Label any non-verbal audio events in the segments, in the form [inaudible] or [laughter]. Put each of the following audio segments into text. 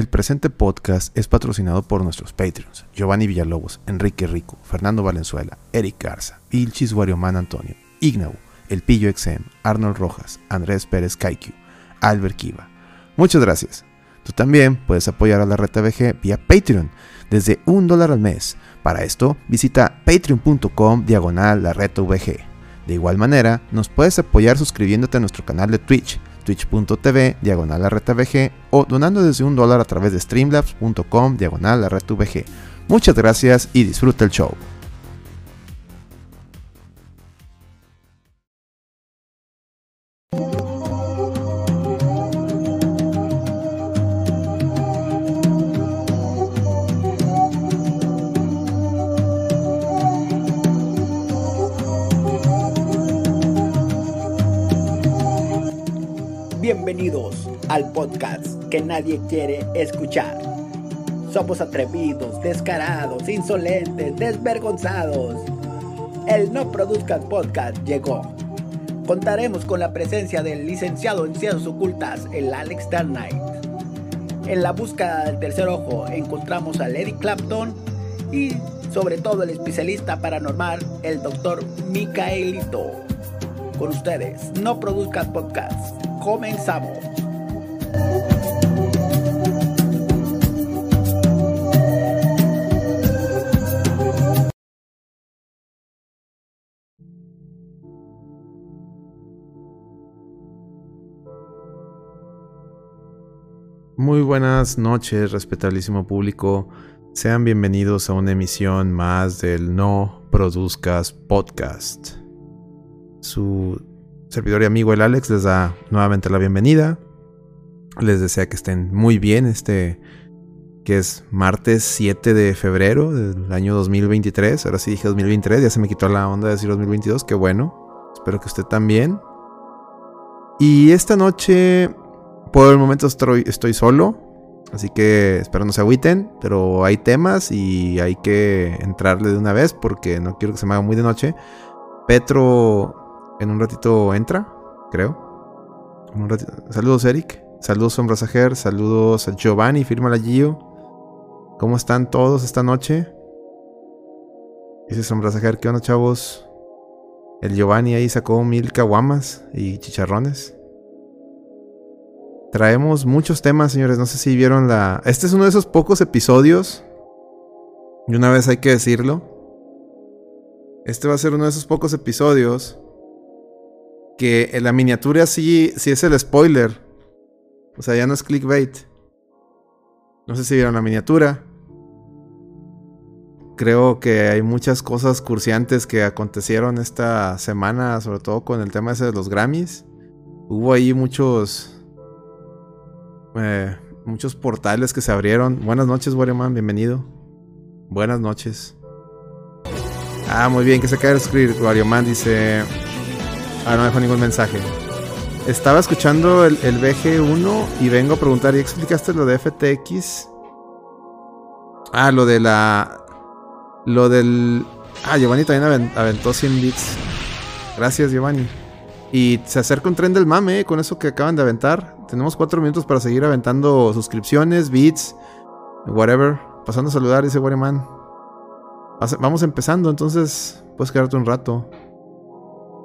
El presente podcast es patrocinado por nuestros Patreons, Giovanni Villalobos, Enrique Rico, Fernando Valenzuela, Eric Garza, Ilchis Warioman Antonio, Ignau, El Pillo XM, Arnold Rojas, Andrés Pérez Kaiku, Albert Kiva. Muchas gracias. Tú también puedes apoyar a la Reta VG vía Patreon desde un dólar al mes. Para esto, visita patreon.com diagonal la VG. De igual manera, nos puedes apoyar suscribiéndote a nuestro canal de Twitch twitch.tv diagonal o donando desde un dólar a través de streamlabs.com diagonal. Muchas gracias y disfruta el show. Al podcast que nadie quiere escuchar. Somos atrevidos, descarados, insolentes, desvergonzados. El No Produzcas Podcast llegó. Contaremos con la presencia del licenciado en Ciencias Ocultas, el Alex Knight. En la búsqueda del tercer ojo encontramos a Eric Clapton y sobre todo el especialista paranormal, el doctor Micaelito. Con ustedes, No Produzcas Podcast. Comenzamos. Muy buenas noches, respetabilísimo público. Sean bienvenidos a una emisión más del No Produzcas Podcast. Su servidor y amigo el Alex les da nuevamente la bienvenida. Les desea que estén muy bien este que es martes 7 de febrero del año 2023. Ahora sí dije 2023, ya se me quitó la onda de decir 2022, qué bueno. Espero que usted también. Y esta noche, por el momento estoy, estoy solo, así que espero no se agüiten, pero hay temas y hay que entrarle de una vez porque no quiero que se me haga muy de noche. Petro en un ratito entra, creo. Saludos, Eric. Saludos, Sombra Sajer. Saludos a Giovanni, firma la Gio. ¿Cómo están todos esta noche? Dice Sombra Sajer, ¿qué onda, chavos? El Giovanni ahí sacó mil caguamas y chicharrones. Traemos muchos temas, señores. No sé si vieron la. Este es uno de esos pocos episodios. Y una vez hay que decirlo. Este va a ser uno de esos pocos episodios que en la miniatura sí, sí es el spoiler. O sea, ya no es clickbait. No sé si vieron la miniatura. Creo que hay muchas cosas cursiantes que acontecieron esta semana, sobre todo con el tema ese de los Grammys. Hubo ahí muchos. Eh, muchos portales que se abrieron. Buenas noches, Warriorman, bienvenido. Buenas noches. Ah, muy bien, que se cae el script. Warriorman dice. Ah, no dejó ningún mensaje. Estaba escuchando el, el BG1 y vengo a preguntar, ¿y explicaste lo de FTX? Ah, lo de la... Lo del... Ah, Giovanni también aventó 100 bits. Gracias, Giovanni. Y se acerca un tren del mame eh, con eso que acaban de aventar. Tenemos cuatro minutos para seguir aventando suscripciones, bits, whatever. Pasando a saludar, dice Man. Vamos empezando, entonces puedes quedarte un rato.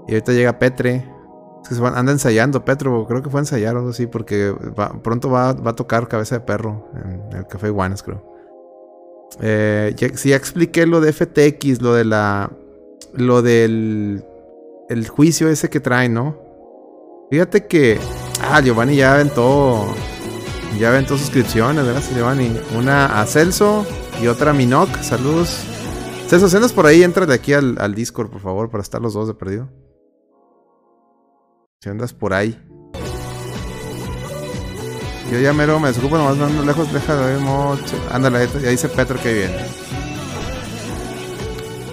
Y ahorita llega Petre. Es que anda ensayando Petro, creo que fue a ensayar o algo así, porque pronto va, a tocar Cabeza de Perro en el Café Iguanas, creo. Eh, ya, sí, ya expliqué lo de FTX, lo de la. Lo del. El juicio ese que trae, ¿no? Fíjate que. Ah, Giovanni ya aventó. Ya aventó suscripciones, ¿verdad, Giovanni? Una a Celso y otra a Minoc. Saludos. Celso, si andas por ahí, entra de aquí al, al Discord, por favor, para estar los dos de perdido. Andas por ahí. Yo ya mero me desculpo nomás no lejos, deja de ver mucho. Ándale, ya dice Petro que viene.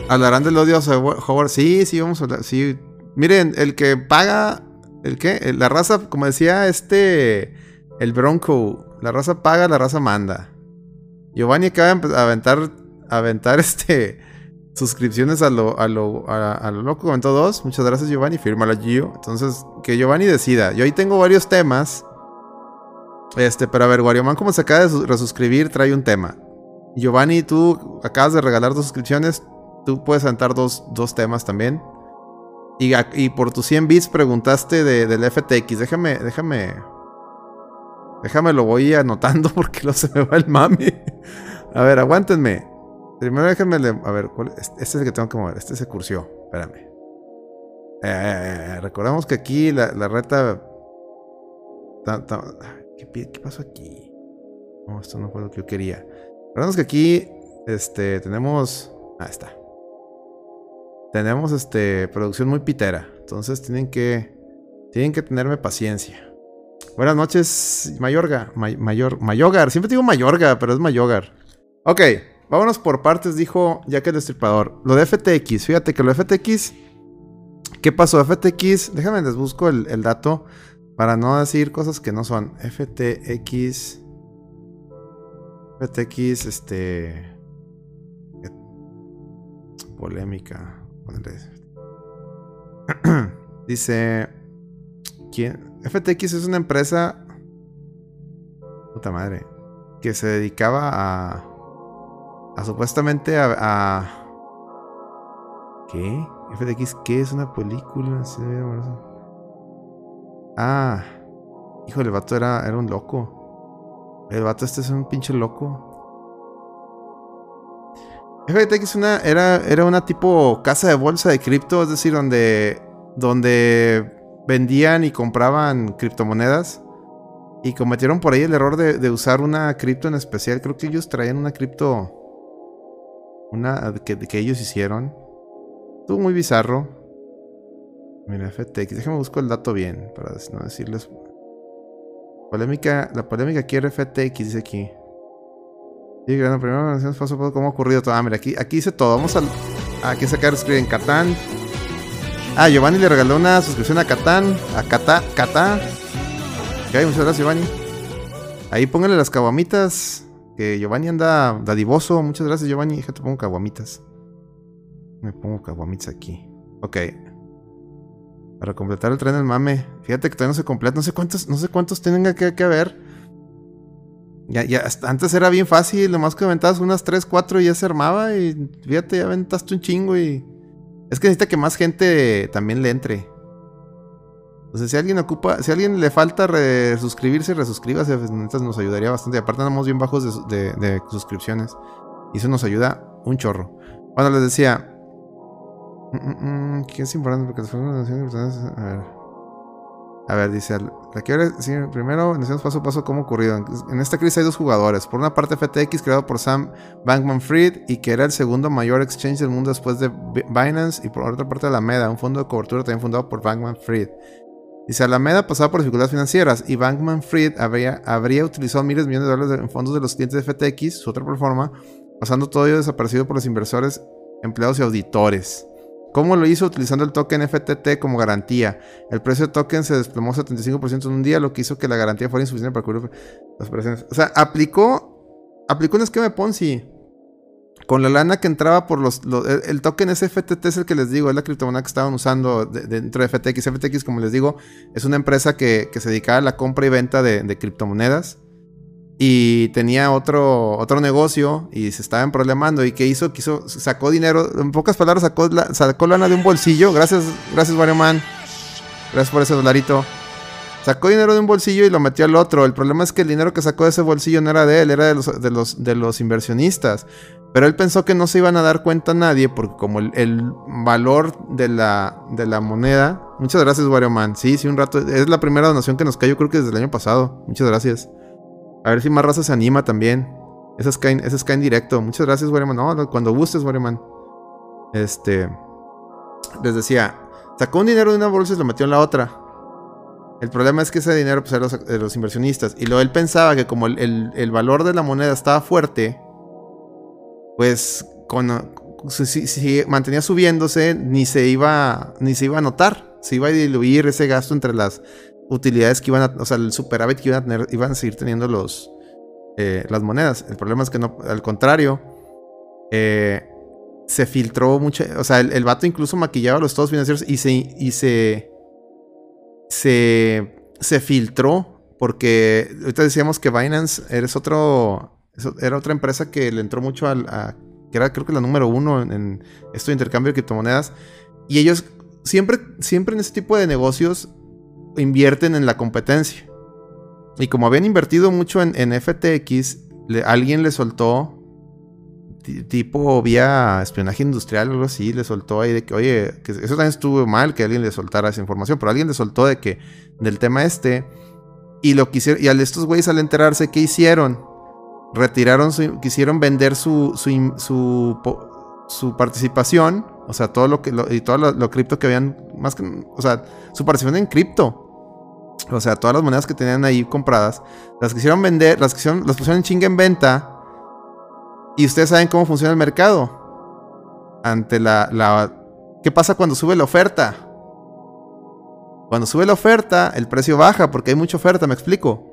Hablarán del odio a Howard. Sí, sí, vamos a hablar. Sí. Miren, el que paga. ¿El qué? La raza, como decía este. El Bronco. La raza paga, la raza manda. Giovanni acaba de aventar. Aventar [laughs] este suscripciones a lo, a lo, a, lo loco. Comentó dos. Muchas gracias, Giovanni. Firma la Gio. Entonces, que Giovanni decida. Yo ahí tengo varios temas Este, pero a ver, Warioman, como se acaba de resuscribir, trae un tema. Giovanni, tú acabas de regalar dos suscripciones. Tú puedes sentar dos, dos temas también. Y, por tus 100 bits preguntaste de, del FTX. Déjame, déjame. Déjame lo voy anotando [laughs] porque no se me va el mami. A ver, aguántenme. Primero déjenme. A ver, este es el que tengo que mover. Este se cursió. Espérame. Eh, recordamos que aquí la, la reta. ¿Qué, ¿Qué pasó aquí? No, esto no fue lo que yo quería. Recordamos que aquí. Este. Tenemos. Ah, está. Tenemos este. Producción muy pitera. Entonces tienen que. Tienen que tenerme paciencia. Buenas noches, Mayorga. mayor, Mayogar. Siempre digo Mayorga, pero es Mayogar. Ok, vámonos por partes, dijo Jack el Destripador. Lo de FTX, fíjate que lo de FTX. ¿Qué pasó? FTX, déjame les busco el, dato para no decir cosas que no son. FTX. FTX, este. Polémica. [clears throat] Dice. ¿Quién? FTX es una empresa. Puta madre. Que se dedicaba a a supuestamente a, ¿Qué? FTX, ¿qué es una película? Ah, hijo, el vato era, era un loco. El vato este es un pinche loco. FTX era, era una tipo casa de bolsa de cripto, es decir, donde, donde vendían y compraban criptomonedas. Y cometieron por ahí el error de, de usar una cripto en especial. Creo que ellos traían una cripto una que, que ellos hicieron. Estuvo muy bizarro. Mira, FTX. Déjame buscar el dato bien. Para no decirles. Polémica. La polémica aquí FTX, dice aquí. Sí, bueno, primero paso a cómo ha ocurrido todo. Ah, mira, aquí, aquí dice todo. Vamos a. Aquí sacar en Catán. Ah, Giovanni le regaló una suscripción a Catán. A Catá. Catá. Ok, muchas gracias, Giovanni. Ahí póngale las caguamitas. Que Giovanni anda dadivoso. Muchas gracias, Giovanni. Déjate pongo caguamitas. Me pongo caguamitas aquí. Ok. Para completar el tren del mame. Fíjate que todavía no se completa. No sé cuántos, no sé cuántos tenga que, que haber. Ya, ya, antes era bien fácil. Lo más que aventabas unas 3, 4 y ya se armaba. Y fíjate, ya aventaste un chingo y. Es que necesita que más gente también le entre. Entonces, si alguien ocupa, si alguien le falta resuscribirse, resuscríbase, pues, nos ayudaría bastante. Aparte, andamos bien bajos de, suscripciones. Y eso nos ayuda un chorro. Bueno, les decía. Mm, mm, mm, ¿Quién es importante? Porque A ver. A ver, dice. La que decir primero, decimos paso a paso cómo ocurrido. En esta crisis hay dos jugadores. Por una parte, FTX, creado por Sam Bankman Fried y que era el segundo mayor exchange del mundo después de Binance. Y por otra parte, Alameda, un fondo de cobertura también fundado por Bankman Fried. Dice, Alameda pasaba por dificultades financieras y Bankman Fried habría, habría utilizado miles de millones de dólares en fondos de los clientes de FTX, su otra plataforma, pasando todo ello desaparecido por los inversores, empleados y auditores. ¿Cómo lo hizo? Utilizando el token FTT como garantía. El precio del token se desplomó 75% en un día, lo que hizo que la garantía fuera insuficiente para cubrir las operaciones. O sea, aplicó, aplicó un esquema de Ponzi con la lana que entraba por los, el, token SFTT es el que les digo, es la criptomoneda que estaban usando dentro de FTX. FTX, como les digo, es una empresa que, se dedicaba a la compra y venta de, criptomonedas. Y tenía otro, otro negocio y se estaban problemando. ¿Y qué hizo? Quiso, sacó dinero, en pocas palabras, sacó, la, sacó lana de un bolsillo. Gracias, gracias, Wario Man. Gracias por ese dolarito. Sacó dinero de un bolsillo y lo metió al otro. El problema es que el dinero que sacó de ese bolsillo no era de él, era de los, de los, de los inversionistas. Pero él pensó que no se iban a dar cuenta nadie porque como el, valor de la, de la moneda... Muchas gracias, Wario Man. Sí, sí, un rato. Es la primera donación que nos cayó creo que desde el año pasado. Muchas gracias. A ver si más raza se anima también. Esas caen, esas caen directo. Muchas gracias, Wario Man. No, cuando gustes, Wario Man. Este... Les decía, sacó un dinero de una bolsa y lo metió en la otra. El problema es que ese dinero pues, de los, inversionistas. Y lo él pensaba que como el valor de la moneda estaba fuerte pues con, si, mantenía subiéndose, ni se, iba, ni se iba a notar. Se iba a diluir ese gasto entre las utilidades que iban a, o sea, el superávit que iban a tener, iban a seguir teniendo los, eh, las monedas. El problema es que no, al contrario, eh, se filtró mucho, o sea, el, vato incluso maquillaba los estados financieros y se, y se, se, se filtró porque ahorita decíamos que Binance eres otro, era otra empresa que le entró mucho al, que era creo que la número uno en, en esto de intercambio de criptomonedas. Y ellos siempre, siempre en ese tipo de negocios invierten en la competencia. Y como habían invertido mucho en, FTX, alguien le soltó, tipo vía espionaje industrial o algo así, le soltó ahí de que, oye, que eso también estuvo mal que alguien le soltara esa información, pero alguien le soltó de que, del tema este, y lo quisieron, y a estos güeyes al enterarse, ¿qué hicieron? Retiraron quisieron vender su, su, su, participación, o sea, todo lo que, y todo lo, lo cripto que habían, más que, o sea, su participación en cripto o sea, todas las monedas que tenían ahí compradas, las quisieron vender, las, quisieron, las pusieron en chinga en venta. Y ustedes saben cómo funciona el mercado. Ante la, la... ¿Qué pasa cuando sube la oferta? Cuando sube la oferta, el precio baja porque hay mucha oferta, me explico.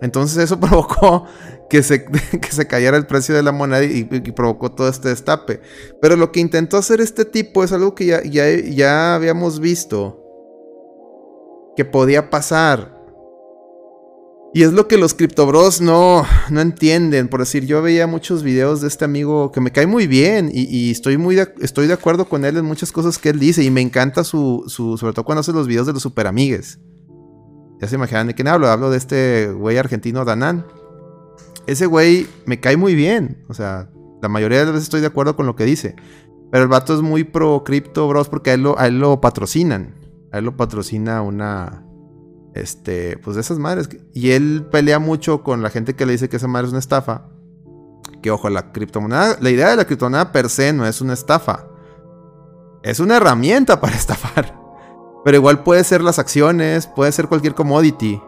Entonces eso [laughs] provocó que se, [laughs] que se cayera el precio de la moneda y, provocó todo este destape. Pero lo que intentó hacer este tipo es algo que ya, ya, habíamos visto que podía pasar. Y es lo que los criptobros no, no entienden. Por decir, yo veía muchos videos de este amigo que me cae muy bien y, estoy, muy de, estoy de acuerdo con él en muchas cosas que él dice. Y me encanta su, su sobre todo cuando hace los videos de los super amigues. Ya se imaginan de quién hablo. Hablo de este güey argentino, Danan. Ese güey me cae muy bien. O sea, la mayoría de las veces estoy de acuerdo con lo que dice. Pero el vato es muy pro cripto, bros, porque a él lo, a él lo patrocinan. A él lo patrocina una. Este, pues de esas madres. Y él pelea mucho con la gente que le dice que esa madre es una estafa. Que ojo, la criptomoneda. La idea de la criptomoneda per se no es una estafa. Es una herramienta [laughs] para estafar. Pero igual puede ser las acciones, puede ser cualquier commodity.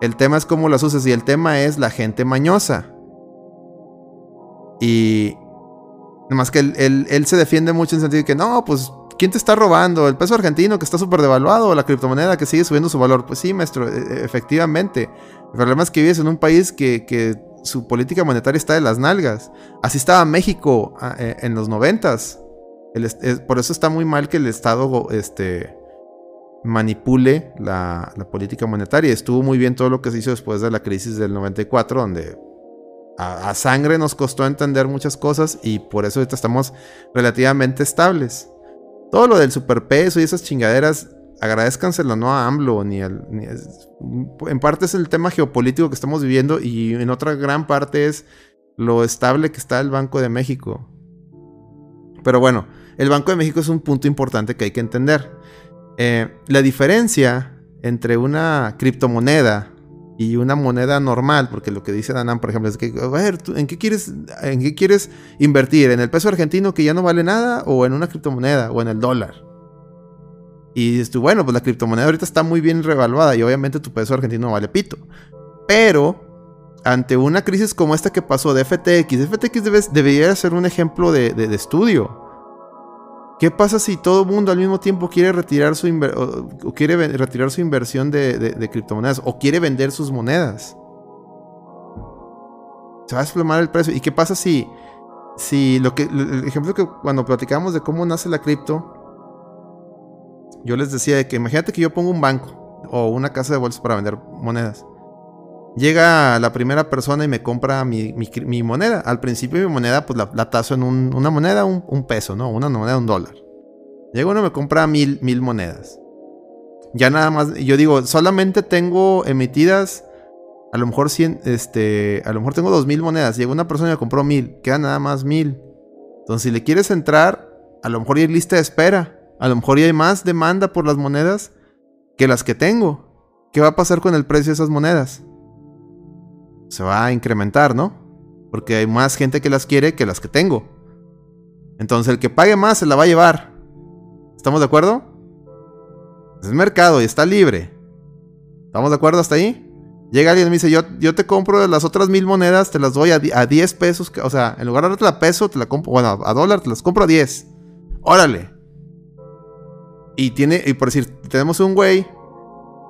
El tema es cómo las usas y el tema es la gente mañosa. Y. Además que él, él se defiende mucho en el sentido de que no, pues ¿Quién te está robando? ¿El peso argentino que está súper devaluado la criptomoneda que sigue subiendo su valor? Pues sí, maestro, e, e, efectivamente. El problema es que vives en un país que, su política monetaria está de las nalgas. Así estaba México ah, e, en los noventas. Por eso está muy mal que el Estado este, manipule la, política monetaria. Estuvo muy bien todo lo que se hizo después de la crisis del 94, donde a, sangre nos costó entender muchas cosas y por eso estamos relativamente estables. Todo lo del superpeso y esas chingaderas, agradezcanselo no a AMLO, ni, al, en parte es el tema geopolítico que estamos viviendo y en otra gran parte es lo estable que está el Banco de México. Pero bueno, el Banco de México es un punto importante que hay que entender. Eh, la diferencia entre una criptomoneda y una moneda normal, porque lo que dice Danan, por ejemplo, es que, a ver, ¿en qué quieres, en qué quieres invertir? ¿En el peso argentino que ya no vale nada o en una criptomoneda o en el dólar? Y dices tú, bueno, pues la criptomoneda ahorita está muy bien revaluada y obviamente tu peso argentino vale pito. Pero ante una crisis como esta que pasó de FTX, FTX debería ser un ejemplo de, de estudio. ¿Qué pasa si todo el mundo al mismo tiempo quiere retirar su, quiere retirar su inversión de, criptomonedas o quiere vender sus monedas? Se va a desplomar el precio. ¿Y qué pasa si, si lo que, el ejemplo que cuando platicamos de cómo nace la cripto, yo les decía de que imagínate que yo pongo un banco o una casa de bolsas para vender monedas. Llega la primera persona y me compra mi, moneda. Al principio mi moneda, pues la, la tazo en una moneda, un, peso, ¿no? Una moneda, un dólar. Llega uno y me compra mil, mil monedas. Ya nada más, yo digo, solamente tengo emitidas, a lo mejor 100, este, a lo mejor tengo dos mil monedas. Llega una persona y me compró mil, queda nada más mil. Entonces, si le quieres entrar, a lo mejor ya hay lista de espera. A lo mejor ya hay más demanda por las monedas que las que tengo. ¿Qué va a pasar con el precio de esas monedas? Se va a incrementar, ¿no? Porque hay más gente que las quiere que las que tengo. Entonces el que pague más se la va a llevar. ¿Estamos de acuerdo? Es mercado y está libre. ¿Estamos de acuerdo hasta ahí? Llega alguien y me dice, yo, yo te compro las otras mil monedas, te las doy a, 10 pesos. O sea, en lugar de darte la peso, te la compro, bueno, a dólar, te las compro a 10. Órale. Y tiene, y por decir, tenemos un güey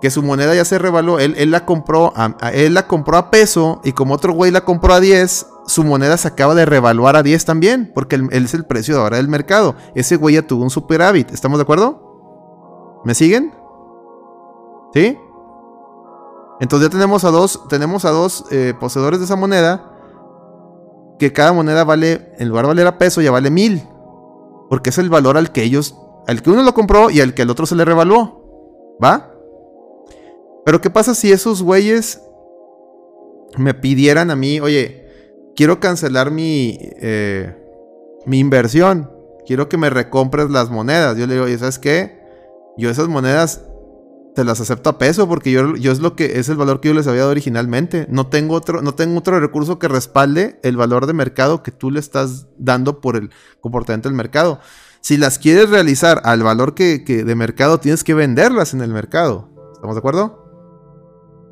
que su moneda ya se revaló, él, él la compró a, él la compró a peso y como otro güey la compró a 10, su moneda se acaba de revaluar a 10 también, porque él, es el precio de ahora del mercado. Ese güey ya tuvo un superávit, ¿estamos de acuerdo? ¿Me siguen? ¿Sí? Entonces ya tenemos a dos, tenemos a dos eh, poseedores de esa moneda. Que cada moneda vale, en lugar de valer a peso, ya vale mil. Porque es el valor al que ellos, al que uno lo compró y al que el otro se le revaluó. ¿Va? Pero ¿qué pasa si esos güeyes me pidieran a mí, oye, quiero cancelar mi, eh, mi inversión? Quiero que me recompres las monedas. Yo le digo, ¿y sabes qué? Yo esas monedas te las acepto a peso porque yo, yo, es lo que es el valor que yo les había dado originalmente. No tengo otro, no tengo otro recurso que respalde el valor de mercado que tú le estás dando por el comportamiento del mercado. Si las quieres realizar al valor que, de mercado, tienes que venderlas en el mercado. ¿Estamos de acuerdo?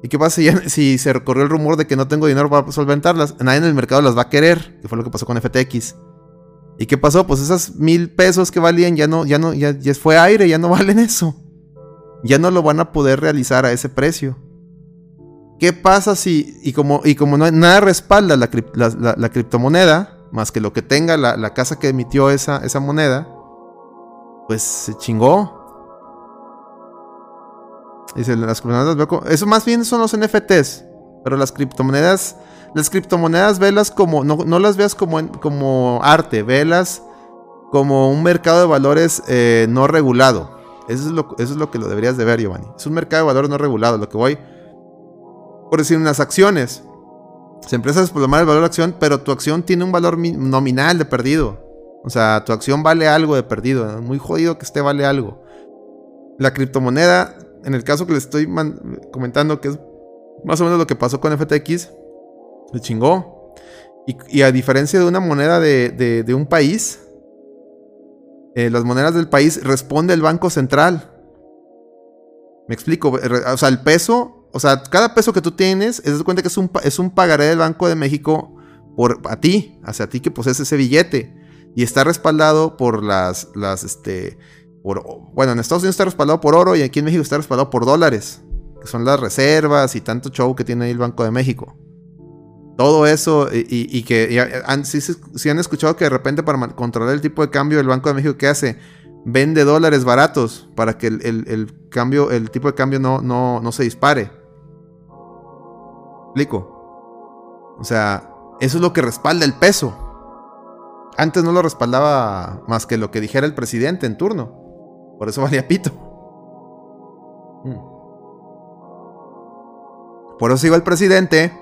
¿Y qué pasa si, se recorrió el rumor de que no tengo dinero para solventarlas? Nadie en el mercado las va a querer, que fue lo que pasó con FTX. ¿Y qué pasó? Pues esas mil pesos que valían ya no, ya no, ya, fue aire, ya no [laughs] valen eso ya no lo van a poder realizar a ese precio. ¿Qué pasa si, y como, y como no, nada respalda la, criptomoneda, más que lo que tenga la, casa que emitió esa moneda, pues se chingó. Dice, las criptomonedas Eso más bien son los NFTs. Pero las criptomonedas. Las criptomonedas velas como. No, las veas como, como arte. Velas como un mercado de valores eh, no regulado. Eso es, lo, eso es lo que lo deberías de ver, Giovanni. Es un mercado de valores no regulado. Lo que voy, por decir, unas acciones. Se empieza a tomar el valor de acción, pero tu acción tiene un valor nominal de perdido. O sea, tu acción vale algo de perdido. Muy jodido que esté vale algo. La criptomoneda, en el caso que les estoy comentando, que es más o menos lo que pasó con FTX, se chingó. Y, a diferencia de una moneda de, de un país, eh, las monedas del país responde el Banco Central. Me explico. O sea, el peso, o sea, cada peso que tú tienes, es cuenta que es un, es un pagaré del Banco de México por a ti, hacia ti que posees ese billete. Y está respaldado por las, las, este, bueno, en Estados Unidos está respaldado por oro y aquí en México está respaldado por dólares, que son las reservas y tanto show que tiene ahí el Banco de México. Todo eso y, que si, han escuchado que de repente para controlar el tipo de cambio el Banco de México ¿qué hace? Vende dólares baratos para que el, cambio, el tipo de cambio no, no se dispare. ¿Explico? O sea, eso es lo que respalda el peso. Antes no lo respaldaba más que lo que dijera el presidente en turno. Por eso valía pito. Mm. Por eso iba el presidente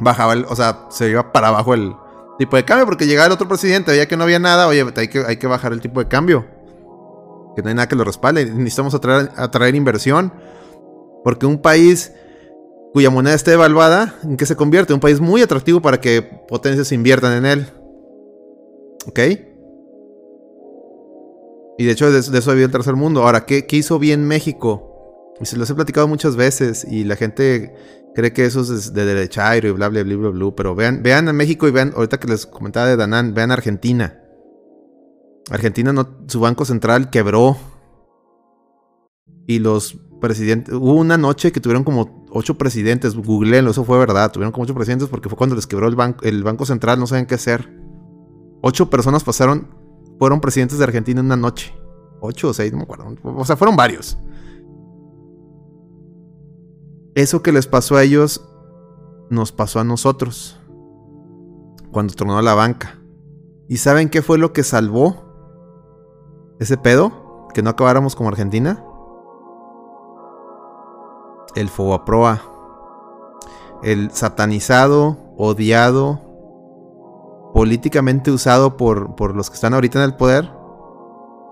bajaba el, o sea, se iba para abajo el tipo de cambio porque llegaba el otro presidente, veía que no había nada, oye, hay que, hay que bajar el tipo de cambio. Que no hay nada que lo respalde, necesitamos atraer, atraer inversión. Porque un país cuya moneda esté devaluada, ¿en qué se convierte? Un país muy atractivo para que potencias inviertan en él. ¿Ok? Y de hecho de, eso había el tercer mundo. Ahora, ¿qué, ¿qué, hizo bien México? Y se los he platicado muchas veces y la gente cree que eso es de derechairo y bla, bla, bla, bla, bla. Pero vean, vean a México y vean, ahorita que les comentaba de Danán, vean Argentina. Argentina, no, su banco central quebró. Y los presidentes, hubo una noche que tuvieron como ocho presidentes, googleenlo, eso fue verdad, tuvieron como ocho presidentes porque fue cuando les quebró el banco, el banco central, no saben qué hacer. Ocho personas pasaron, fueron presidentes de Argentina en una noche. Ocho o seis, no me acuerdo. O sea, fueron varios. Eso que les pasó a ellos nos pasó a nosotros cuando tronó la banca. ¿Y saben qué fue lo que salvó ese pedo? Que no acabáramos como Argentina. El Fobaproa. El satanizado, odiado, políticamente usado por, por los que están ahorita en el poder.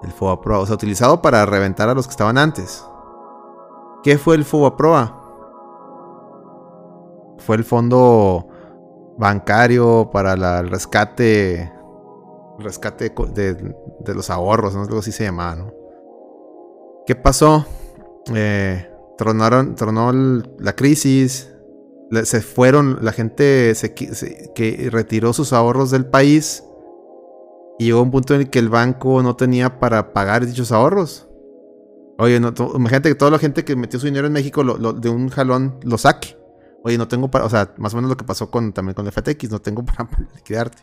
El Fobaproa. O sea, utilizado para reventar a los que estaban antes. ¿Qué fue el Fobaproa? fue el fondo bancario para el rescate rescate de, los ahorros, ¿no? algo así se llamaba, ¿no? ¿Qué pasó? Eh, tronaron, tronó la crisis, se fueron, la gente se, que retiró sus ahorros del país y llegó un punto en el que el banco no tenía para pagar dichos ahorros. Oye, imagínate que toda la gente que metió su dinero en México de un jalón lo saque. Oye, no tengo para, o sea, más o menos lo que pasó con también con el FTX, no tengo [laughs] para liquidarte.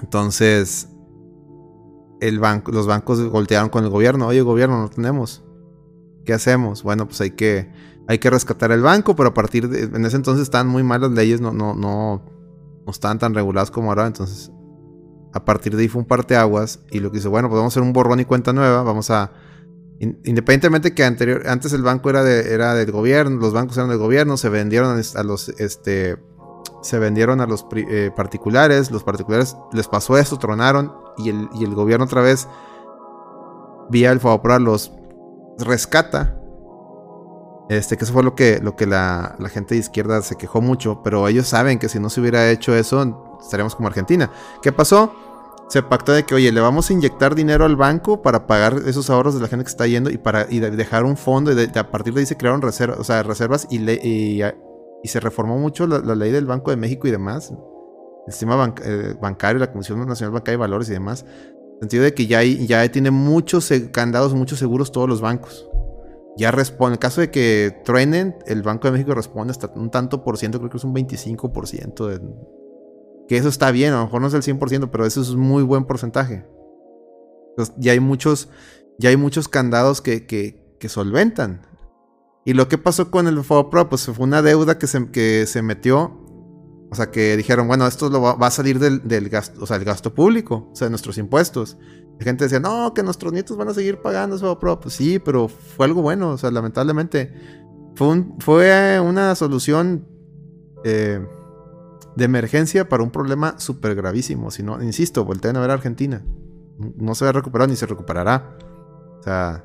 Entonces, el banco, los bancos voltearon con el gobierno, oye, gobierno, no tenemos. ¿Qué hacemos? Bueno, pues hay que, hay que rescatar el banco, pero a partir de... En ese entonces estaban muy mal las leyes, no, no, no, no estaban tan reguladas como ahora, entonces a partir de ahí fue un parteaguas y lo que hizo, bueno, pues vamos a hacer un borrón y cuenta nueva, vamos a independientemente que anterior, antes el banco era, de, era del gobierno, los bancos eran del gobierno, se vendieron a los, este, se vendieron a los eh, particulares, los particulares les pasó eso, tronaron y el, y el gobierno otra vez, vía el Fabopro, los rescata. Este, que eso fue lo que, lo que la, gente de izquierda se quejó mucho, pero ellos saben que si no se hubiera hecho eso, estaríamos como Argentina. ¿Qué pasó? se pactó de que, oye, le vamos a inyectar dinero al banco para pagar esos ahorros de la gente que está yendo y para dejar un fondo. Y a partir de ahí se crearon reservas, o sea, reservas y, y, se reformó mucho la, ley del Banco de México y demás. El sistema eh, bancario, la Comisión Nacional Bancaria de Valores y demás. El sentido de que ya, hay, ya tiene muchos candados, muchos seguros todos los bancos. Ya responde. En caso de que truenen, el Banco de México responde hasta un tanto por ciento, creo que es un 25% de que eso está bien, a lo mejor no es el 100%, pero eso es un muy buen porcentaje. Entonces, ya hay muchos, ya hay muchos candados que, que, solventan. Y lo que pasó con el FOPRO, pues fue una deuda que se, que se metió. O sea, que dijeron, bueno, esto lo va, a salir del, gasto, o sea, el gasto público, o sea, de nuestros impuestos. La gente decía, no, que nuestros nietos van a seguir pagando ese FOPRO. Pues sí, pero fue algo bueno, o sea, lamentablemente. Fue, fue una solución eh, de emergencia para un problema súper gravísimo. Si no, insisto, volteen a ver a Argentina. No se va a recuperar ni se recuperará. O sea,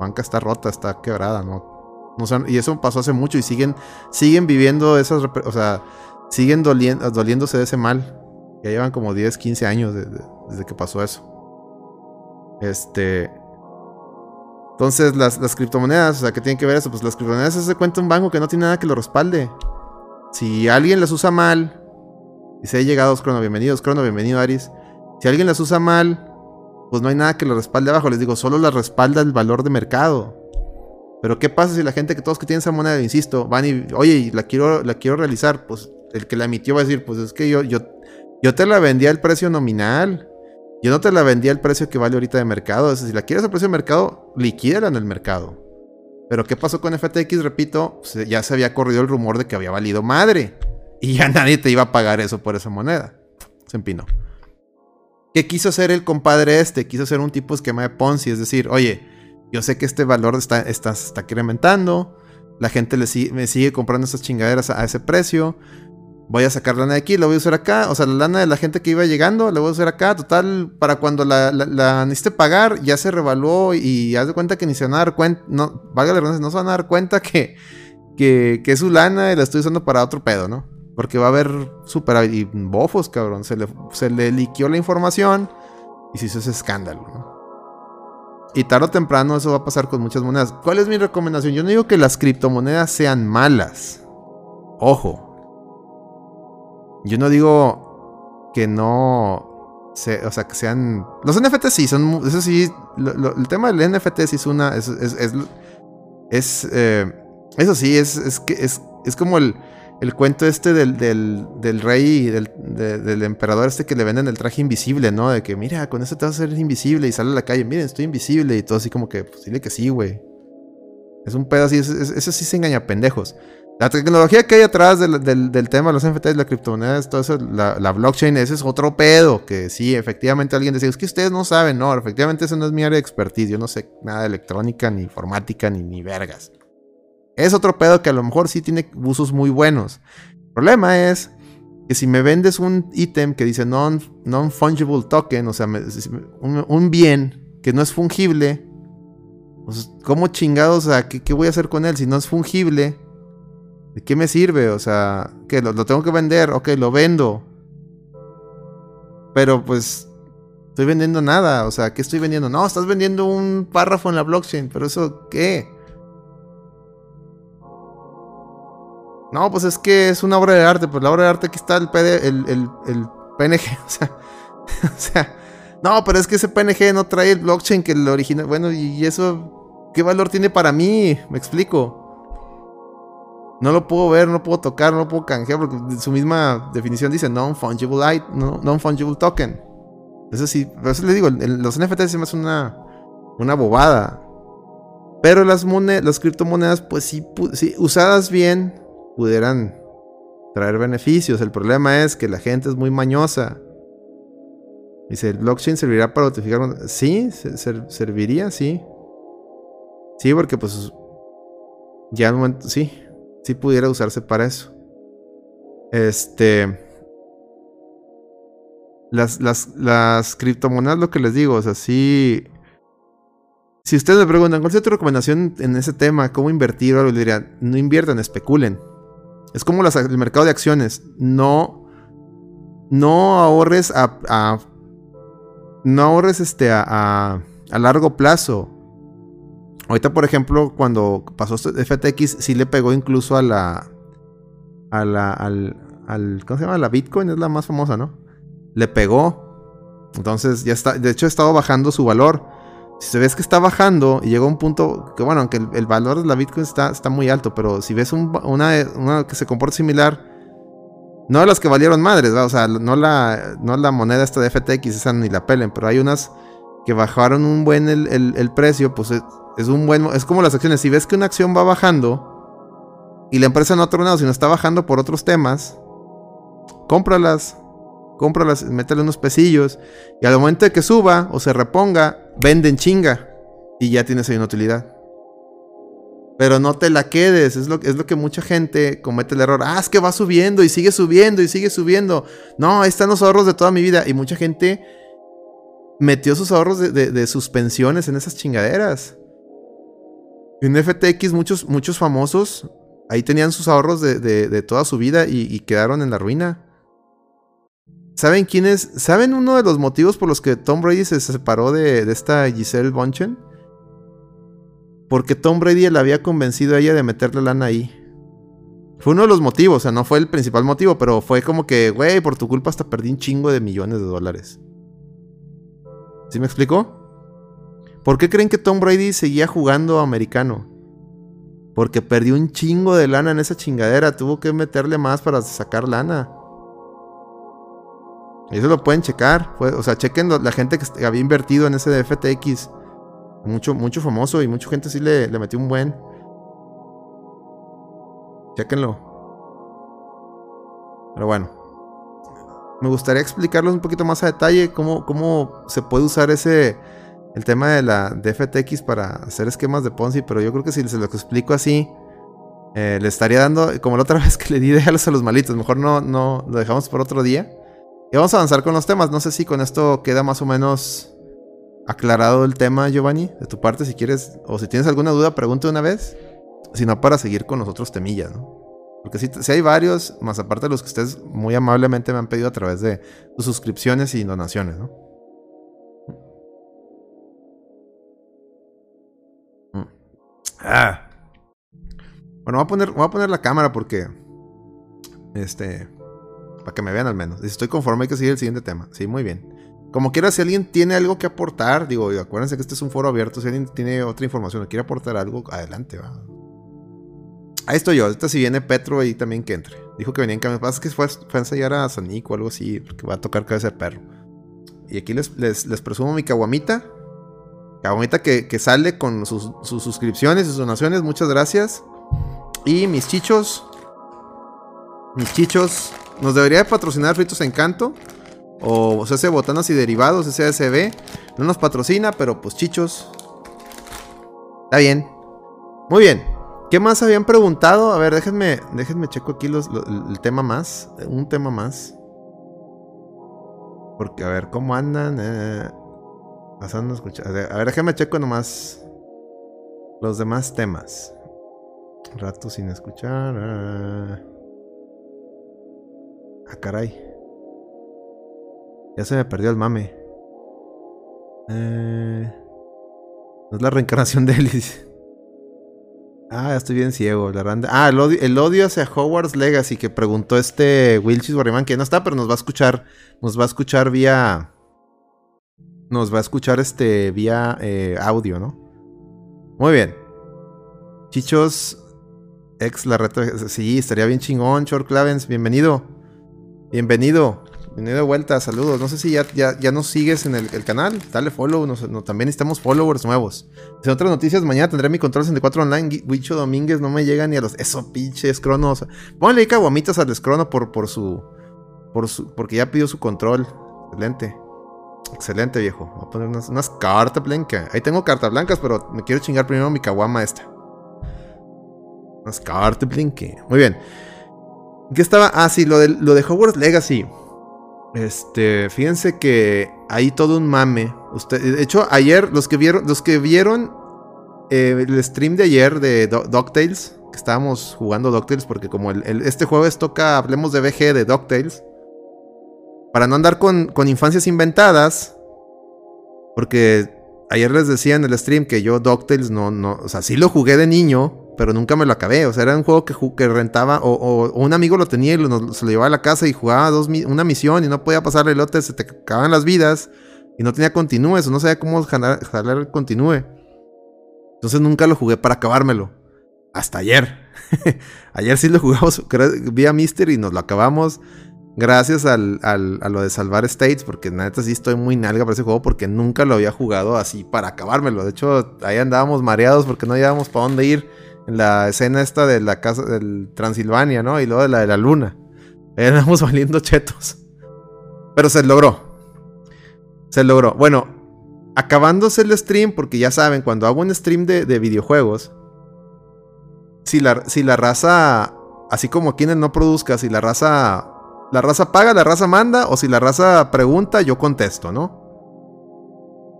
banca está rota, está quebrada, ¿no? no y eso pasó hace mucho y siguen, siguen viviendo esas, o sea, siguen doliéndose de ese mal. Ya llevan como 10, 15 años desde que pasó eso. Este. Entonces, las, las, criptomonedas, o sea, ¿qué tienen que ver eso? Pues las criptomonedas se cuenta un banco que no tiene nada que lo respalde. Si alguien las usa mal, dice, he llegado Crono, bienvenidos Crono, bienvenido Aris. Si alguien las usa mal, pues no hay nada que lo respalde abajo. Les digo, solo las respalda el valor de mercado. Pero ¿qué pasa si la gente que todos que tienen esa moneda, insisto, van y, oye, la quiero, la quiero realizar? Pues el que la emitió va a decir, pues es que yo, yo, yo te la vendía al precio nominal. Yo no te la vendía al precio que vale ahorita de mercado. si la quieres al precio de mercado, liquídala en el mercado. Pero ¿qué pasó con FTX? Repito, pues, ya se había corrido el rumor de que había valido madre. Y ya [laughs] nadie te iba a pagar eso por esa moneda. Se empinó. ¿Qué quiso hacer el compadre este? Quiso hacer un tipo esquema de Ponzi. Es decir, oye, yo sé que este valor está, está, está incrementando. La gente le me sigue comprando esas chingaderas a ese precio voy a sacar lana de aquí, la voy a usar acá. O sea, la lana de la gente que iba llegando, la voy a usar acá. Total, para cuando la, necesite pagar, ya se revaluó y haz de cuenta que ni se van a dar cuenta, no, valga la no se van a dar cuenta que, que, es su lana y la estoy usando para otro pedo, ¿no? Porque va a haber super y bofos, cabrón. Se le, se le liquió la información y se hizo ese escándalo, ¿no? Y tarde o temprano eso va a pasar con muchas monedas. ¿Cuál es mi recomendación? Yo no digo que las criptomonedas sean malas. Ojo, yo no digo que no. o sea, que sean. Los NFT sí, son. Eso sí. el tema del NFT sí es una. Es. es, eh, eso sí, es, es, es, es como el, el cuento este del, del, del rey, del, del, emperador este que le venden el traje invisible, ¿no? De que, mira, con eso te vas a hacer invisible y sale a la calle, miren, estoy invisible y todo así como que, pues dile que sí, güey. Es un pedo así, eso sí se engaña pendejos. La tecnología que hay atrás del, tema de los NFTs, la criptomonedas, todo eso, la, blockchain, ese es otro pedo. Que sí, efectivamente alguien decía, es que ustedes no saben, no, efectivamente eso no es mi área de expertise. Yo no sé nada de electrónica, ni informática, ni, ni vergas. Es otro pedo que a lo mejor sí tiene usos muy buenos. El problema es que si me vendes un ítem que dice non-fungible token, o sea, un, bien que no es fungible, pues, ¿cómo chingados? O sea, ¿qué, ¿qué voy a hacer con él si no es fungible? ¿De qué me sirve? O sea, que lo, tengo que vender, ok, lo vendo. Pero pues estoy vendiendo nada, o sea, ¿qué estoy vendiendo? No, estás vendiendo un párrafo en la blockchain, pero eso, ¿qué? No, pues es que es una obra de arte, pues la obra de arte aquí está el, el, PNG, [laughs] o sea, o sea, no, pero es que ese PNG no trae el blockchain que el original, bueno, y eso, ¿qué valor tiene para mí? Me explico. No lo puedo ver, no puedo tocar, no puedo canjear porque su misma definición dice non-fungible non-fungible token. Eso sí, por eso les digo, los NFTs se me una, una bobada. Pero las, las criptomonedas, pues sí, sí, usadas bien, pudieran traer beneficios. El problema es que la gente es muy mañosa. Dice, ¿el blockchain servirá para notificar? Sí, serviría, sí. Sí, porque pues ya al momento, sí, sí pudiera usarse para eso. Este... Las, las, las criptomonedas, lo que les digo, o sea, sí... Si ustedes me preguntan, ¿cuál es tu recomendación en ese tema? ¿Cómo invertir? O algo, dirían, no inviertan, especulen. Es como el mercado de acciones. No, no ahorres a, no ahorres este a, a, largo plazo. Ahorita, por ejemplo, cuando pasó FTX, sí le pegó incluso a la, a la, al, al, ¿cómo se llama? La Bitcoin es la más famosa, ¿no? Le pegó. Entonces ya está, de hecho ha estado bajando su valor. Si se ves que está bajando y llega a un punto que, bueno, aunque el, valor de la Bitcoin está, está, muy alto, pero si ves una, que se comporta similar, no las que valieron madres, o sea, no la, no la moneda esta de FTX, esa ni la pelen, pero hay unas que bajaron un buen el, precio, pues es, un buen, es como las acciones, si ves que una acción va bajando y la empresa no ha tronado, sino está bajando por otros temas, cómpralas, cómpralas, métele unos pesillos y al momento de que suba o se reponga, venden chinga y ya tienes ahí una utilidad. Pero no te la quedes, es lo, es lo que mucha gente comete el error. Ah, es que va subiendo y sigue subiendo y sigue subiendo. No, ahí están los ahorros de toda mi vida. Y mucha gente metió sus ahorros de, sus pensiones en esas chingaderas. Y en FTX muchos, muchos famosos ahí tenían sus ahorros de, toda su vida y quedaron en la ruina. ¿Saben quién es? ¿Saben uno de los motivos por los que Tom Brady se separó de, esta Giselle Bonchen? Porque Tom Brady le había convencido a ella de meterle lana ahí. Fue uno de los motivos, o sea, no fue el principal motivo, pero fue como que, güey, por tu culpa hasta perdí un chingo de millones de dólares. ¿Sí me explicó? ¿Por qué creen que Tom Brady seguía jugando americano? Porque perdió un chingo de lana en esa chingadera, tuvo que meterle más para sacar lana. Eso lo pueden checar. o sea, chequen la gente que había invertido en ese de FTX. Mucho, mucho famoso y mucha gente sí le, le metió un buen. Chequenlo. Pero bueno. Me gustaría explicarles un poquito más a detalle cómo, cómo se puede usar ese. El tema de la de FTX para hacer esquemas de Ponzi. Pero yo creo que si se lo explico así. Eh, le estaría dando. Como la otra [laughs] vez que le di déjalos a los malitos. Mejor no, no lo dejamos por otro día. Y vamos a avanzar con los temas. No sé si con esto queda más o menos aclarado el tema, Giovanni, de tu parte, si quieres, o si tienes alguna duda, pregunta una vez. Si no, para seguir con los otros temillas, ¿no? Porque si, hay varios, más aparte de los que ustedes muy amablemente me han pedido a través de sus suscripciones y donaciones, ¿no? Mm. Ah. Bueno, voy a poner, voy a poner la cámara porque. Este. Para que me vean al menos. Si estoy conforme, hay que seguir el siguiente tema. Sí, muy bien. Como quiera, si alguien tiene algo que aportar, digo, acuérdense que este es un foro abierto. Si alguien tiene otra información o quiere aportar algo, adelante, va. Ahí estoy yo. Ahorita si viene Petro ahí también que entre. Dijo que venía en cambio. Pasa que fue, a ensayar a Sanico o algo así, porque va a tocar cabeza de perro. Y aquí les, les, presumo mi caguamita. Caguamita que, que sale con sus, sus suscripciones sus donaciones. Muchas gracias. Y mis chichos. Mis chichos nos debería patrocinar Fritos Encanto. O, o sea, botanas y derivados, SASB. No nos patrocina, pero pues chichos. Está bien. Muy bien. ¿Qué más habían preguntado? A ver, déjenme, déjenme checo aquí el tema más. Un tema más. Porque, a ver, ¿cómo andan? Eh, pasando a escuchar. A ver, déjenme checo nomás los demás temas. Rato sin escuchar. Ah. Ah, caray. Ya se me perdió el mame. Eh, no es la reencarnación de Ellis. Ah, estoy bien ciego. La randa. Ah, el odio, el odio, hacia Hogwarts Legacy que preguntó este Wilchis Barriman, que no está, pero nos va a escuchar. Nos va a escuchar vía. Nos va a escuchar este vía eh, audio, ¿no? Muy bien. Chichos, ex la reta. Sí, estaría bien chingón. Short Clavens, bienvenido. Bienvenido. Bienvenido de vuelta, saludos. No sé si ya, ya, nos sigues en el, canal. Dale follow. también necesitamos followers nuevos. En otras noticias, mañana tendré mi control 64 online. Wicho Domínguez no me llega ni a los. Eso, pinches cronos. Pónganle ahí caguamitas al escrono por, por su. Por su. Porque ya pidió su control. Excelente. Excelente, viejo. Voy a poner unas, cartas blancas. Ahí tengo cartas blancas, pero me quiero chingar primero mi caguama esta. Unas cartas blancas. Muy bien. ¿Qué estaba? Ah, sí, lo de, lo de Hogwarts Legacy. Este, fíjense que hay todo un mame. Usted, de hecho, ayer, los que vieron, los que vieron eh, el stream de ayer de DuckTales, que estábamos jugando DuckTales, porque como el, este jueves toca, hablemos de BG de DuckTales, para no andar con, con infancias inventadas, porque ayer les decía en el stream que yo DuckTales no, no, o sea, sí lo jugué de niño, pero nunca me lo acabé. O sea, era un juego que, que rentaba, o, un amigo lo tenía y se lo llevaba a la casa y jugaba dos, una misión y no podía pasar el lote, se te acababan las vidas y no tenía continúes, o no sabía cómo jalar, el continúe. Entonces nunca lo jugué para acabármelo. Hasta ayer. [laughs] ayer sí lo jugamos vía Mister y nos lo acabamos. Gracias al, a lo de salvar states, porque neta sí estoy muy nalga para ese juego, porque nunca lo había jugado así para acabármelo. De hecho, ahí andábamos mareados porque no llevábamos para dónde ir la escena esta de la casa del Transilvania, ¿no? Y luego de la de la luna. [laughs] Andamos valiendo chetos. Pero se logró. Se logró. Bueno, acabándose el stream, porque ya saben, cuando hago un stream de, videojuegos, si la, si la raza, así como quienes no produzca, si la raza, la raza paga, la raza manda, o si la raza pregunta, yo contesto, ¿no?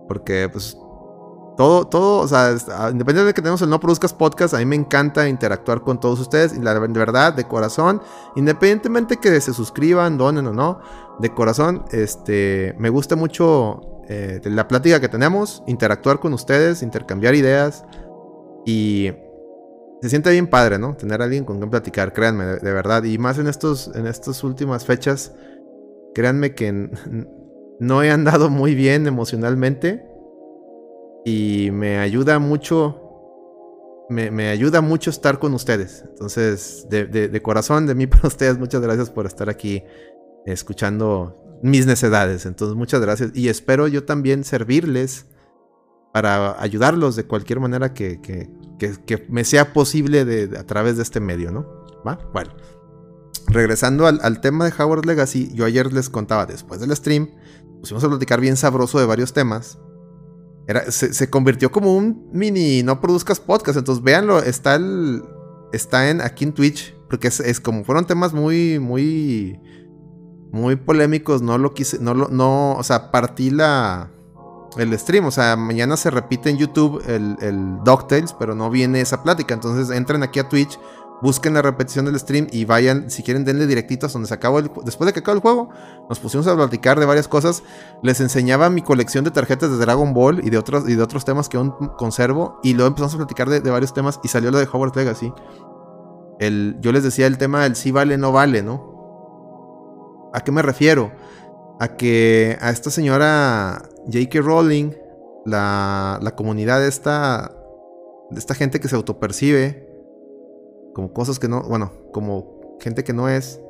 Porque, pues, todo, todo, o sea, ah, independientemente de que tenemos el No Produzcas Podcast, a mí me encanta interactuar con todos ustedes. Y la, de verdad, de corazón, independientemente que se suscriban, donen o no, de corazón, este, me gusta mucho eh, la plática que tenemos, interactuar con ustedes, intercambiar ideas. Y se siente bien padre, ¿no? Tener a alguien con quien platicar, créanme, de, verdad. Y más en, estos, en estas últimas fechas, créanme que no he andado muy bien emocionalmente y me ayuda mucho. Me, ayuda mucho estar con ustedes. Entonces, de, corazón, de mí [laughs] para ustedes, muchas gracias por estar aquí escuchando mis necedades. Entonces, muchas gracias. Y espero yo también servirles para ayudarlos de cualquier manera que, que, me sea posible de, a través de este medio, ¿no? ¿Va? Bueno. Regresando al, tema de Howard Legacy, yo ayer les contaba después del stream, pusimos a platicar bien sabroso de varios temas se, convirtió como un mini no produzcas podcast. Entonces, véanlo, está el. Está en aquí en Twitch. Porque es, como fueron temas muy, muy. Muy polémicos. No lo quise. No lo. No. O sea, partí la. El stream. O sea, mañana se repite en YouTube el, el DuckTales. Pero no viene esa plática. Entonces entren aquí a Twitch busquen la repetición del stream y vayan, si quieren, denle directitos donde se acabó el Después de que acabó el juego, nos pusimos a platicar de varias cosas. Les enseñaba mi colección de tarjetas de Dragon Ball y de otros, y de otros temas que aún conservo. Y luego empezamos a platicar de, varios temas y salió lo de Howard Legacy. El, yo les decía el tema del sí vale, no vale, ¿no? ¿A qué me refiero? A que a esta señora J.K. Rowling, la, la comunidad de esta, de esta gente que se autopercibe como cosas que no, bueno, como gente que no es,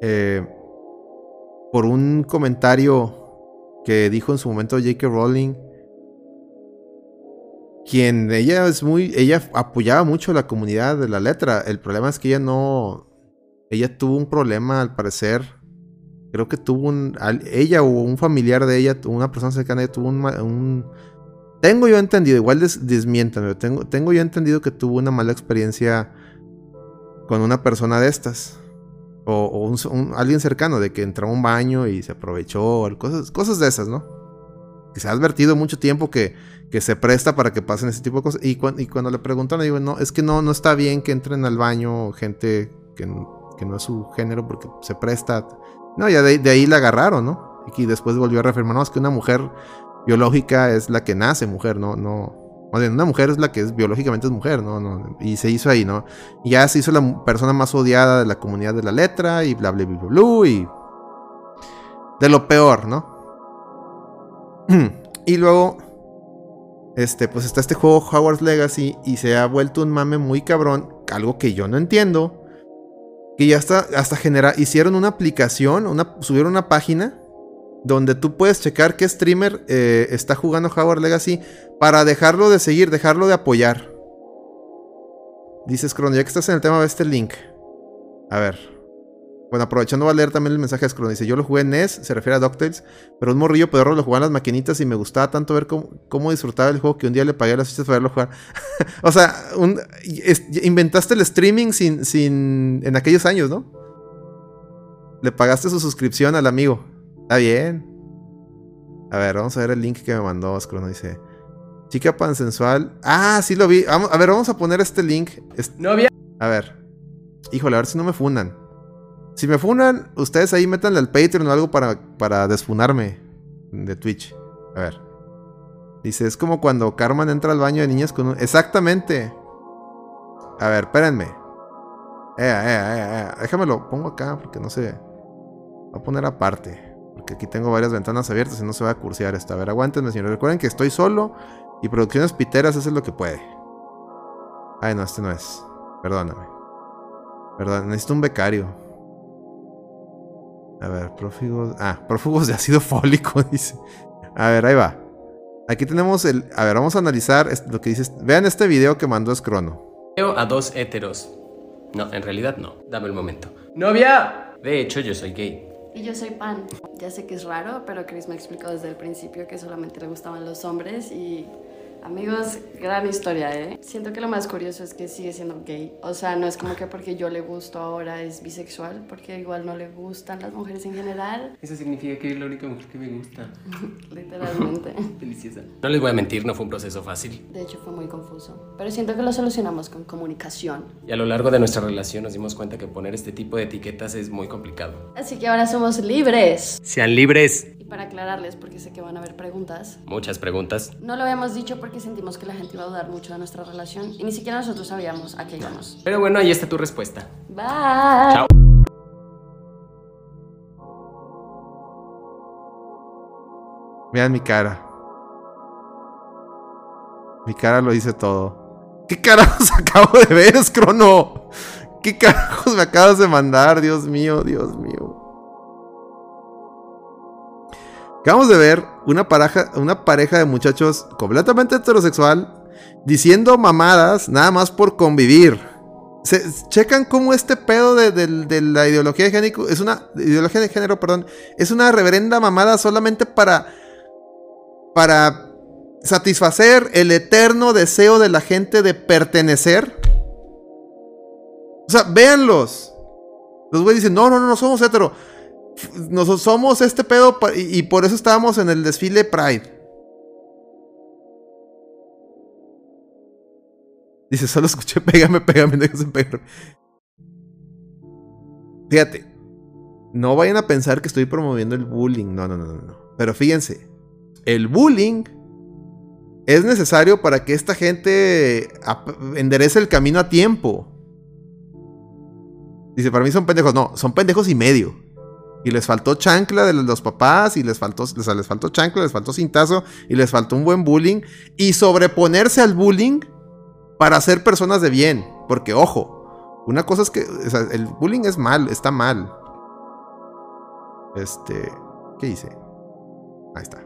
eh, por un comentario que dijo en su momento J.K. Rowling, quien ella es muy, ella apoyaba mucho la comunidad de la letra. El problema es que ella no, ella tuvo un problema al parecer. Creo que tuvo un, ella o un familiar de ella, una persona cercana, tuvo un tengo yo entendido, igual des, tengo, tengo yo entendido que tuvo una mala experiencia con una persona de estas. O, alguien cercano, de que entró a un baño y se aprovechó, cosas, cosas de esas, ¿no? Que se ha advertido mucho tiempo que, que se presta para que pasen ese tipo de cosas. Y, cuando le preguntan, le digo, no, es que no, no está bien que entren al baño gente que, no es su género porque se presta. No, ya de, de ahí la agarraron, ¿no? Y después volvió a reafirmar, no, es que una mujer biológica es la que nace mujer, no, no. una mujer es la que es biológicamente es mujer, ¿no? no y se hizo ahí, ¿no? Y ya se hizo la persona más odiada de la comunidad de la letra y bla, bla, bla, bla, bla y... De lo peor, ¿no? [clears throat] y luego, este, pues está este juego Howard's Legacy y se ha vuelto un mame muy cabrón, algo que yo no entiendo. que ya está, hasta genera, hicieron una aplicación, una, subieron una página donde tú puedes checar qué streamer eh, está jugando Howard Legacy para dejarlo de seguir, dejarlo de apoyar. Dices, Crono, ya que estás en el tema, ve este link. A ver. Bueno, aprovechando va a leer también el mensaje de Scroll. Dice, yo lo jugué en NES, se refiere a DuckTales, pero un morrillo pedorro lo jugaba en las maquinitas y me gustaba tanto ver cómo, disfrutaba el juego que un día le pagué las fichas para verlo jugar. [laughs] o sea, inventaste el streaming sin, sin, en aquellos años, ¿no? Le pagaste su suscripción al amigo. Está bien. A ver, vamos a ver el link que me mandó Scroll. Dice, chica pansensual. Ah, sí lo vi. a ver, vamos a poner este link. No había... A ver. Híjole, a ver si no me fundan. Si me funan, ustedes ahí métanle al Patreon o algo para, para desfunarme de Twitch. A ver. Dice, es como cuando Carmen entra al baño de niñas con un... Exactamente. A ver, espérenme. Eh, eh, eh, Déjame lo pongo acá porque no sé. Voy a poner aparte. Porque aquí tengo varias ventanas abiertas y no se va a cursear esta. A ver, aguántenme, señores. Recuerden que estoy solo y Producciones Piteras es lo que puede. Ay, no, este no es. Perdóname. Perdón, necesito un becario. A ver, prófugos. Ah, prófugos de ácido [laughs] fólico, dice. A ver, ahí va. Aquí tenemos el. A ver, vamos a analizar lo que dices. Vean este video que mandó Scrono. Veo a dos héteros. No, en realidad no. Dame un momento. ¡Novia! De hecho, yo soy gay. Y yo soy pan. Ya sé que es raro, pero Chris me explicó desde el principio que solamente le gustaban los hombres y Amigos, gran historia, ¿eh? Siento que lo más curioso es que sigue siendo gay. O sea, no es como que porque yo le gusto ahora es bisexual, porque igual no le gustan las mujeres en general. Eso significa que es la única mujer que me gusta. [laughs] Literalmente. [laughs] Deliciosa. No les voy a mentir, no fue un proceso fácil. De hecho, fue muy confuso. Pero siento que lo solucionamos con comunicación. Y a lo largo de nuestra relación nos dimos cuenta que poner este tipo de etiquetas es muy complicado. Así que ahora somos libres. Sean libres para aclararles, porque sé que van a haber preguntas. Muchas preguntas. No lo habíamos dicho porque sentimos que la gente iba a dudar mucho de nuestra relación y ni siquiera nosotros sabíamos a qué íbamos. Pero bueno, ahí está tu respuesta. Bye. Chao. Vean mi cara. Mi cara lo dice todo. ¿Qué carajos [laughs] acabo de ver, Scrono? ¿Qué carajos me acabas de mandar? Dios mío, Dios mío. Acabamos de ver una pareja, una pareja de muchachos completamente heterosexual diciendo mamadas nada más por convivir. Checan cómo este pedo de, la ideología de género es una ideología de género, perdón, es una reverenda mamada solamente para para satisfacer el eterno deseo de la gente de pertenecer. O sea, véanlos. Los güeyes dicen, no, no, no, no somos hetero. Nosotros somos este pedo y, por eso estábamos en el desfile Pride. Dice, solo escuché [laughs] pégame, pégame, déjame pegar. Fíjate, no vayan a pensar que estoy promoviendo el bullying. No, no, no, no. Pero fíjense, el bullying es necesario para que esta gente enderece el camino a tiempo. Dice, para mí son pendejos. No, son pendejos y medio. Y les faltó chancla de los papás, y les faltó, les faltó chancla, les faltó cintazo, y les faltó un buen bullying. Y sobreponerse al bullying para ser personas de bien. Porque, ojo, una cosa es que el bullying es mal, está mal. Este, ¿qué hice? Ahí está.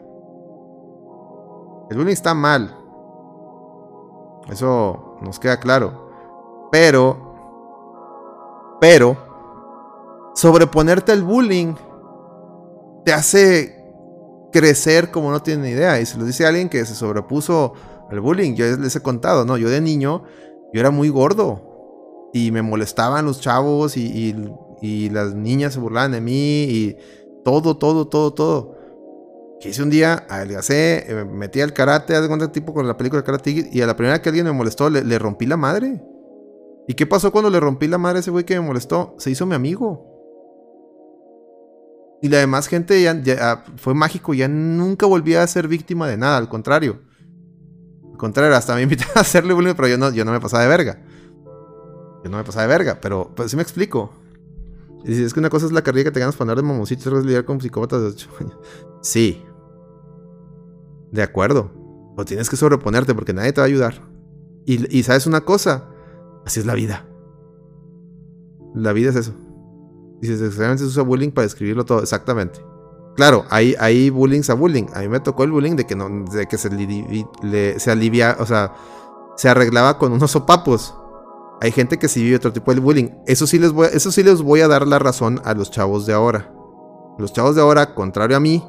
El bullying está mal. Eso nos queda claro. Pero, pero, sobreponerte al bullying te hace crecer como no tiene idea. Y se lo dice alguien que se sobrepuso al bullying. Yo les he contado, ¿no? Yo de niño, yo era muy gordo. Y me molestaban los chavos y, las niñas se burlaban de mí y todo, todo, todo, todo. Que hice un día, adelgacé, eh, metí al karate, haz tipo con la película Karate y a la primera que alguien me molestó le, le rompí la madre. ¿Y qué pasó cuando le rompí la madre a ese güey que me molestó? Se hizo mi amigo. Y la demás gente ya, ah, fue mágico, ya nunca volví a ser víctima de nada, al contrario. Al contrario, hasta me [laughs] invitaron a hacerle bullying, pero yo no, yo no me pasaba de verga. Yo no me pasaba de verga, pero, pero sí me explico. Y si es que una cosa es la carrera que te ganas para andar de mamoncito, otra es lidiar con psicópatas de 8 años. [laughs] Sí. De acuerdo. O tienes que sobreponerte porque nadie te va a ayudar. Y sabes una cosa, así es la vida. La vida es eso. Dices, desgraciadamente se usa bullying para describirlo todo. Exactamente. Claro, hay, hay bullying a bullying. A mí me tocó el bullying de que, no, de que se, se alivia, o sea, se arreglaba con unos sopapos. Hay gente que sí vive otro tipo de bullying. Eso sí les voy, eso sí les voy a dar la razón a los chavos de ahora. Los chavos de ahora, contrario a mí,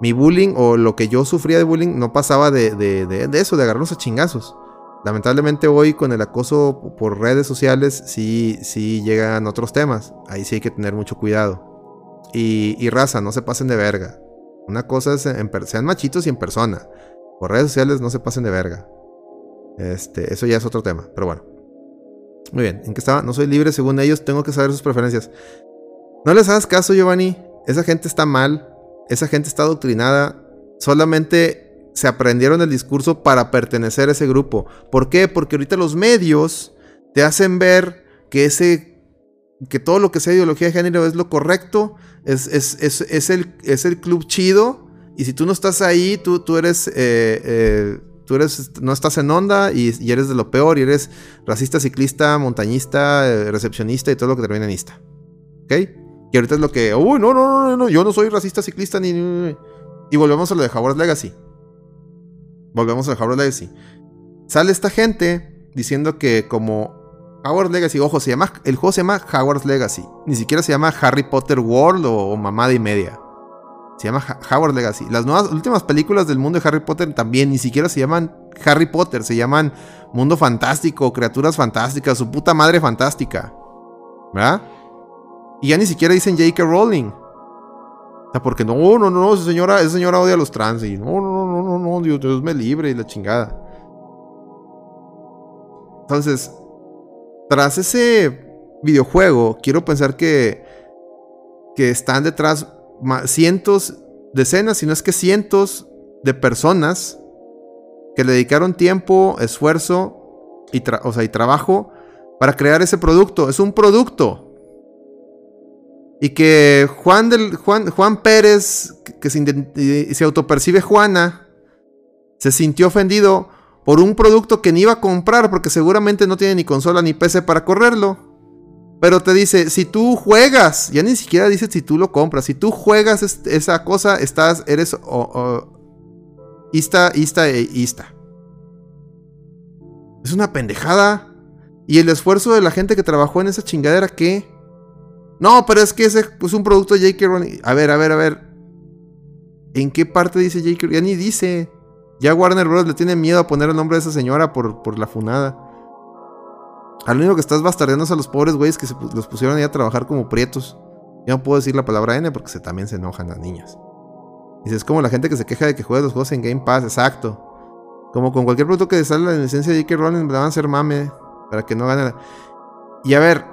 mi bullying o lo que yo sufría de bullying no pasaba de, de, de, eso, de agarrarnos a chingazos. Lamentablemente hoy con el acoso por redes sociales sí, sí llegan otros temas. Ahí sí hay que tener mucho cuidado. Y, raza, no se pasen de verga. Una cosa es, en, sean machitos y en persona. Por redes sociales no se pasen de verga. Este, eso ya es otro tema, pero bueno. Muy bien, ¿en qué estaba? No soy libre según ellos, tengo que saber sus preferencias. No les hagas caso, Giovanni. Esa gente está mal. Esa gente está adoctrinada. Solamente se aprendieron el discurso para pertenecer a ese grupo. ¿Por qué? Porque ahorita los medios te hacen ver que ese que todo lo que sea ideología de género es lo correcto, es, es, el, es el club chido, y si tú no estás ahí, tú, tú eres... Eh, eh, tú eres, no estás en onda y, eres de lo peor, y eres racista, ciclista, montañista, eh, recepcionista y todo lo que termina en ista. ¿Ok? Y ahorita es lo que, uy, no, no, no, no, yo no soy racista, ciclista, ni... Y volvemos a lo de Howard Legacy. Volvemos a Howard Legacy. Sale esta gente diciendo que como Howard Legacy, ojo, se llama, el juego se llama Howard's Legacy. Ni siquiera se llama Harry Potter World o, Mamada y Media. Se llama Howard Legacy. Las nuevas, últimas películas del mundo de Harry Potter también ni siquiera se llaman Harry Potter, se llaman Mundo Fantástico, Criaturas Fantásticas, su puta madre fantástica. ¿Verdad? Y ya ni siquiera dicen J.K. Rowling. Porque no, no, no, esa señora, esa señora odia a los trans. Y no, no, no, no, no, Dios, Dios me libre y la chingada. Entonces, tras ese videojuego, quiero pensar que, que están detrás cientos, decenas, si no es que cientos de personas que le dedicaron tiempo, esfuerzo y, o sea, y trabajo para crear ese producto. Es un producto. Y que Juan, del, Juan, Juan Pérez, que se, se autopercibe Juana, se sintió ofendido por un producto que ni iba a comprar porque seguramente no tiene ni consola ni PC para correrlo. Pero te dice, si tú juegas, ya ni siquiera dice si tú lo compras, si tú juegas esa cosa, estás, eres ista e ista. Es una pendejada. Y el esfuerzo de la gente que trabajó en esa chingadera, ¿qué? No, pero es que ese es un producto de J.K. Rowling. A ver, a ver, a ver. ¿En qué parte dice J.K. Ya ni dice. Ya Warner Bros. le tiene miedo a poner el nombre de esa señora por, por la funada. Al único que estás bastardeando a los pobres güeyes que se los pusieron ahí a trabajar como prietos. Ya no puedo decir la palabra N porque se, también se enojan las niñas. Dices, es como la gente que se queja de que juega los juegos en Game Pass, exacto. Como con cualquier producto que sale la licencia de J.K. Rowling, le van a hacer mame para que no gane. Y a ver,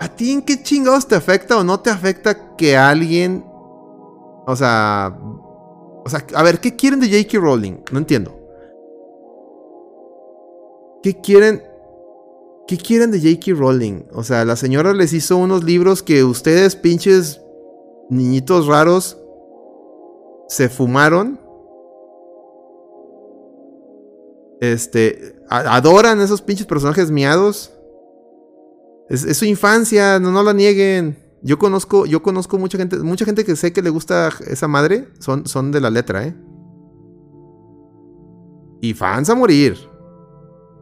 ¿a ti en qué chingados te afecta o no te afecta que alguien, o sea, o sea, a ver, ¿qué quieren de J.K. Rowling? No entiendo. ¿Qué quieren? ¿Qué quieren de J.K. Rowling? O sea, la señora les hizo unos libros que ustedes, pinches niñitos raros, se fumaron. Este, adoran esos pinches personajes miados. Es, su infancia, no, no la nieguen. Yo conozco, yo conozco mucha gente, mucha gente que sé que le gusta esa madre, son, son de la letra, ¿eh? Y fans a morir.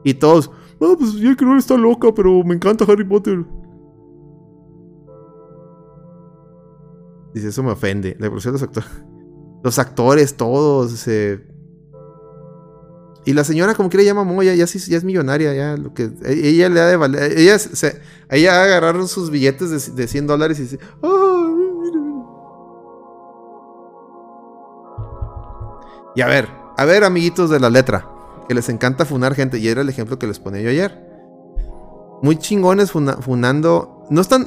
Y todos, no, pues J.K. Rowling está loca, pero me encanta Harry Potter. Dice, eso me ofende. La los actores. [laughs] Los actores, todos, se y la señora, como que le llama Moya, ya, es millonaria, ya que ella le da de valer. Ella, ella agarraron sus billetes de, 100 dólares y dice, Y a ver, a ver, amiguitos de la letra, que les encanta funar gente, y era el ejemplo que les ponía yo ayer. Muy chingones funando. No están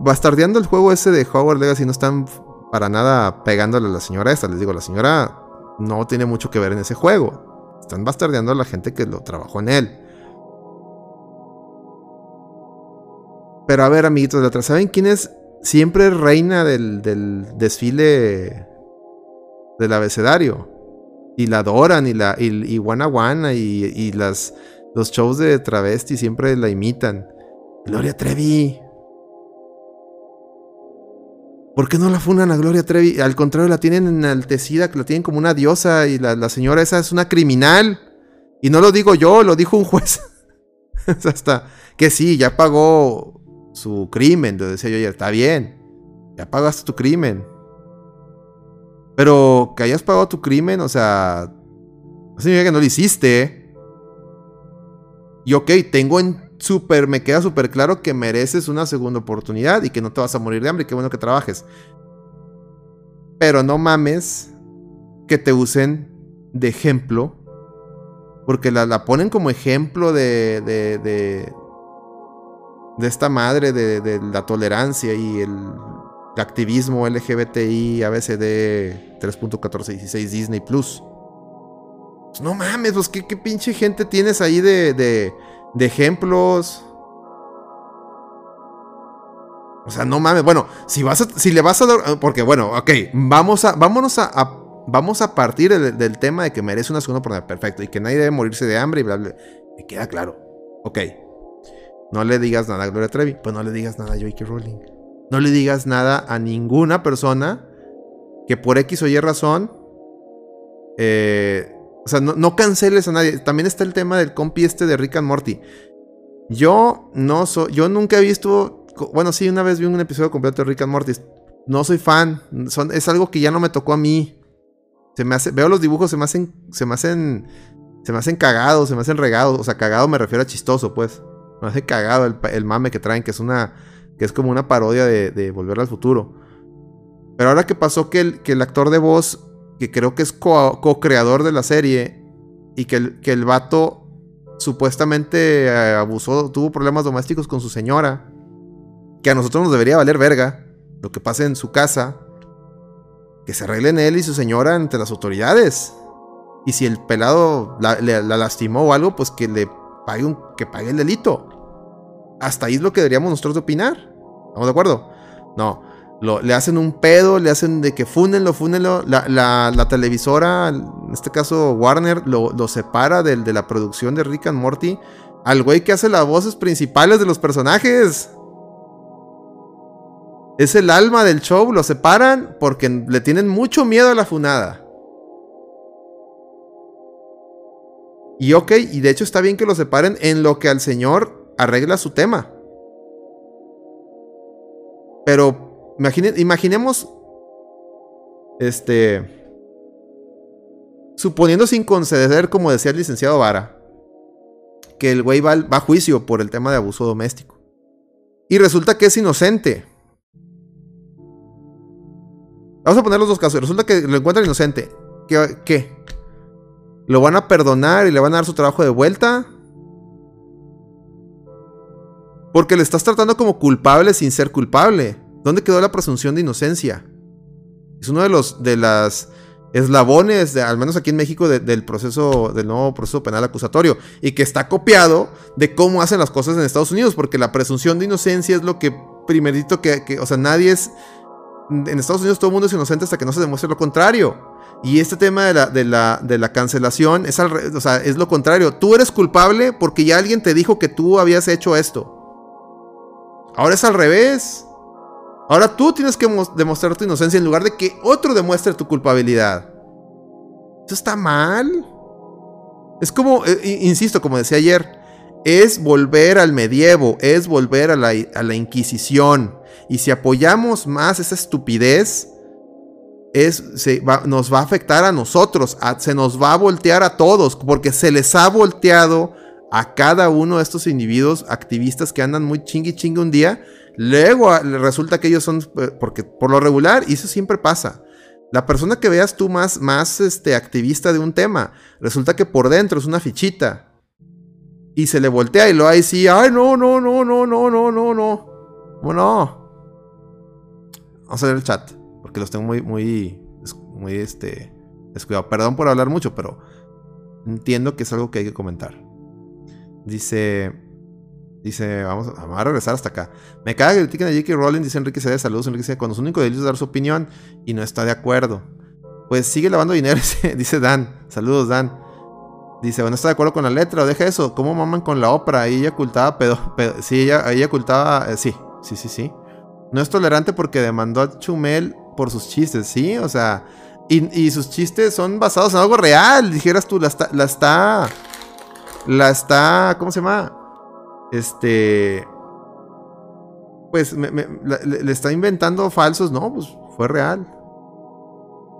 bastardeando el juego ese de Hogwarts Legacy, no están para nada pegándole a la señora esta. Les digo, la señora no tiene mucho que ver en ese juego. Están bastardeando a la gente que lo trabajó en él. Pero a ver, amiguitos de atrás, ¿saben quién es siempre reina del, desfile del abecedario? Y la adoran, y la y, y y, las, los shows de travesti siempre la imitan. Gloria Trevi. ¿Por qué no la funan a Gloria Trevi? Al contrario, la tienen enaltecida, que la tienen como una diosa y la, señora esa es una criminal. Y no lo digo yo, lo dijo un juez. [laughs] Hasta que sí, ya pagó su crimen, lo decía yo ayer, está bien. Ya pagaste tu crimen. Pero que hayas pagado tu crimen, o sea, no significa que no lo hiciste. Y ok, tengo en súper, me queda súper claro que mereces una segunda oportunidad y que no te vas a morir de hambre. Qué bueno que trabajes. Pero no mames que te usen de ejemplo. Porque la, ponen como ejemplo de, de, de, de esta madre de, de, la tolerancia y el activismo LGBTI ABCD 3.1416 Disney Plus. Pues no mames, pues ¿qué, qué pinche gente tienes ahí de, de ejemplos. O sea, no mames. Bueno, si vas a, si le vas a dar, porque bueno, ok, vamos a, vámonos a, vamos a partir del, tema de que merece una segunda oportunidad, perfecto, y que nadie debe morirse de hambre y bla, bla. Me queda claro. Ok. No le digas nada a Gloria Trevi, pues no le digas nada a J.K. Rowling. No le digas nada a ninguna persona que por X o Y razón eh, o sea, no, canceles a nadie. También está el tema del compi este de Rick and Morty. Yo no soy. Yo nunca he visto. Bueno, sí, una vez vi un episodio completo de Rick and Morty. No soy fan. Es algo que ya no me tocó a mí. Se me hace. Veo los dibujos, se me hacen. Se me hacen. Se me hacen cagados, se me hacen regados. O sea, cagado me refiero a chistoso, pues. Me hace cagado el, mame que traen, que es una. Que es como una parodia de, Volver al Futuro. Pero ahora que pasó que el, que el actor de voz que creo que es co-creador de la serie, y que el, que el vato supuestamente eh, abusó, tuvo problemas domésticos con su señora, que a nosotros nos debería valer verga lo que pase en su casa, que se arreglen él y su señora ante las autoridades. Y si el pelado la, lastimó o algo, pues que le pague, un, que pague el delito. Hasta ahí es lo que deberíamos nosotros opinar. ¿Estamos de acuerdo? No le hacen un pedo, le hacen de que fúnenlo, fúnenlo. La, la, televisora, en este caso Warner, lo, separa de, de, la producción de Rick and Morty al güey que hace las voces principales de los personajes. Es el alma del show, lo separan porque le tienen mucho miedo a la funada. Y ok, y de hecho está bien que lo separen en lo que al señor arregla su tema. Pero imaginemos, este, suponiendo sin conceder, como decía el licenciado Vara, que el güey va, a juicio por el tema de abuso doméstico. Y resulta que es inocente. Vamos a poner los dos casos. Resulta que lo encuentran inocente. ¿Qué? ¿Lo van a perdonar y le van a dar su trabajo de vuelta? Porque le estás tratando como culpable sin ser culpable. ¿Dónde quedó la presunción de inocencia? Es uno de los de las eslabones, de, al menos aquí en México, del proceso, del nuevo proceso penal acusatorio, y que está copiado de cómo hacen las cosas en Estados Unidos, porque la presunción de inocencia es lo que primerito que, o sea, nadie es, en Estados Unidos todo el mundo es inocente hasta que no se demuestre lo contrario. Y este tema de la, de la, de la cancelación es, o sea, es lo contrario. Tú eres culpable porque ya alguien te dijo que tú habías hecho esto. Ahora es al revés. Ahora tú tienes que demostrar tu inocencia en lugar de que otro demuestre tu culpabilidad. Eso está mal. Es como, eh, insisto, como decía ayer, es volver al medievo, es volver a la, Inquisición. Y si apoyamos más esa estupidez, es, nos va a afectar a nosotros, se nos va a voltear a todos, porque se les ha volteado a cada uno de estos individuos activistas que andan muy chingui chingue un día Luego ah, resulta que ellos son, eh, porque por lo regular, y eso siempre pasa, la persona que veas tú más, más este, activista de un tema, resulta que por dentro es una fichita. Y se le voltea y lo hay sí, ay, no, no, no, no, no, no, no, no. Bueno, Vamos a ver el chat, porque los tengo muy, muy, muy, este, descuidado. Perdón por hablar mucho, pero entiendo que es algo que hay que comentar. Dice... Dice, vamos, a regresar hasta acá. Me caga que critiquen a J.K. Rowling, dice Enrique C. Saludos, Enrique C. Cuando su único delito es dar su opinión y no está de acuerdo. Pues sigue lavando dinero, [laughs] dice Dan. Saludos, Dan. Dice, bueno, está de acuerdo con la letra, o deja eso. ¿Cómo maman con la ópera? Y ella ocultaba pedo- Sí, ella, ella ocultaba. eh, sí, sí, sí, sí. No es tolerante porque demandó a Chumel por sus chistes, sí, o sea. Y, y sus chistes son basados en algo real. Dijeras tú, la está. La está. La está. ¿Cómo se llama? Este. Pues me- le, está inventando falsos. No, pues fue real.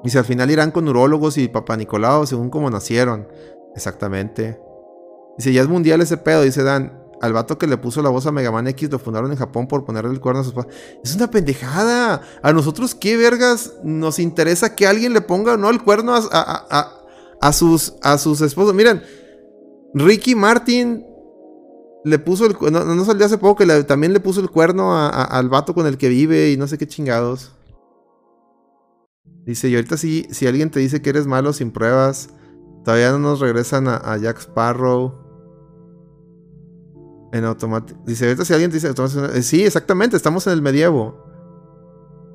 Dice, al final irán con urólogos y papá Nicolau según como nacieron. Exactamente. Dice, ya es mundial ese pedo, dice Dan. Al vato que le puso la voz a Mega Man X lo fundaron en Japón por ponerle el cuerno a pa- Es una pendejada. A nosotros, ¿qué vergas nos interesa que alguien le ponga o no el cuerno a, a- a- a sus, a sus esposos? Miren, Ricky Martin le puso el. No, no salió hace poco que también le puso el cuerno al vato con el que vive y no sé qué chingados. Dice, y ahorita sí, si alguien te dice que eres malo sin pruebas, todavía no nos regresan a, Jack Sparrow. En automático. Dice, ahorita si alguien te dice, eh, sí, exactamente, estamos en el medievo.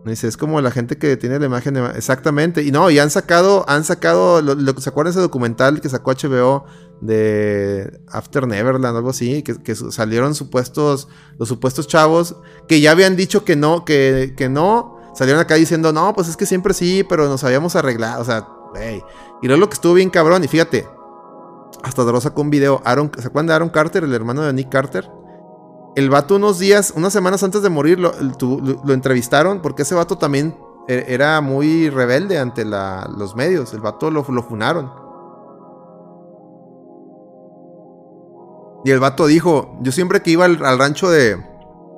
Dice, es como la gente que tiene la imagen de... Exactamente. Y no, y han sacado, han sacado, lo, lo- ¿se acuerdan ese documental que sacó HBO de After Neverland algo así? Que, salieron supuestos, los supuestos chavos que ya habían dicho que no, que, que no. Salieron acá diciendo, no, pues es que siempre sí, pero nos habíamos arreglado. O sea, güey. Y luego lo que estuvo bien cabrón, y fíjate, hasta Dross sacó un video. Aaron, ¿Se acuerdan de Aaron Carter, el hermano de Nick Carter? El vato unos días, unas semanas antes de morir, lo, entrevistaron porque ese vato también e- era muy rebelde ante los medios. El vato lo funaron. Y el vato dijo, yo siempre que iba al, rancho de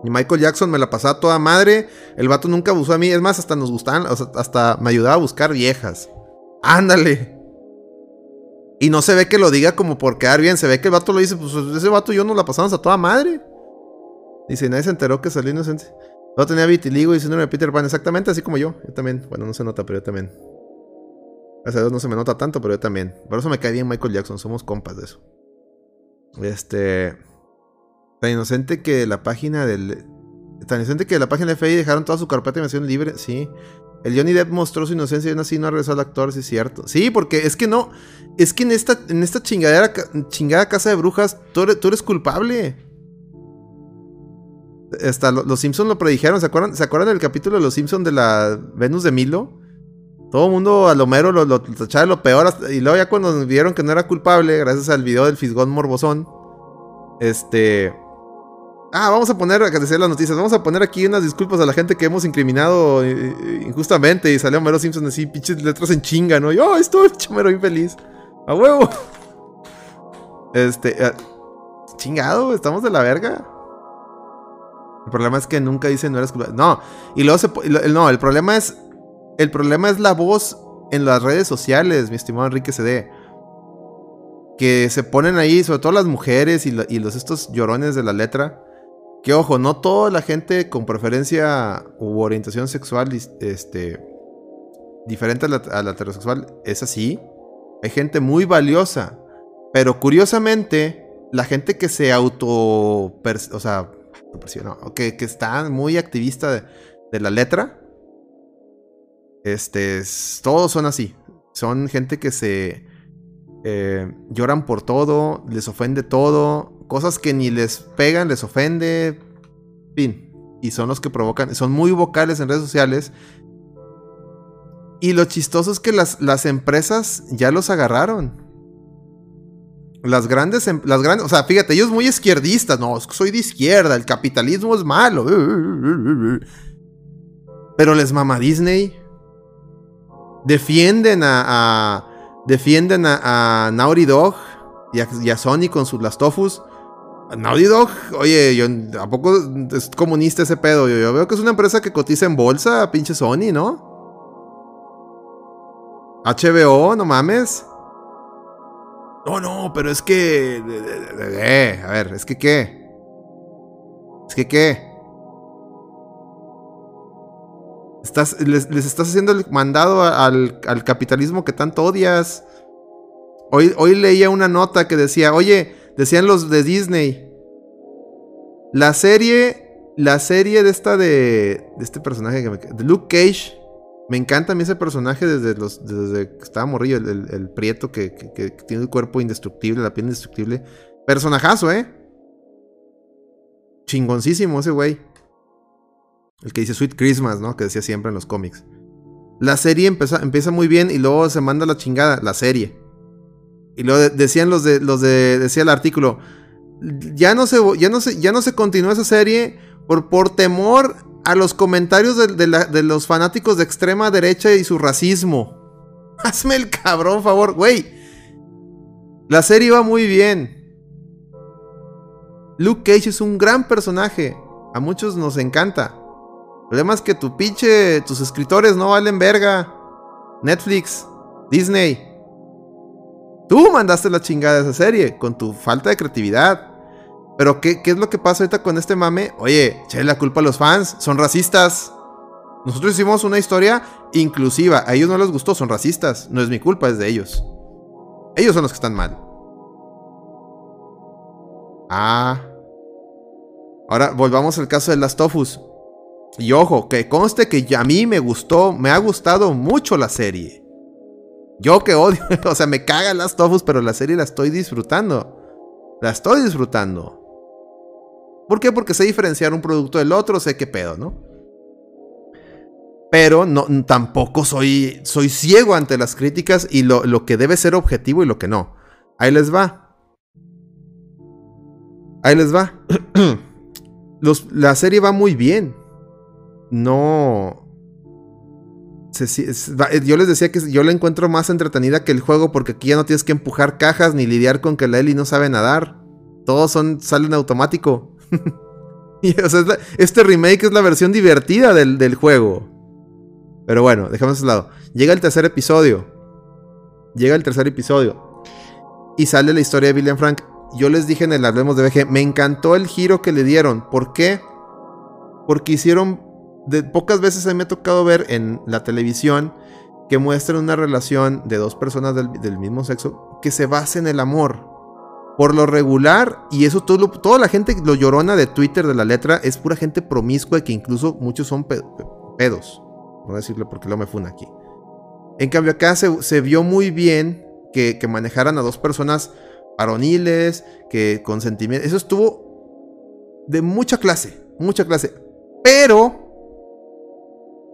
Michael Jackson me la pasaba toda madre. El vato nunca abusó a mí. Es más, hasta nos gustaban, o sea, hasta me ayudaba a buscar viejas. Ándale. Y no se ve que lo diga como por quedar bien. Se ve que el vato lo dice, pues ese vato y yo nos la pasamos a toda madre. Dice, nadie se enteró que salió inocente. No tenía vitiligo y síndrome Peter Pan. Exactamente así como yo. Yo también. Bueno, no se nota, pero yo también. Gracias a Dios no se me nota tanto, pero yo también. Por eso me cae bien Michael Jackson. Somos compas de eso. Este. Tan inocente que la página del. Tan inocente que la página de FBI dejaron toda su carpeta de investigación libre. Sí. El Johnny Depp mostró su inocencia y aún así no regresó al actor, sí es cierto. Sí, porque es que no. Es que en esta, en esta chingadera, chingada casa de brujas, tú eres, tú eres culpable. Hasta lo- los Simpsons lo predijeron. ¿Se acuerdan, ¿Se acuerdan del capítulo de los Simpsons de la Venus de Milo? Todo el mundo al Homero lo, lo, lo tachaba lo peor. y luego ya cuando vieron que no era culpable, gracias al video del Fisgón Morbosón. Este. Ah, vamos a poner, a decir las noticias, vamos a poner aquí unas disculpas a la gente que hemos incriminado eh, eh, injustamente. Y salió Homero Simpson así, pinches letras en chinga, ¿no? Y oh, estoy Homero bien feliz. A huevo. [laughs] Este. eh, chingado, estamos de la verga. El problema es que nunca dicen no eres culpable. No, y luego se. lo- No, el problema es. El problema es la voz en las redes sociales, mi estimado Enrique CD. Que se ponen ahí, sobre todo las mujeres y, los estos llorones de la letra. Que ojo, no toda la gente con preferencia u orientación sexual este, diferente a la, heterosexual es así. Hay gente muy valiosa. Pero curiosamente, la gente que se auto. O sea, que, está muy activista de la letra. Este, es- todos son así. Son gente que se eh, lloran por todo, les ofende todo, cosas que ni les pegan, les ofende, fin. Y son los que provocan, son muy vocales en redes sociales. Y lo chistoso es que las, las empresas ya los agarraron. Las grandes, em- las grandes, o sea, fíjate, ellos muy izquierdistas, no, soy de izquierda, el capitalismo es malo. Pero les mama Disney. Defienden a, defienden a, a Naughty Dog y a, y a Sony con sus Lastofus. Naughty Dog, oye, yo, ¿a poco es comunista ese pedo? Yo, yo veo que es una empresa que cotiza en bolsa, pinche Sony, ¿no? HBO, no mames. No, no, pero es que... eh, a ver, es que qué. Es que qué. Estás, les, estás haciendo el mandado al, al capitalismo que tanto odias. Hoy, hoy leía una nota que decía, oye, decían los de Disney. La serie, la serie de esta de, de este personaje que me, de Luke Cage, Me encanta a mí ese personaje desde, los, desde que estaba morrillo, el, prieto que, tiene el cuerpo indestructible, la piel indestructible. Personajazo, ¿eh? Chingoncísimo ese güey. El que dice Sweet Christmas, ¿no? Que decía siempre en los cómics. La serie empieza, muy bien y luego se manda la chingada, la serie. Y luego decían los de, los de, decía el artículo, ya no se, ya no se, ya no se continúa esa serie por, por temor a los comentarios de, los fanáticos de extrema derecha y su racismo. [laughs] Hazme el cabrón, favor, güey. La serie va muy bien. Luke Cage es un gran personaje. A muchos nos encanta. El problema es que tu pinche, tus escritores no valen verga. Netflix, Disney. Tú mandaste la chingada de esa serie con tu falta de creatividad. Pero ¿qué, es lo que pasa ahorita con este mame? Oye, che la culpa a los fans, son racistas. Nosotros hicimos una historia inclusiva, a ellos no les gustó, son racistas. No es mi culpa, es de ellos. Ellos son los que están mal. Ah. Ahora volvamos al caso de las Tofus. Y ojo, que conste que a mí me gustó, me ha gustado mucho la serie. Yo que odio, [laughs] o sea, me cagan las Tofus, pero la serie la estoy disfrutando. La estoy disfrutando. ¿Por qué? Porque sé diferenciar un producto del otro, sé qué pedo, ¿no? Pero no, tampoco soy, soy ciego ante las críticas y lo, lo que debe ser objetivo y lo que no. Ahí les va. Ahí les va. [clears throat] la serie va muy bien. No. yo les decía que yo la encuentro más entretenida que el juego porque aquí ya no tienes que empujar cajas ni lidiar con que la Ellie no sabe nadar. Todos son, salen automático. [laughs] este remake es la versión divertida del, juego. Pero bueno, dejamos a lado. Llega el tercer episodio. Llega el tercer episodio. Y sale la historia de William Frank. Yo les dije en el Hablemos de BG, me encantó el giro que le dieron. ¿Por qué? Porque hicieron. De, pocas veces a me ha tocado ver en la televisión que muestran una relación de dos personas del, mismo sexo que se basa en el amor. Por lo regular, y eso todo toda la gente lo llorona de Twitter de la letra es pura gente promiscua que incluso muchos son pedos. Voy a decirle porque lo me funa aquí. En cambio, acá se, vio muy bien que, manejaran a dos personas varoniles, que con sentimientos. Eso estuvo de mucha clase, mucha clase. Pero,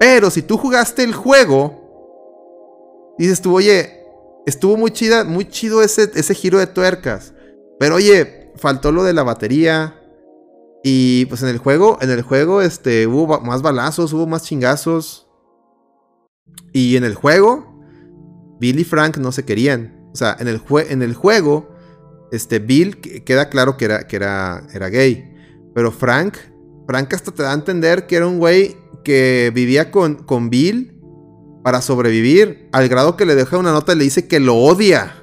pero si tú jugaste el juego, dices tú, oye, estuvo muy chida, muy chido ese, ese giro de tuercas. Pero oye, faltó lo de la batería. Y pues en el juego, en el juego, este, hubo más balazos, hubo más chingazos. Y en el juego, Bill y Frank no se querían. O sea, en el, en el juego, este, Bill queda claro que era, que era, era gay. Pero Frank, Frank hasta te da a entender que era un güey que vivía con, con Bill para sobrevivir. Al grado que le deja una nota y le dice que lo odia.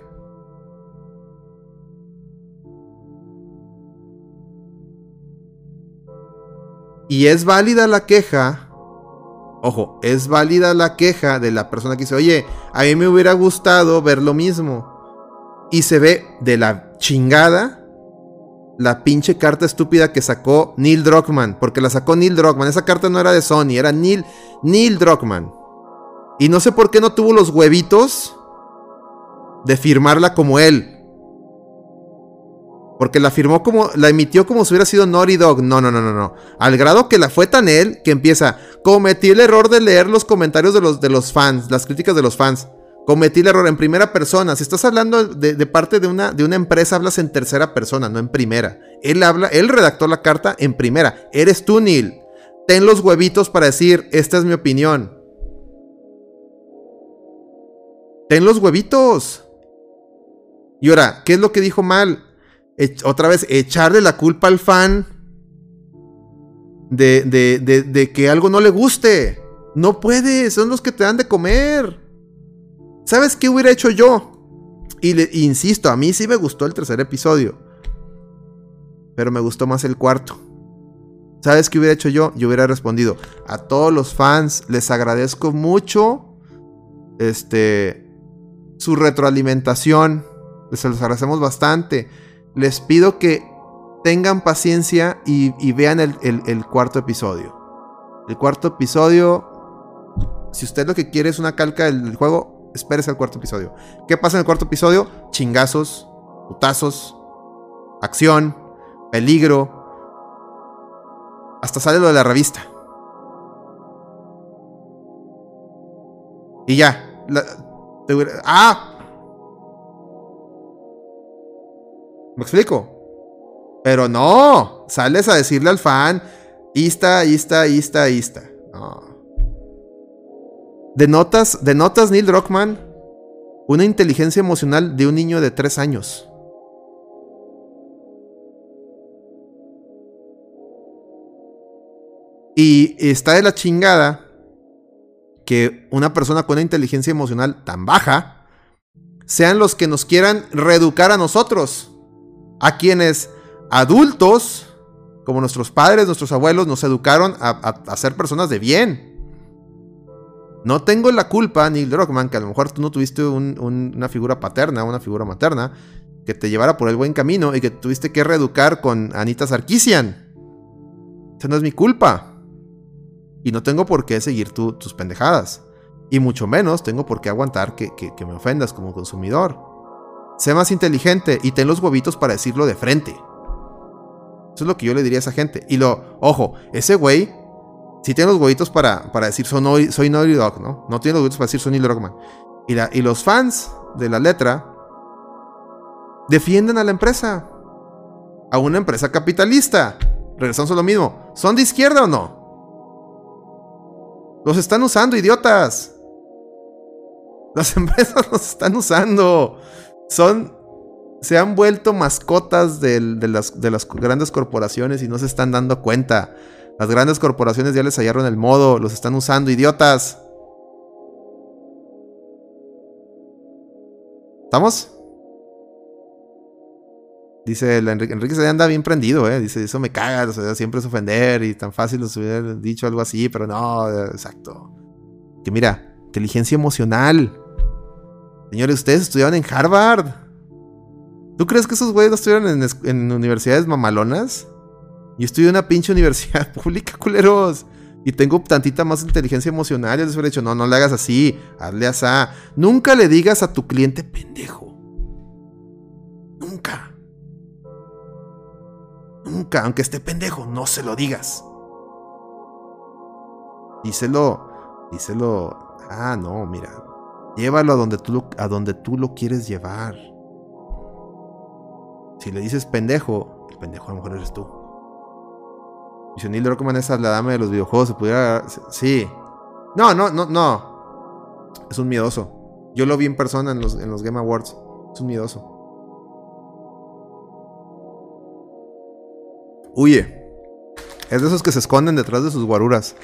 Y es válida la queja. Ojo, es válida la queja de la persona que dice, oye, a mí me hubiera gustado ver lo mismo. Y se ve de la chingada la pinche carta estúpida que sacó Neil Druckmann. Porque la sacó Neil Druckmann. Esa carta no era de Sony, era Neil, Neil Druckmann. Y no sé por qué no tuvo los huevitos de firmarla como él. Porque la firmó como, la emitió como si hubiera sido Naughty Dog. No, no, no, no, no. Al grado que la fue tan él que empieza, cometí el error de leer los comentarios de los, de los fans, las críticas de los fans. Cometí el error en primera persona. Si estás hablando de, parte de una, de una empresa, hablas en tercera persona, no en primera. Él habla, él redactó la carta en primera. Eres tú, Neil. Ten los huevitos para decir, esta es mi opinión. Ten los huevitos. Y ahora, ¿qué es lo que dijo mal? otra vez, echarle la culpa al fan de, de, que algo no le guste. No puedes, son los que te dan de comer. ¿Sabes qué hubiera hecho yo? Y le, insisto, a mí sí me gustó el tercer episodio. Pero me gustó más el cuarto. ¿Sabes qué hubiera hecho yo? Yo hubiera respondido. A todos los fans les agradezco mucho. Este. Su retroalimentación. Les los agradecemos bastante les pido que tengan paciencia y, vean el, cuarto episodio. El cuarto episodio Si usted lo que quiere es una calca del juego, espérese al cuarto episodio. ¿Qué pasa en el cuarto episodio? Chingazos, putazos, acción, peligro. Hasta sale lo de la revista. Y ya. ¡Ah! ¿Me explico? Pero no. Sales a decirle al fan. Ista, ista, ista, ista. No. Denotas, denotas Neil Druckmann una inteligencia emocional de un niño de tres años. Y está de la chingada que una persona con una inteligencia emocional tan baja sean los que nos quieran reeducar a nosotros, a quienes adultos, como nuestros padres, nuestros abuelos, nos educaron a, ser personas de bien. No tengo la culpa, Neil Druckmann, que a lo mejor tú no tuviste una figura paterna, una figura materna, que te llevara por el buen camino y que tuviste que reeducar con Anita Sarkisian. Esa no es mi culpa. Y no tengo por qué seguir tus pendejadas. Y mucho menos tengo por qué aguantar que, me ofendas como consumidor. Sé más inteligente y ten los huevitos para decirlo de frente. Eso es lo que yo le diría a esa gente. Y lo, ojo, ese güey sí tiene los huevitos para, para decir soy, soy Naughty Dog, ¿no? No tiene los huevitos para decir soy Neil. Y, la, y los fans de la letra defienden a la empresa. A una empresa capitalista. Regresamos a lo mismo. ¿Son de izquierda o no? Los están usando, idiotas. Las [laughs] empresas los están usando. Son. Se han vuelto mascotas de, las, de las grandes corporaciones y no se están dando cuenta. Las grandes corporaciones ya les hallaron el modo. Los están usando, idiotas. ¿Estamos? Dice Enrique, Enrique se anda bien prendido, ¿eh? Dice, eso me caga, siempre es ofender y tan fácil los hubiera dicho algo así, pero no, exacto. Que mira, inteligencia emocional. Señores, ustedes estudiaban en Harvard. ¿Tú crees que esos güeyes no estudiaron en, universidades mamalonas? Yo estudié en una pinche universidad [laughs] pública, culeros. Y tengo tantita más inteligencia emocional. Yo les hubiera dicho, no, no le hagas así. Hazle así. Nunca le digas a tu cliente pendejo. Nunca. Nunca, aunque esté pendejo, no se lo digas. Díselo, díselo. Ah, no, mira. Llévalo a donde tú a donde tú lo quieres llevar. Si le dices pendejo, el pendejo a lo mejor eres tú. Druckmann es la dama de los videojuegos, se pudiera. Sí. No, no, no, no. Es un miedoso. Yo lo vi en persona en los, en los Game Awards. Es un miedoso. Huye. Es de esos que se esconden detrás de sus guaruras.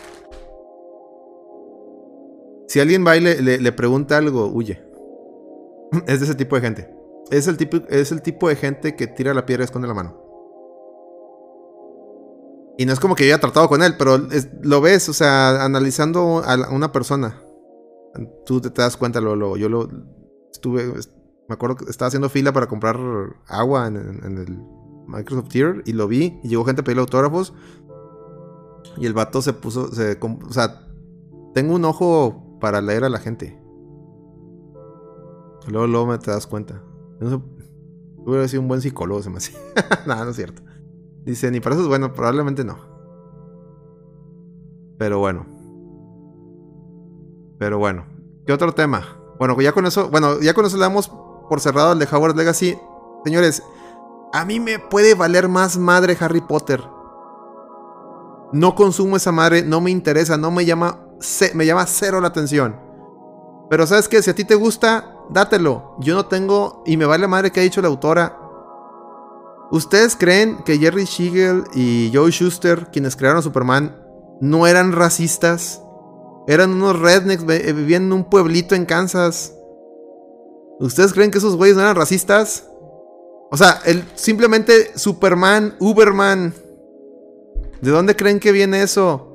Si alguien va y le, pregunta algo, huye. [clears throat] Es de ese tipo de gente. Es el tipo, es el tipo de gente que tira la piedra y esconde la mano. Y no es como que yo haya tratado con él, pero lo ves, o sea, analizando a una persona. Tú te, das cuenta, lo, yo lo estuve, me acuerdo que estaba haciendo fila para comprar agua en el Microsoft Tier y lo vi y llegó gente a pedirle autógrafos y el vato se puso, se, o sea, tengo un ojo para leer a la gente. Luego, luego me te das cuenta. No hubiera sido un buen psicólogo, se me hace. [laughs] Nada, no es cierto. Dice, ni para eso es bueno, probablemente no. Pero bueno. Pero bueno. ¿Qué otro tema? Bueno, ya con eso, bueno, ya con eso le damos por cerrado el de Howard Legacy. Señores, a mí me puede valer más madre Harry Potter. No consumo esa madre, no me interesa, no me llama, me llama cero la atención. Pero sabes que si a ti te gusta, dátelo. Yo no tengo y me vale madre que ha dicho la autora. ¿Ustedes creen que Jerry Siegel y Joe Schuster, quienes crearon a Superman, no eran racistas? Eran unos rednecks, vivían en un pueblito en Kansas. ¿Ustedes creen que esos güeyes no eran racistas? O sea, simplemente Superman, Uberman. ¿De dónde creen que viene eso?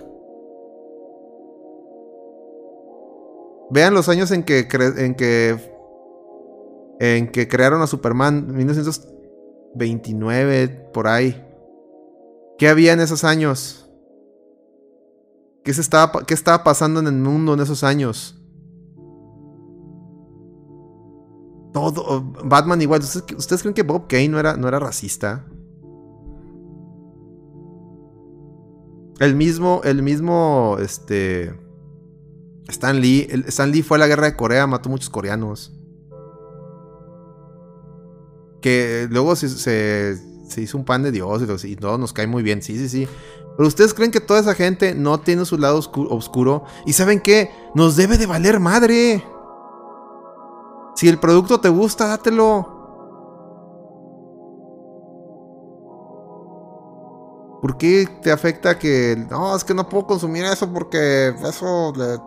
Vean los años en que, en que, en que crearon a Superman, 1929, por ahí. ¿Qué había en esos años? ¿Qué, se estaba, ¿Qué estaba pasando en el mundo en esos años? Todo. Batman igual. ¿Ustedes, creen que Bob Kane no era, no era racista? El mismo, el mismo, este... Stan Lee. Stan Lee fue a la guerra de Corea, mató muchos coreanos. Que luego se, se, hizo un pan de Dios y, todo nos cae muy bien. Sí, sí, sí. Pero ustedes creen que toda esa gente no tiene su lado oscuro. Y saben qué? Nos debe de valer madre. Si el producto te gusta, dátelo. ¿Por qué te afecta que no, es que no puedo consumir eso porque eso le,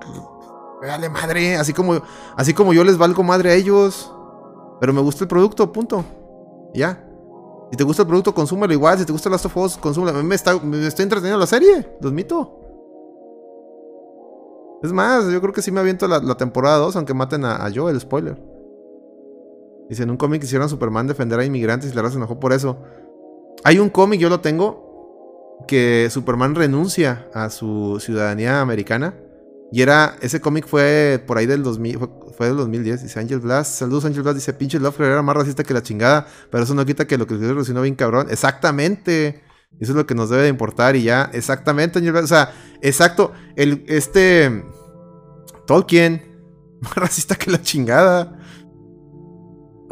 me vale madre? Así como, así como yo les valgo madre a ellos. Pero me gusta el producto, punto. Ya. Si te gusta el producto, consúmelo igual. Si te gusta Last of Us, consúmelo. Me, está, me estoy entreteniendo la serie, los mito. Es más, yo creo que sí me aviento la, temporada 2, aunque maten a, a Joel, spoiler. Dice, en un cómic hicieron a Superman defender a inmigrantes y la raza enojó por eso. Hay un cómic, yo lo tengo, que Superman renuncia a su ciudadanía americana. Y era, ese cómic fue por ahí del 2000, fue, del 2010. Dice Angel Blast, saludos Angel Blast, dice, pinche Lovecraft era más racista que la chingada, pero eso no quita que lo que se relacionó bien cabrón. Exactamente. Eso es lo que nos debe de importar y ya, exactamente, Angel Blast. O sea, exacto, el, este, Tolkien, [laughs] más racista que la chingada.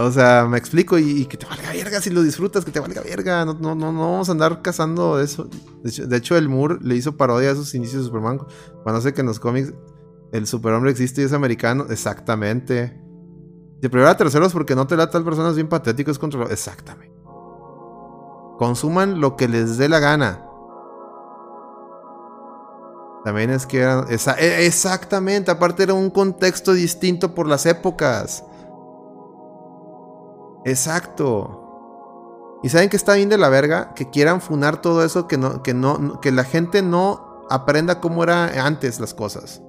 O sea, me explico y, que te valga verga si lo disfrutas, que te valga verga. No, no, no, vamos a andar cazando eso. De hecho, el Moore le hizo parodia a esos inicios de Superman. Cuando sé que en los cómics el superhombre existe y es americano. Exactamente. De primero a terceros porque no te la tal personas bien patéticos contra Exactamente. Consuman lo que les dé la gana. También es que eran. E, exactamente. Aparte era un contexto distinto por las épocas. Exacto. ¿Y saben que está bien de la verga? Que quieran funar todo eso, que, no, que, no, que la gente no aprenda cómo era antes las cosas.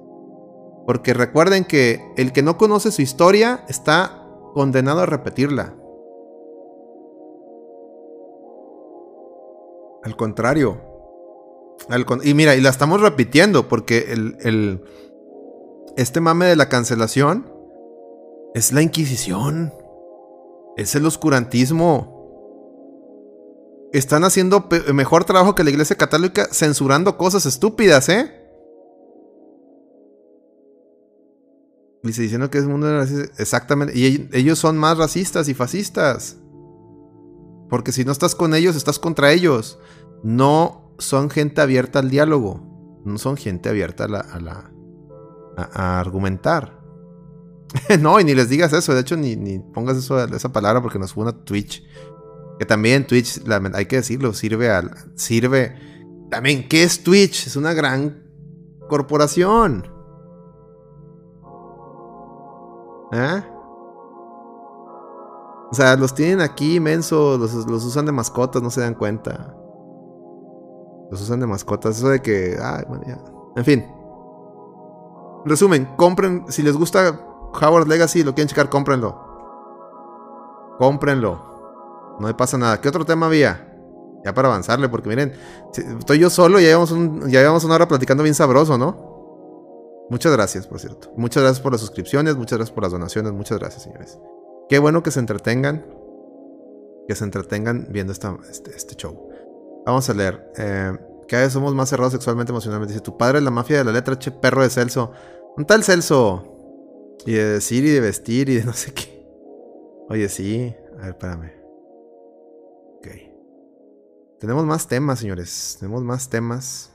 Porque recuerden que el que no conoce su historia está condenado a repetirla. Al contrario. y mira, y la estamos repitiendo porque el, el, este mame de la cancelación es la Inquisición. Es el oscurantismo. Están haciendo mejor trabajo que la Iglesia Católica censurando cosas estúpidas, ¿eh? Dice diciendo que es mundo Exactamente. Y ellos son más racistas y fascistas. Porque si no estás con ellos, estás contra ellos. No son gente abierta al diálogo. No son gente abierta a, la, a argumentar. [laughs] no, y ni les digas eso. De hecho, ni, ni pongas esa palabra porque nos fue una Twitch. Que también Twitch, hay que decirlo, sirve al. Sirve. También, ¿qué es Twitch? Es una gran corporación. ¿Eh? O sea, los tienen aquí inmenso, los, los, usan de mascotas, no se dan cuenta. Los usan de mascotas, eso de que. Ay, bueno, ya. En fin. Resumen, compren, si les gusta Howard Legacy, lo quieren checar, cómprenlo. Cómprenlo. No me pasa nada. ¿Qué otro tema había? Ya para avanzarle, porque miren, estoy yo solo y ya llevamos, ya llevamos una hora platicando bien sabroso, ¿no? Muchas gracias, por cierto. Muchas gracias por las suscripciones, muchas gracias por las donaciones, muchas gracias, señores. Qué bueno que se entretengan. Que se entretengan viendo este, este show. Vamos a leer. Eh, cada vez somos más cerrados sexualmente, emocionalmente. Dice, tu padre es la mafia de la letra, che perro de Celso. ¿Un tal Celso? Y de decir y de vestir y de [laughs] no sé qué. Oye, sí. A ver, espérame. Ok. Tenemos más temas, señores. Tenemos más temas.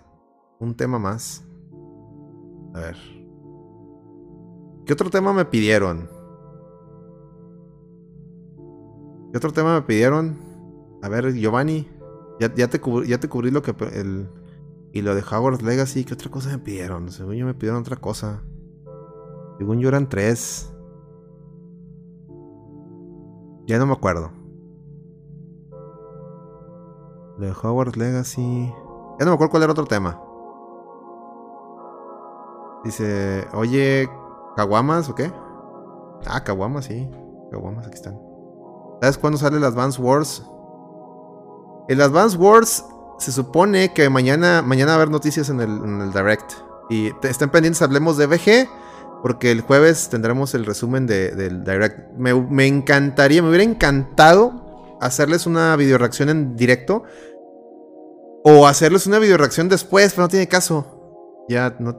Un tema más. A ver. ¿Qué otro tema me pidieron? ¿Qué otro tema me pidieron? A ver, Giovanni. Ya, ya, te, ya te cubrí lo que... El, y lo de Howard Legacy. ¿Qué otra cosa me pidieron? Según yo me pidieron otra cosa. Según yo eran tres. Ya no me acuerdo. De Howard Legacy. Ya no me acuerdo cuál era otro tema. Dice, oye, ¿caguamas o qué? Ah, caguamas, sí. Caguamas, aquí están. ¿Sabes cuándo sale el Advance Wars? El Advance Wars se supone que mañana, mañana va a haber noticias en el, Direct. Y estén pendientes, hablemos de VG. Porque el jueves tendremos el resumen del Direct. Me, encantaría, me hubiera encantado hacerles una video reacción en directo. O hacerles una video reacción después, pero no tiene caso. Ya no.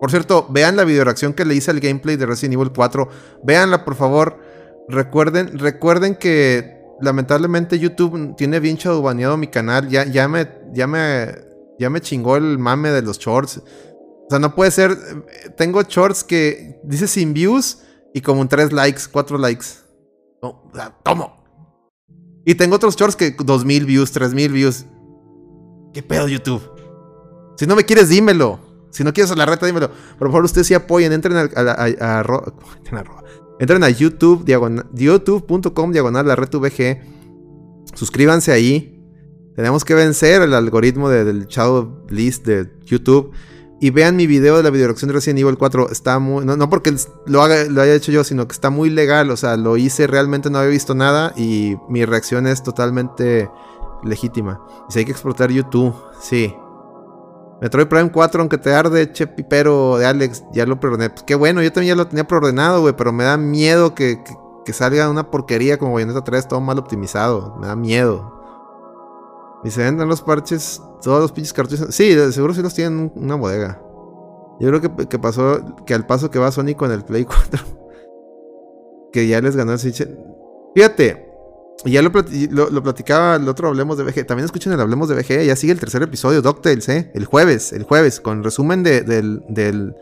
Por cierto, vean la video reacción que le hice al gameplay de Resident Evil 4. Véanla, por favor. Recuerden, recuerden que lamentablemente YouTube tiene bien baneado mi canal. Ya, ya me. Ya me. Ya me chingó el mame de los shorts. Sea, no puede ser. Tengo shorts que dice sin views y como 3 likes, 4 likes. No, ¿Cómo? Y tengo otros shorts que 2000 views, 3000 views. ¿Qué pedo, YouTube? Si no me quieres, dímelo. Si no quieres a la reta, dímelo. Por favor, ustedes sí apoyen. Entren a, [laughs] a, entren a YouTube, youtube.com, diagonal, la red VG. Suscríbanse ahí. Tenemos que vencer el algoritmo del Shadow List de YouTube. Y vean mi video de la videoreacción de Resident Evil 4. Está muy. No, porque lo, haga, lo haya hecho yo, sino que está muy legal. O sea, lo hice realmente, no había visto nada. Y mi reacción es totalmente legítima. Y si hay que explotar YouTube, sí. Metroid Prime 4, aunque te arde, che pipero de Alex, ya lo preordené. Pues qué bueno, yo también ya lo tenía preordenado, güey, pero me da miedo que, salga una porquería como Bayonetta 3, todo mal optimizado. Me da miedo. Y se venden los parches, todos los pinches cartuchos. Sí, seguro sí los tienen en una bodega. Yo creo que, que, pasó, que al paso que va Sony con el Play [laughs] 4, que ya les ganó el Switch. Fíjate, ya lo, platicaba el otro Hablemos de VG. También escuchen el Hablemos de VG. Ya sigue el tercer episodio, DuckTales, ¿eh? El jueves, el jueves, con resumen del, del,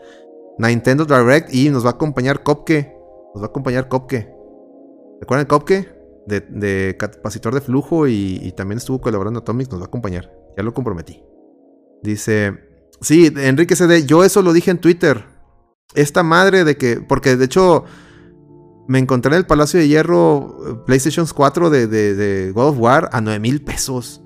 Nintendo Direct. Y nos va a acompañar Kopke. Nos va a acompañar Kopke. ¿Recuerdan Kopke? De, de capacitor de flujo y, también estuvo colaborando Atomics. Nos va a acompañar. Ya lo comprometí. Dice. Sí, Enrique CD. Yo eso lo dije en Twitter. Esta madre de que. Porque de hecho me encontré en el Palacio de Hierro eh, PlayStation 4 de, God of War a 9 mil pesos.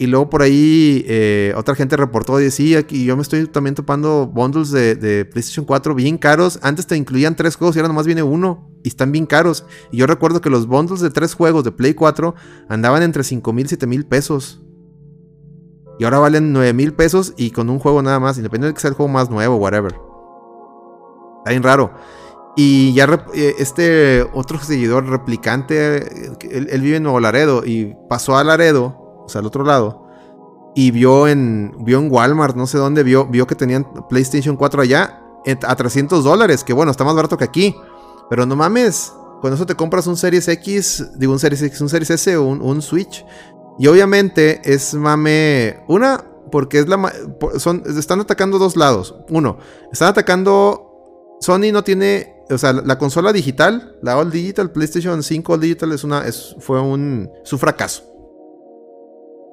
Y luego por ahí eh, otra gente reportó y decía que yo me estoy también topando bundles de, PlayStation 4 bien caros. Antes te incluían tres juegos y ahora nomás viene uno. Y están bien caros. Y yo recuerdo que los bundles de tres juegos de Play 4 andaban entre 5 mil y 7 mil pesos. Y ahora valen 9 mil pesos y con un juego nada más. Independientemente de que sea el juego más nuevo, whatever. Está bien raro. Y ya eh, este otro seguidor replicante, él, vive en Nuevo Laredo y pasó a Laredo, o sea, al otro lado, y vio en, vio en Walmart, no sé dónde, vio, vio que tenían PlayStation 4 allá a 300 dólares, que bueno, está más barato que aquí. Pero no mames, con eso te compras un Series X, digo un Series X, un Series S o un, Switch. Y obviamente es mame, una, porque es la... Son, están atacando dos lados. Uno, están atacando... Sony no tiene o sea, la, consola digital, la All Digital, PlayStation 5 All Digital es una, es, fue un, su fracaso.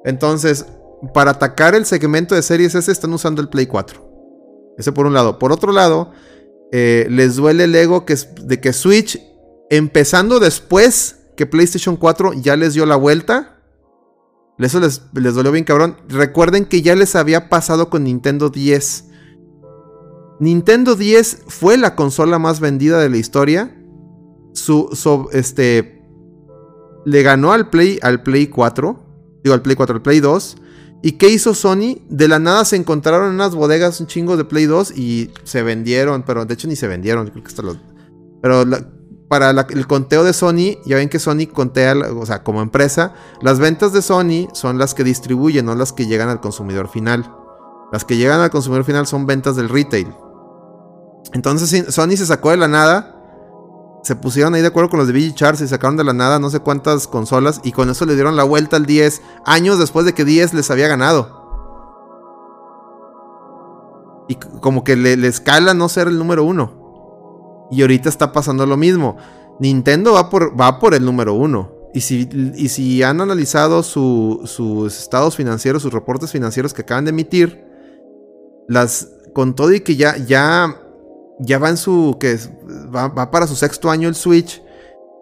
Entonces, para atacar el segmento de series S están usando el Play 4. Ese por un lado. Por otro lado, eh, les duele el ego de que Switch, empezando después que PlayStation 4 ya les dio la vuelta. Eso les, les dolió bien cabrón. Recuerden que ya les había pasado con Nintendo 10 Nintendo 10 fue la consola más vendida de la historia. Su, este, le ganó al Play, al Play 4. Digo, al Play 4, al Play 2. ¿Y qué hizo Sony? De la nada se encontraron en unas bodegas un chingo de Play 2 y se vendieron, pero de hecho ni se vendieron. Pero para el conteo de Sony, ya ven que Sony contea, o sea, como empresa, las ventas de Sony son las que distribuyen, no las que llegan al consumidor final. Las que llegan al consumidor final son ventas del retail. Entonces Sony se sacó de la nada. Se pusieron ahí de acuerdo con los de VG Charts y sacaron de la nada no sé cuántas consolas. Y con eso le dieron la vuelta al 10. Años después de que 10 les había ganado. Y como que le, escala no ser el número uno. Y ahorita está pasando lo mismo. Nintendo va por, va por el número uno. Y si, y si han analizado sus estados financieros, sus reportes financieros que acaban de emitir, las, con todo y que ya, ya ya va en su. que va, para su sexto año el Switch.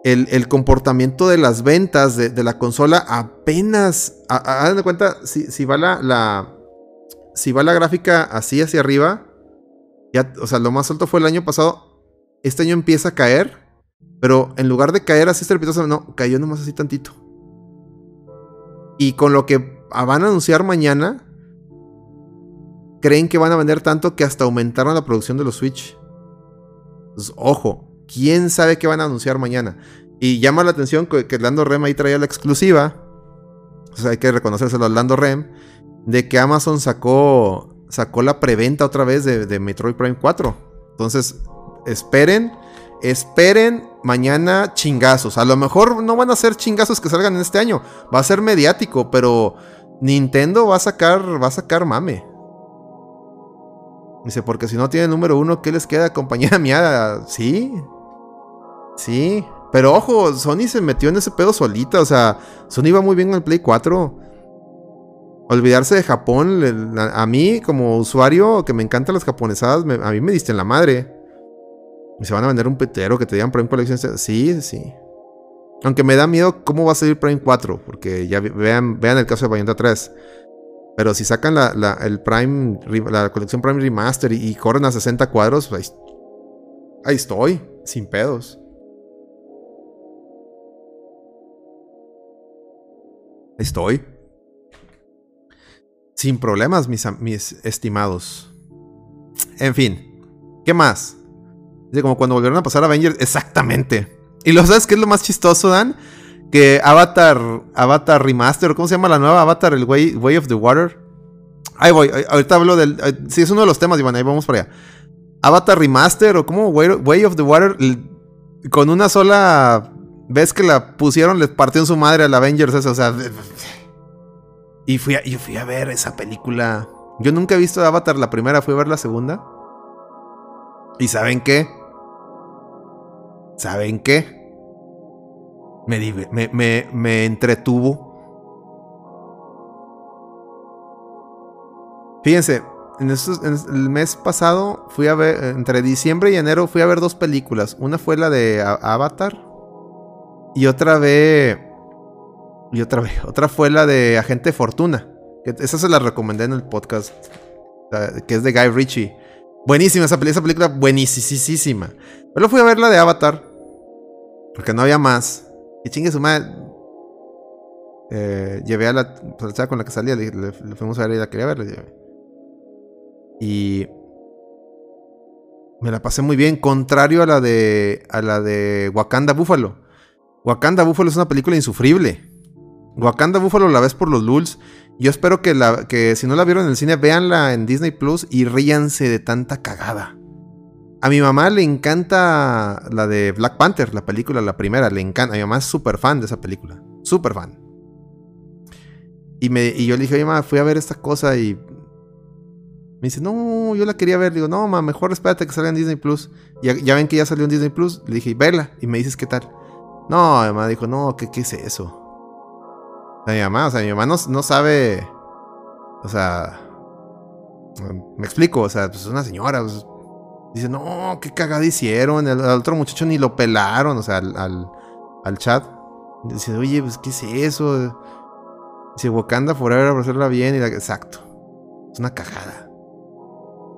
El, comportamiento de las ventas de, la consola apenas. Hagan de cuenta, si, va la, gráfica así hacia arriba. O sea, lo más alto fue el año pasado. Este año empieza a caer. Pero en lugar de caer así estrepitoso, no, cayó nomás así tantito. Y con lo que van a anunciar mañana, creen que van a vender tanto que hasta aumentaron la producción de los Switch. Entonces, ojo, quién sabe qué van a anunciar mañana. Y llama la atención que, que Lando Rem ahí traía la exclusiva. Sea, hay que reconocérselo a Lando Rem. De que Amazon sacó, sacó la preventa otra vez de, de Metroid Prime 4. Entonces, esperen. Esperen mañana chingazos. A lo mejor no van a ser chingazos que salgan en este año. Va a ser mediático, pero Nintendo va a sacar, va a sacar mame. Dice, porque si no tiene número uno, ¿qué les queda, compañía [laughs] mía? Sí. Sí. Pero ojo, Sony se metió en ese pedo solita. O sea, Sony va muy bien en el Play 4. Olvidarse de Japón, a, mí como usuario que me encantan las japonesadas, a mí me diste en la madre. Y se van a vender un petero que te digan Prime Collection. Sí, sí. Aunque me da miedo cómo va a salir Prime 4, porque ya vean, vean el caso de Bayonetta 3. Pero si sacan la, el Prime, la colección Prime Remaster y, y corren a 60 cuadros, ahí, estoy, sin pedos. Ahí estoy. Sin problemas, mis, estimados. En fin, ¿qué más? Dice como cuando volvieron a pasar Avengers, exactamente. Y lo sabes qué es lo más chistoso, Dan? Que Avatar, Avatar Remaster, ¿cómo se llama la nueva Avatar? El Way, Way of the Water. Ahí voy, ahorita hablo del. eh, sí, es uno de los temas, Iván, ahí vamos para allá. Avatar Remaster o como Way, Way of the Water, con una sola vez que la pusieron, le partió en su madre al Avengers, ese, o sea. Y fui a, fui a ver esa película. Yo nunca he visto Avatar la primera, fui a ver la segunda. ¿Y saben qué? ¿Saben qué? Me, me, me, me entretuvo. Fíjense, en, el mes pasado fui a ver, entre diciembre y enero fui a ver dos películas. Una fue la de Avatar. Y otra vez... Y otra vez, otra fue la de Agente Fortuna. Esa se la recomendé en el podcast. Que es de Guy Ritchie. Buenísima esa, esa película, buenísima. Pero fui a ver la de Avatar. Porque no había más. Y chingue su madre. Eh, llevé a la, pues, chava con la que salía, le, fuimos a ver y la quería ver. Y me la pasé muy bien, contrario a la de a la de Wakanda Buffalo. Wakanda Buffalo es una película insufrible. Wakanda Buffalo la ves por los lulz. Yo espero que, la, que si no la vieron en el cine, véanla en Disney Plus y ríanse de tanta cagada. A mi mamá le encanta la de Black Panther, la película, la primera, le encanta. A mi mamá es súper fan de esa película, súper fan. Y, me, y yo le dije, oye, mamá, fui a ver esta cosa y me dice, no, yo la quería ver. Digo, no, mamá, mejor espérate que salga en Disney Plus. Ya, ya ven que ya salió en Disney Plus. Le dije, verla. Y me dices, ¿qué tal? No, mi mamá dijo, no, ¿qué, qué es eso? O mi mamá, o sea, mi mamá no, no sabe. O sea. Me explico, o sea, pues es una señora. pues, dice, no, qué cagada hicieron. El, al otro muchacho ni lo pelaron, o sea, al, al, chat. Dice, oye, pues, ¿qué es eso? Dice, Wakanda Forever, por hacerla bien. Exacto. Es una cagada.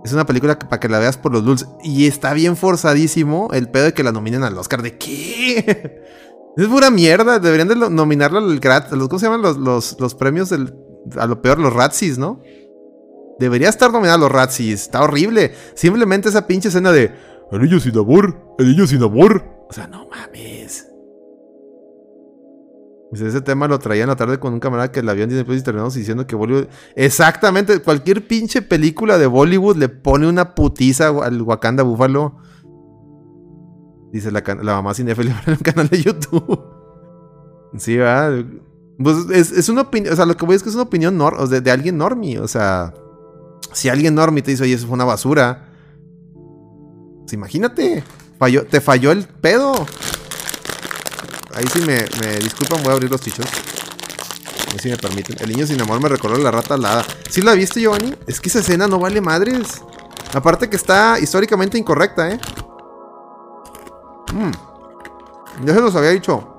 Es una película que, para que la veas por los lulz. Y está bien forzadísimo el pedo de que la nominen al Oscar. ¿De qué? [laughs] Es pura mierda. Deberían de nominarla al grat. ¿Cómo se llaman los, los, los premios del. A lo peor, los Razzies, ¿no? Debería estar nominada a los Razzies. Está horrible. Simplemente esa pinche escena de. El niño sin amor. El niño sin amor. O sea, no mames. Pues ese tema lo traía en la tarde con un camarada que la vio en Disney y terminamos diciendo que Bollywood. Exactamente, cualquier pinche película de Bollywood le pone una putiza al Wakanda Buffalo. Dice la, la mamá cinéfila [laughs] en el canal de YouTube. Sí, va. Pues es, es una opinión. O sea, lo que voy es que es una opinión nor- de, de alguien normie. O sea, si alguien normie te dice, eso fue una basura. Pues imagínate. Falló, te falló el pedo. Ahí sí me, me disculpan, voy a abrir los chichos. A ver si me permiten. El niño sin amor me recordó la rata alada. ¿Sí la viste, Giovanni? Es que esa escena no vale madres. Aparte que está históricamente incorrecta, ¿eh? Mm. Ya se los había dicho.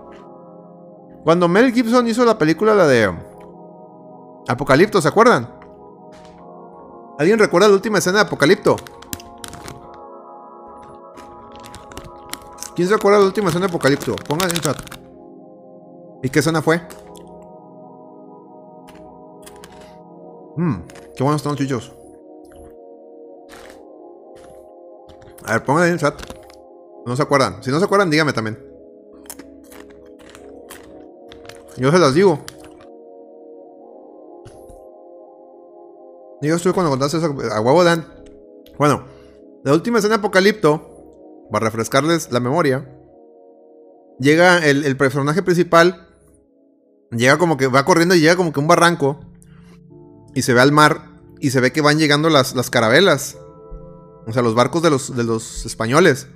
Cuando Mel Gibson hizo la película, la de Apocalipto, ¿se acuerdan? ¿Alguien recuerda la última escena de Apocalipto? ¿Quién se acuerda de la última escena de Apocalipto? Pónganse en chat. ¿Y qué escena fue? Mmm, qué buenos están los chichos. A ver, pónganse en chat. No se acuerdan. Si no se acuerdan, dígame también. Yo se las digo. Yo estuve cuando contaste eso a huevo Dan. Bueno, la última escena de Apocalipto, para refrescarles la memoria, llega el, personaje principal, llega como que va corriendo y llega como que un barranco, y se ve al mar, y se ve que van llegando las, las carabelas. O sea, los barcos de los, de los españoles.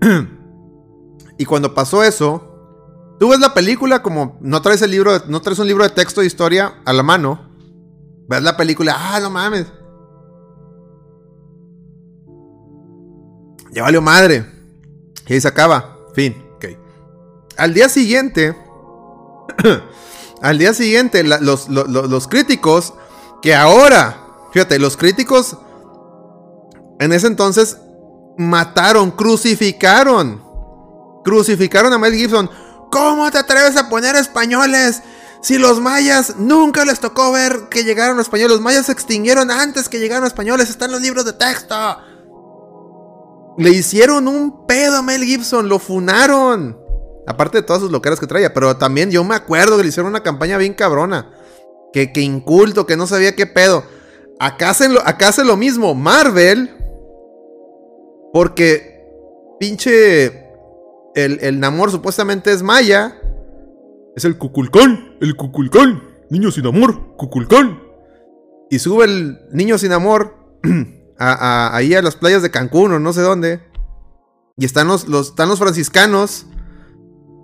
[clears throat] y cuando pasó eso, tú ves la película como no traes el libro, no traes un libro de texto de historia a la mano. Ves la película, ah, no mames. Ya valió madre. Y ahí se acaba. Fin. Ok. Al día siguiente. [clears throat] al día siguiente, los, los críticos. Que ahora. Fíjate, los críticos. En ese entonces. Mataron, crucificaron. Crucificaron a Mel Gibson. ¿Cómo te atreves a poner españoles? Si los mayas nunca les tocó ver que llegaron los españoles, los mayas se extinguieron antes que llegaron los españoles, están los libros de texto. Le hicieron un pedo a Mel Gibson, lo funaron. Aparte de todas sus loqueras que traía, pero también yo me acuerdo que le hicieron una campaña bien cabrona. Que, que inculto, que no sabía qué pedo. Acá hacen, lo, acá lo mismo. Marvel. Porque pinche. El, el Namor supuestamente es maya. Es el Cuculcán, el Cuculcán, niño sin amor, Cuculcán. Y sube el niño sin amor [clears throat] ahí a las playas de Cancún o no sé dónde. Y están los, están los franciscanos.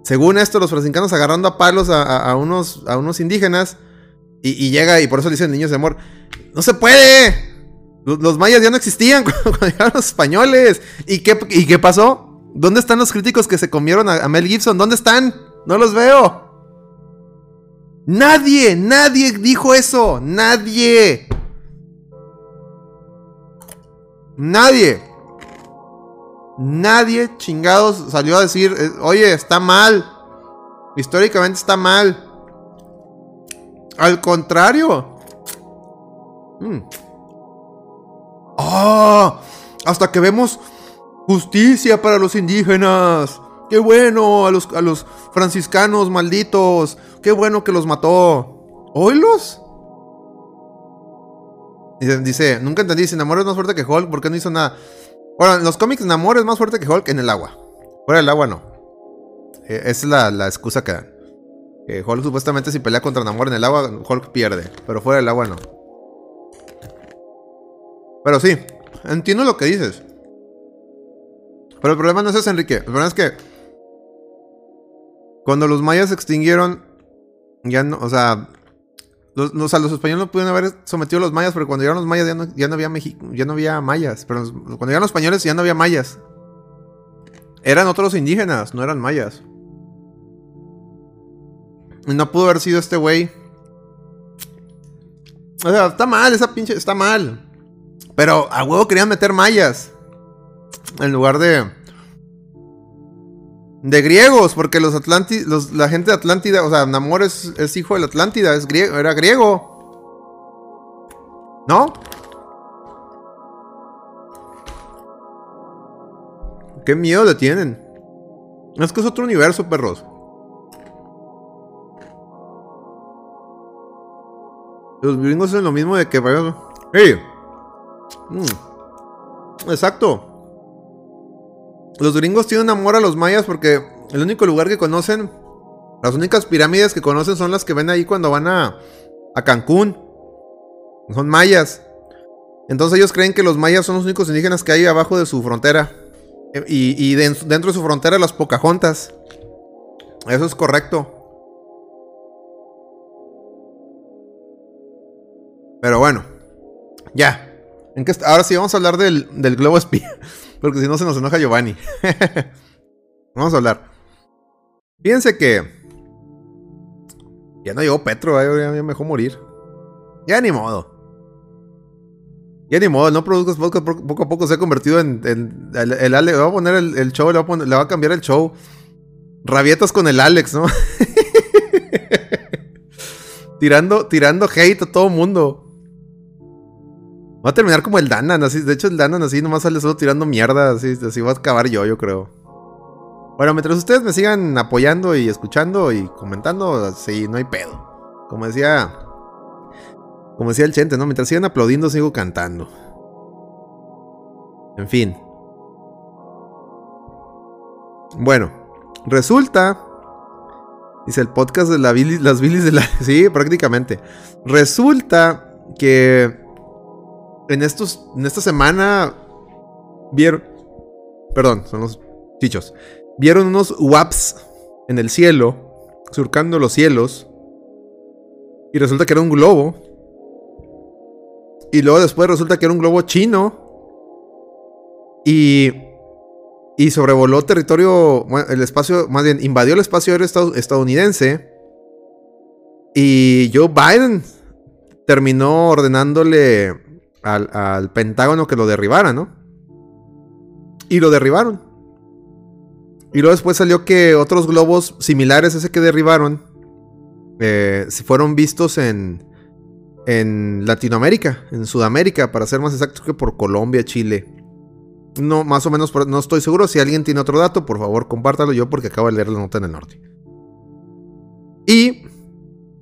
Según esto, los franciscanos agarrando a palos a, unos, a unos indígenas. Y, llega, y por eso le dicen niños de amor. ¡No se puede! Los, mayas ya no existían [laughs] cuando llegaron los españoles. ¿Y qué, ¿Y qué pasó? ¿Dónde están los críticos que se comieron a Mel Gibson? ¿Dónde están? No los veo. Nadie, nadie dijo eso. Nadie. Nadie. Nadie chingados salió a decir, eh, oye, está mal. Históricamente está mal. Al contrario. Mm. Ah, hasta que vemos justicia para los indígenas. Qué bueno a los, a los franciscanos malditos. Qué bueno que los mató. ¿Oilos? Dice, nunca entendí, si Namor es más fuerte que Hulk, ¿por qué no hizo nada? Bueno, en los cómics Namor es más fuerte que Hulk en el agua. Fuera del agua no. Eh, esa es la, la, excusa que dan. Que Hulk supuestamente si pelea contra Namor en el agua, Hulk pierde. Pero fuera del agua no. Pero sí, entiendo lo que dices. Pero el problema no es ese, Enrique. El problema es que cuando los mayas se extinguieron, ya no, o sea, los, los españoles no pudieron haber sometido a los mayas, pero cuando llegaron los mayas ya no, ya no había ya no había mayas. Pero cuando llegaron los españoles ya no había mayas. Eran otros indígenas, no eran mayas. Y no pudo haber sido este güey. O sea, está mal, esa pinche. Está mal. Pero a huevo querían meter mayas. En lugar de de griegos, porque los Atlantidos, la gente de Atlántida, o sea, Namor es, hijo de la Atlántida, es griego, era griego. ¿No? ¿Qué miedo le tienen? Es que es otro universo, perros. Los gringos hacen lo mismo de que... ¡Hey! Mm. Exacto. Los gringos tienen amor a los mayas porque el único lugar que conocen, las únicas pirámides que conocen son las que ven ahí cuando van a, a Cancún. Son mayas. Entonces ellos creen que los mayas son los únicos indígenas que hay abajo de su frontera. Y, dentro de su frontera las Pocahontas. Eso es correcto. Pero bueno. Ya. ¿En Ahora sí vamos a hablar del, del globo espía. Porque si no se nos enoja Giovanni. [laughs] Vamos a hablar. Fíjense que. Ya no llegó Petro, ya, me dejó morir. Ya ni modo. Ya ni modo, no produzcas podcast poco a poco se ha convertido en, el, Alex. Le va a poner el, show, le va, le va, a cambiar el show. Rabietas con el Alex, ¿no? [laughs] tirando, tirando hate a todo mundo. Va a terminar como el Danan, así. De hecho, el Danan así nomás sale solo tirando mierda. Así, así va a acabar yo, yo creo. Bueno, mientras ustedes me sigan apoyando y escuchando y comentando, sí, no hay pedo. Como decía. Como decía el Chente, ¿no? Mientras sigan aplaudiendo, sigo cantando. En fin. Bueno, resulta. Dice el podcast de la las bilis de la. [laughs] Sí, prácticamente. Resulta que en estos. En esta semana. Vieron. Perdón, son los chichos. Vieron unos WAPs en el cielo. Surcando los cielos. Y resulta que era un globo. Y luego después resulta que era un globo chino. Y. Y sobrevoló territorio. el espacio. Más bien, invadió el espacio aéreo estadounidense. Y Joe Biden terminó ordenándole al, Pentágono que lo derribara, ¿no? Y lo derribaron. Y luego después salió que otros globos similares a ese que derribaron eh, fueron vistos en, en Latinoamérica, en Sudamérica, para ser más exacto que por Colombia, Chile. No, más o menos, no estoy seguro. Si alguien tiene otro dato, por favor, compártalo yo porque acabo de leer la nota en el norte. Y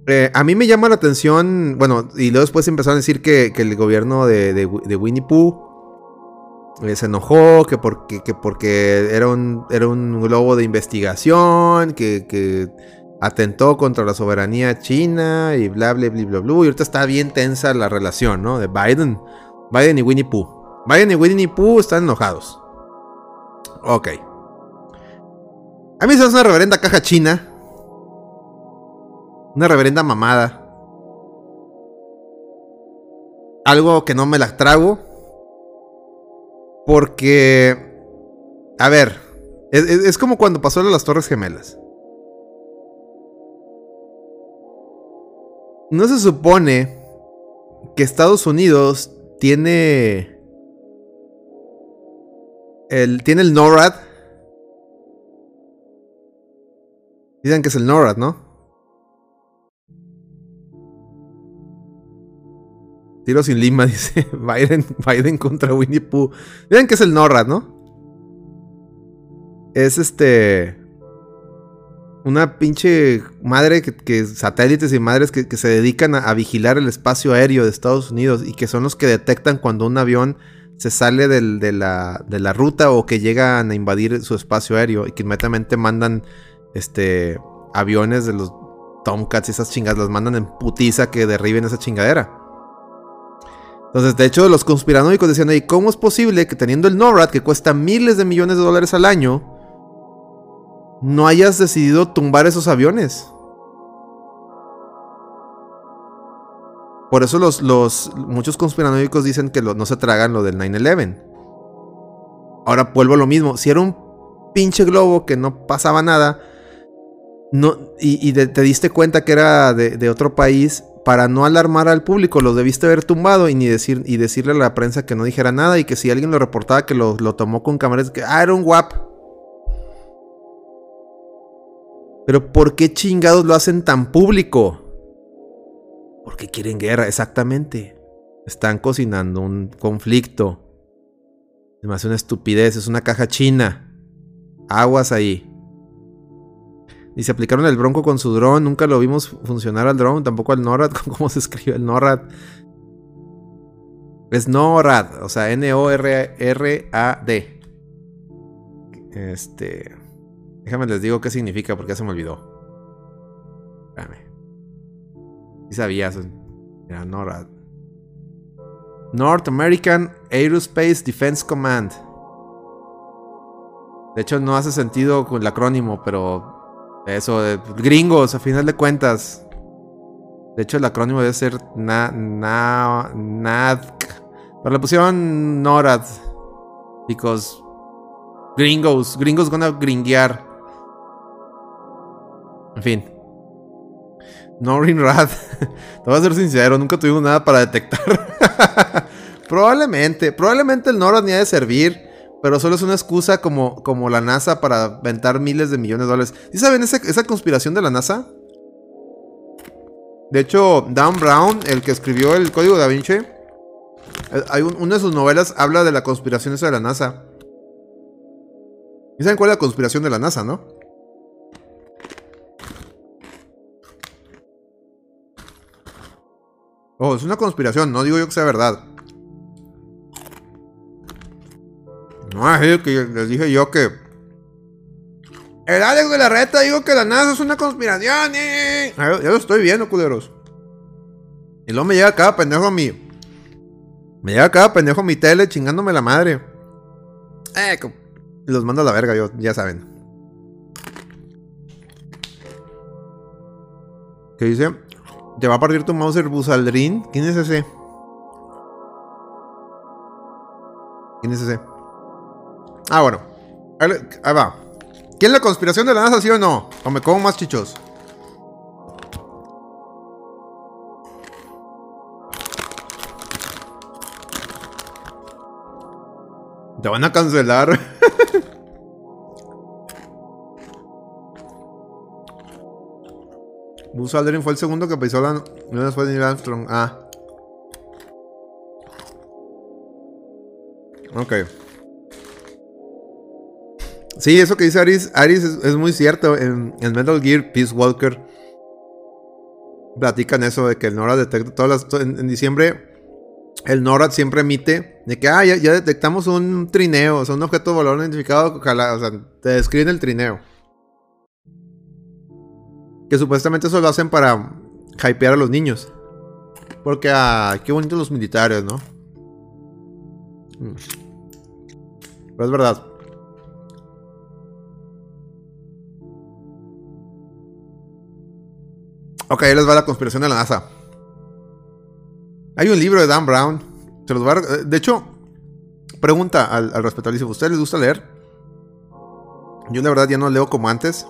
eh, a mí me llama la atención, bueno, y luego después empezaron a decir que, el gobierno de, Winnie Pooh eh, se enojó, que porque, que porque era, un, era un globo de investigación, que, atentó contra la soberanía china y bla, bla, bla, bla, bla. Y ahorita está bien tensa la relación, ¿no? De Biden, Biden y Winnie Pooh. Biden y Winnie Pooh están enojados. Ok. A mí se hace una reverenda caja china una reverenda mamada. Algo que no me la trago. Porque... A ver. Es, como cuando pasó las Torres Gemelas. No se supone que Estados Unidos tiene... El, tiene el NORAD. Dicen que es el NORAD, ¿no? Tiro sin lima, [laughs] dice Biden, Biden contra Winnie Pooh. Miren que es el NORAD, ¿no? Es este. Una pinche madre que, satélites y madres que, se dedican a, vigilar el espacio aéreo de Estados Unidos y que son los que detectan cuando un avión se sale de, la, ruta o que llegan a invadir su espacio aéreo y que inmediatamente mandan este aviones de los Tomcats y esas chingas, las mandan en putiza que derriben esa chingadera. Entonces, de hecho, los conspiranoicos decían, ¿y cómo es posible que teniendo el NORAD, que cuesta miles de millones de dólares al año, no hayas decidido tumbar esos aviones? Por eso los, los muchos conspiranoicos dicen que no se tragan lo del 9-11. Ahora vuelvo a lo mismo. Si era un pinche globo que no pasaba nada, y, te diste cuenta que era de otro país, para no alarmar al público, lo debiste haber tumbado y, ni decir, y decirle a la prensa que no dijera nada y que si alguien lo reportaba que lo, tomó con cámaras, que ah, era un guap. Pero ¿por qué chingados lo hacen tan público? Porque quieren guerra, exactamente. Están cocinando un conflicto. Es más una estupidez, es una caja china. Aguas ahí. Y se aplicaron el Bronco con su dron. Nunca lo vimos funcionar al dron, tampoco al NORAD. [laughs] ¿Cómo se escribe el NORAD? Es NORAD, o sea, N-O-R-R-A-D. Este. Déjame les digo qué significa porque ya se me olvidó. Espérame. Sí sabías. Era NORAD. North American Aerospace Defense Command. De hecho, no hace sentido con el acrónimo, pero eso, de gringos, a final de cuentas. De hecho, el acrónimo debe ser na, na, NADC. Pero le pusieron NORAD. Because gringos, gringos gonna gringuear. En fin. NORINRAD. [laughs] Te voy a ser sincero, nunca tuvimos nada para detectar. [laughs] probablemente, probablemente el NORAD ni ha de servir. Pero solo es una excusa como, como la NASA para ventar miles de millones de dólares. ¿Sí saben esa, esa conspiración de la NASA? De hecho, Dan Brown, el que escribió el código da Vinci, Eh, Hay un- una de sus novelas habla de la conspiración esa de la NASA. ¿Y saben cuál es la conspiración de la NASA, no? Oh, es una conspiración, no digo yo que sea verdad. No, es que les dije yo que. El Alex de la Reta digo que la NASA es una conspiración. eh. Ya lo estoy viendo, culeros. Y luego me llega cada pendejo a mi. Me llega cada pendejo mi tele chingándome la madre. Eh, los mando a la verga, yo, ya saben. ¿Qué dice? Te va a partir tu Mauser Busaldrin. ¿Quién es ese? ¿Quién es ese? Ah, bueno. Ahí, va. ¿Quién es la conspiración de la NASA, sí o no? O me como más chichos. Te van a cancelar. [laughs] Buzz Aldrin fue el segundo que pisó la... No fue Neil Armstrong. Ah. Ok. Sí, eso que dice Aris, Aris es, muy cierto. En, en Metal Gear Peace Walker platican eso de que el NORAD detecta todas las... En, diciembre el NORAD siempre emite de que ah, ya, detectamos un trineo, o sea, un objeto no identificado, ojalá, o sea, te describen el trineo. Que supuestamente eso lo hacen para hypear a los niños. Porque, ah, qué bonitos los militares, ¿no? Mm. Pero es verdad. Ok, ahí les va la conspiración de la NASA. Hay un libro de Dan Brown. Se los voy a re- De hecho, pregunta al, al respecto. Dice, ¿ustedes les gusta leer? Yo la verdad ya no leo como antes.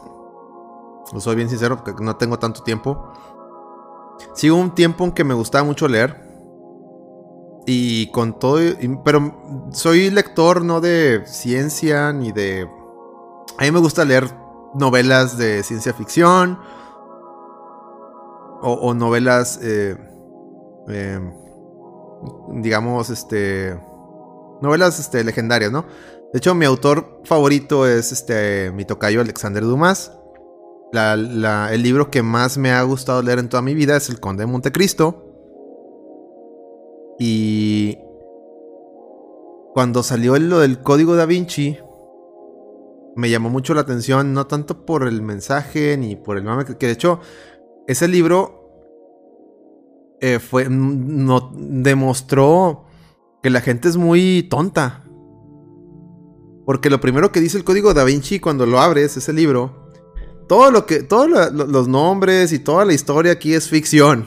Lo soy bien sincero porque no tengo tanto tiempo. Sigo un tiempo en que me gustaba mucho leer. Y con todo... pero soy lector no de ciencia ni de... A mí me gusta leer novelas de ciencia ficción. O, novelas... eh, eh, digamos, este... Novelas este, legendarias, ¿no? De hecho, mi autor favorito es este mi tocayo Alexander Dumas. La- el libro que más me ha gustado leer en toda mi vida es El Conde de Montecristo. Y cuando salió lo del Código da Vinci, me llamó mucho la atención, no tanto por el mensaje ni por el mame, que de hecho ese libro eh, fue, no, demostró que la gente es muy tonta. Porque lo primero que dice el código da Vinci cuando lo abres, ese libro, todo lo que, todos los nombres y toda la historia aquí es ficción.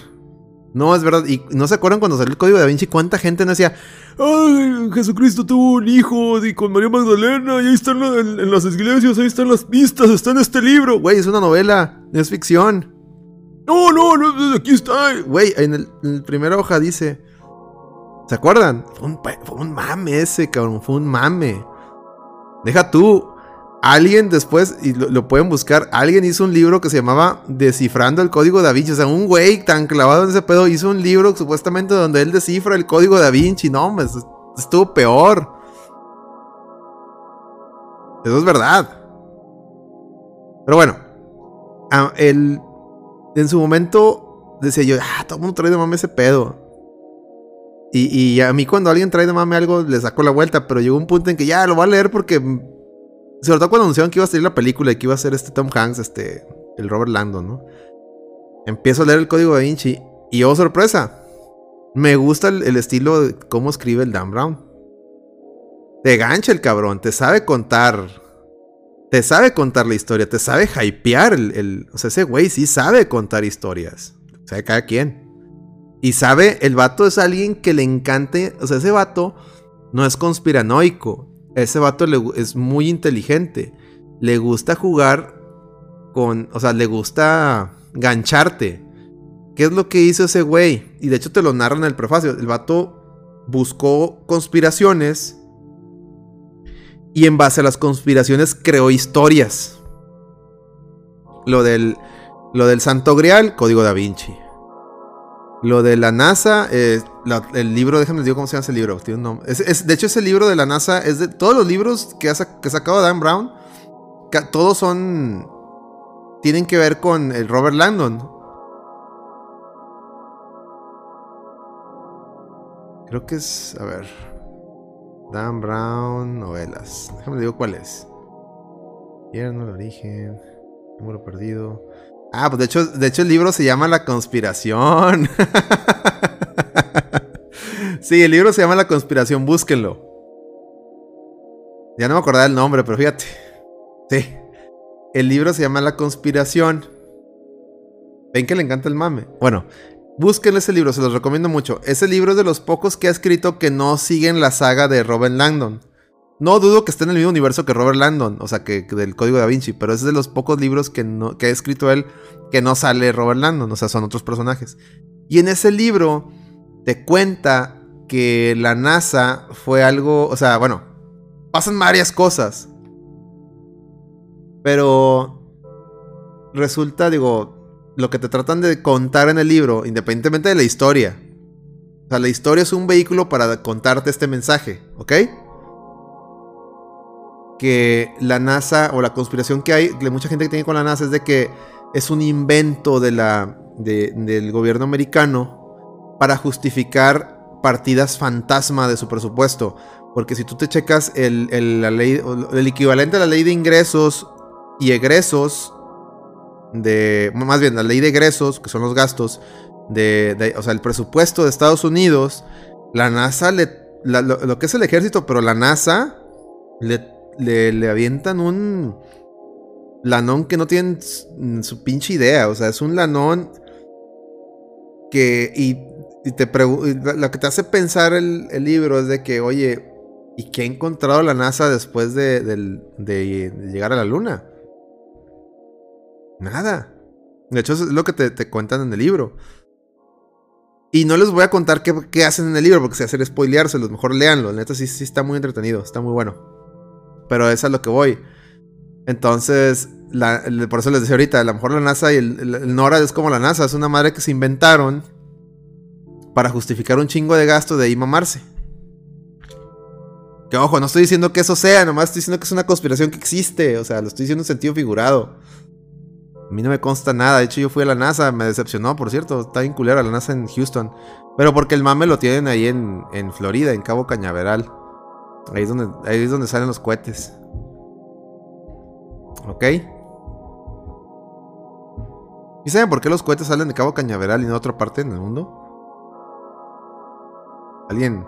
No es verdad. Y no se acuerdan cuando salió el código da Vinci, cuánta gente no decía, ay, Jesucristo tuvo un hijo y con María Magdalena, y ahí están en las iglesias, ahí están las pistas, está en este libro. Güey, es una novela, es ficción. No, no, no, aquí está. Güey, en el, el primera hoja dice, ¿Se acuerdan? Fue un, mame ese, cabrón. Fue un mame. Deja tú. Alguien después, y lo, pueden buscar, alguien hizo un libro que se llamaba Descifrando el Código da Vinci. O sea, un güey tan clavado en ese pedo hizo un libro supuestamente donde él descifra el Código da Vinci. No, hombre, es- estuvo peor. Eso es verdad. Pero bueno. ah, el, en su momento decía yo, ah, todo el mundo trae de mame ese pedo. Y, y a mí cuando alguien trae de mame algo le saco la vuelta, pero llegó un punto en que ya lo voy a leer porque... mm, Sobre todo cuando anunciaron que iba a salir la película y que iba a ser este Tom Hanks, este... El Robert Landon, ¿no? Empiezo a leer el código da Vinci y oh sorpresa. Me gusta el, el estilo de cómo escribe el Dan Brown. Te gancha el cabrón, te sabe contar. Te sabe contar la historia, te sabe hypear el... o sea, ese güey sí sabe contar historias. O sea, cada quien. Y sabe, el vato es alguien que le encante. O sea, ese vato no es conspiranoico. Ese vato le es muy inteligente. Le gusta jugar con. O sea, le gusta gancharte. ¿Qué es lo que hizo ese güey? Y de hecho te lo narran en el prefacio. El vato buscó conspiraciones. Y en base a las conspiraciones creó historias. Lo del. Lo del Santo Grial, Código da Vinci. Lo de la NASA, eh, el libro, déjenme digo cómo se llama ese libro. Es- de hecho, ese libro de la NASA es de todos los libros que ha, que sacado Dan Brown. ca- todos son. Tienen que ver con el Robert Langdon. Creo que es. A ver. Dan Brown, novelas. Déjame digo cuál es. Tierno, el origen. Número perdido. Ah, pues de hecho, de hecho el libro se llama La conspiración. [laughs] sí, el libro se llama La conspiración, búsquenlo. Ya no me acordaba el nombre, pero fíjate. Sí. El libro se llama La conspiración. Ven que le encanta el mame. Bueno, búsquenle ese libro, se los recomiendo mucho. Ese libro es de los pocos que ha escrito que no siguen la saga de Robert Langdon. No dudo que esté en el mismo universo que Robert Landon, o sea, que, del Código da Vinci, pero es de los pocos libros que, no, que ha escrito él que no sale Robert Landon, o sea, son otros personajes. Y en ese libro te cuenta que la NASA fue algo, o sea, bueno, pasan varias cosas. Pero resulta, digo, lo que te tratan de contar en el libro, independientemente de la historia. O sea, la historia es un vehículo para contarte este mensaje, ¿ok? que la NASA o la conspiración que hay, de mucha gente que tiene con la NASA es de que es un invento de la, de- del gobierno americano para justificar partidas fantasma de su presupuesto. Porque si tú te checas el, el- la ley, el equivalente a la ley de ingresos y egresos, de, más bien la ley de egresos, que son los gastos, de, o sea, el presupuesto de Estados Unidos, la NASA le, lo, que es el ejército, pero la NASA le, le, avientan un lanón que no tienen su pinche idea. O sea, es un lanón que. Y, te y lo que te hace pensar el, libro es de que, oye, ¿y qué ha encontrado la NASA después de- de llegar a la Luna? Nada. De hecho, eso es lo que te, te cuentan en el libro. Y no les voy a contar qué, qué hacen en el libro, porque se hacer spoileárselos. Mejor léanlo. La neta sí, sí está muy entretenido. Está muy bueno. Pero es a lo que voy. Entonces, la- por eso les decía ahorita, a lo mejor la NASA y el, el- el NORAD es como la NASA, es una madre que se inventaron para justificar un chingo de gasto de ahí mamarse. Que ojo, no estoy diciendo que eso sea, nomás estoy diciendo que es una conspiración que existe, o sea, lo estoy diciendo en sentido figurado. A mí no me consta nada, de hecho yo fui a la NASA, me decepcionó, por cierto, está bien culera la NASA en Houston. Pero porque el mame lo tienen ahí en, Florida, en Cabo Cañaveral. Ahí es, donde, ahí es donde salen los cohetes. ¿Ok? ¿Y saben por qué los cohetes salen de Cabo Cañaveral y no de otra parte en el mundo? ¿Alguien?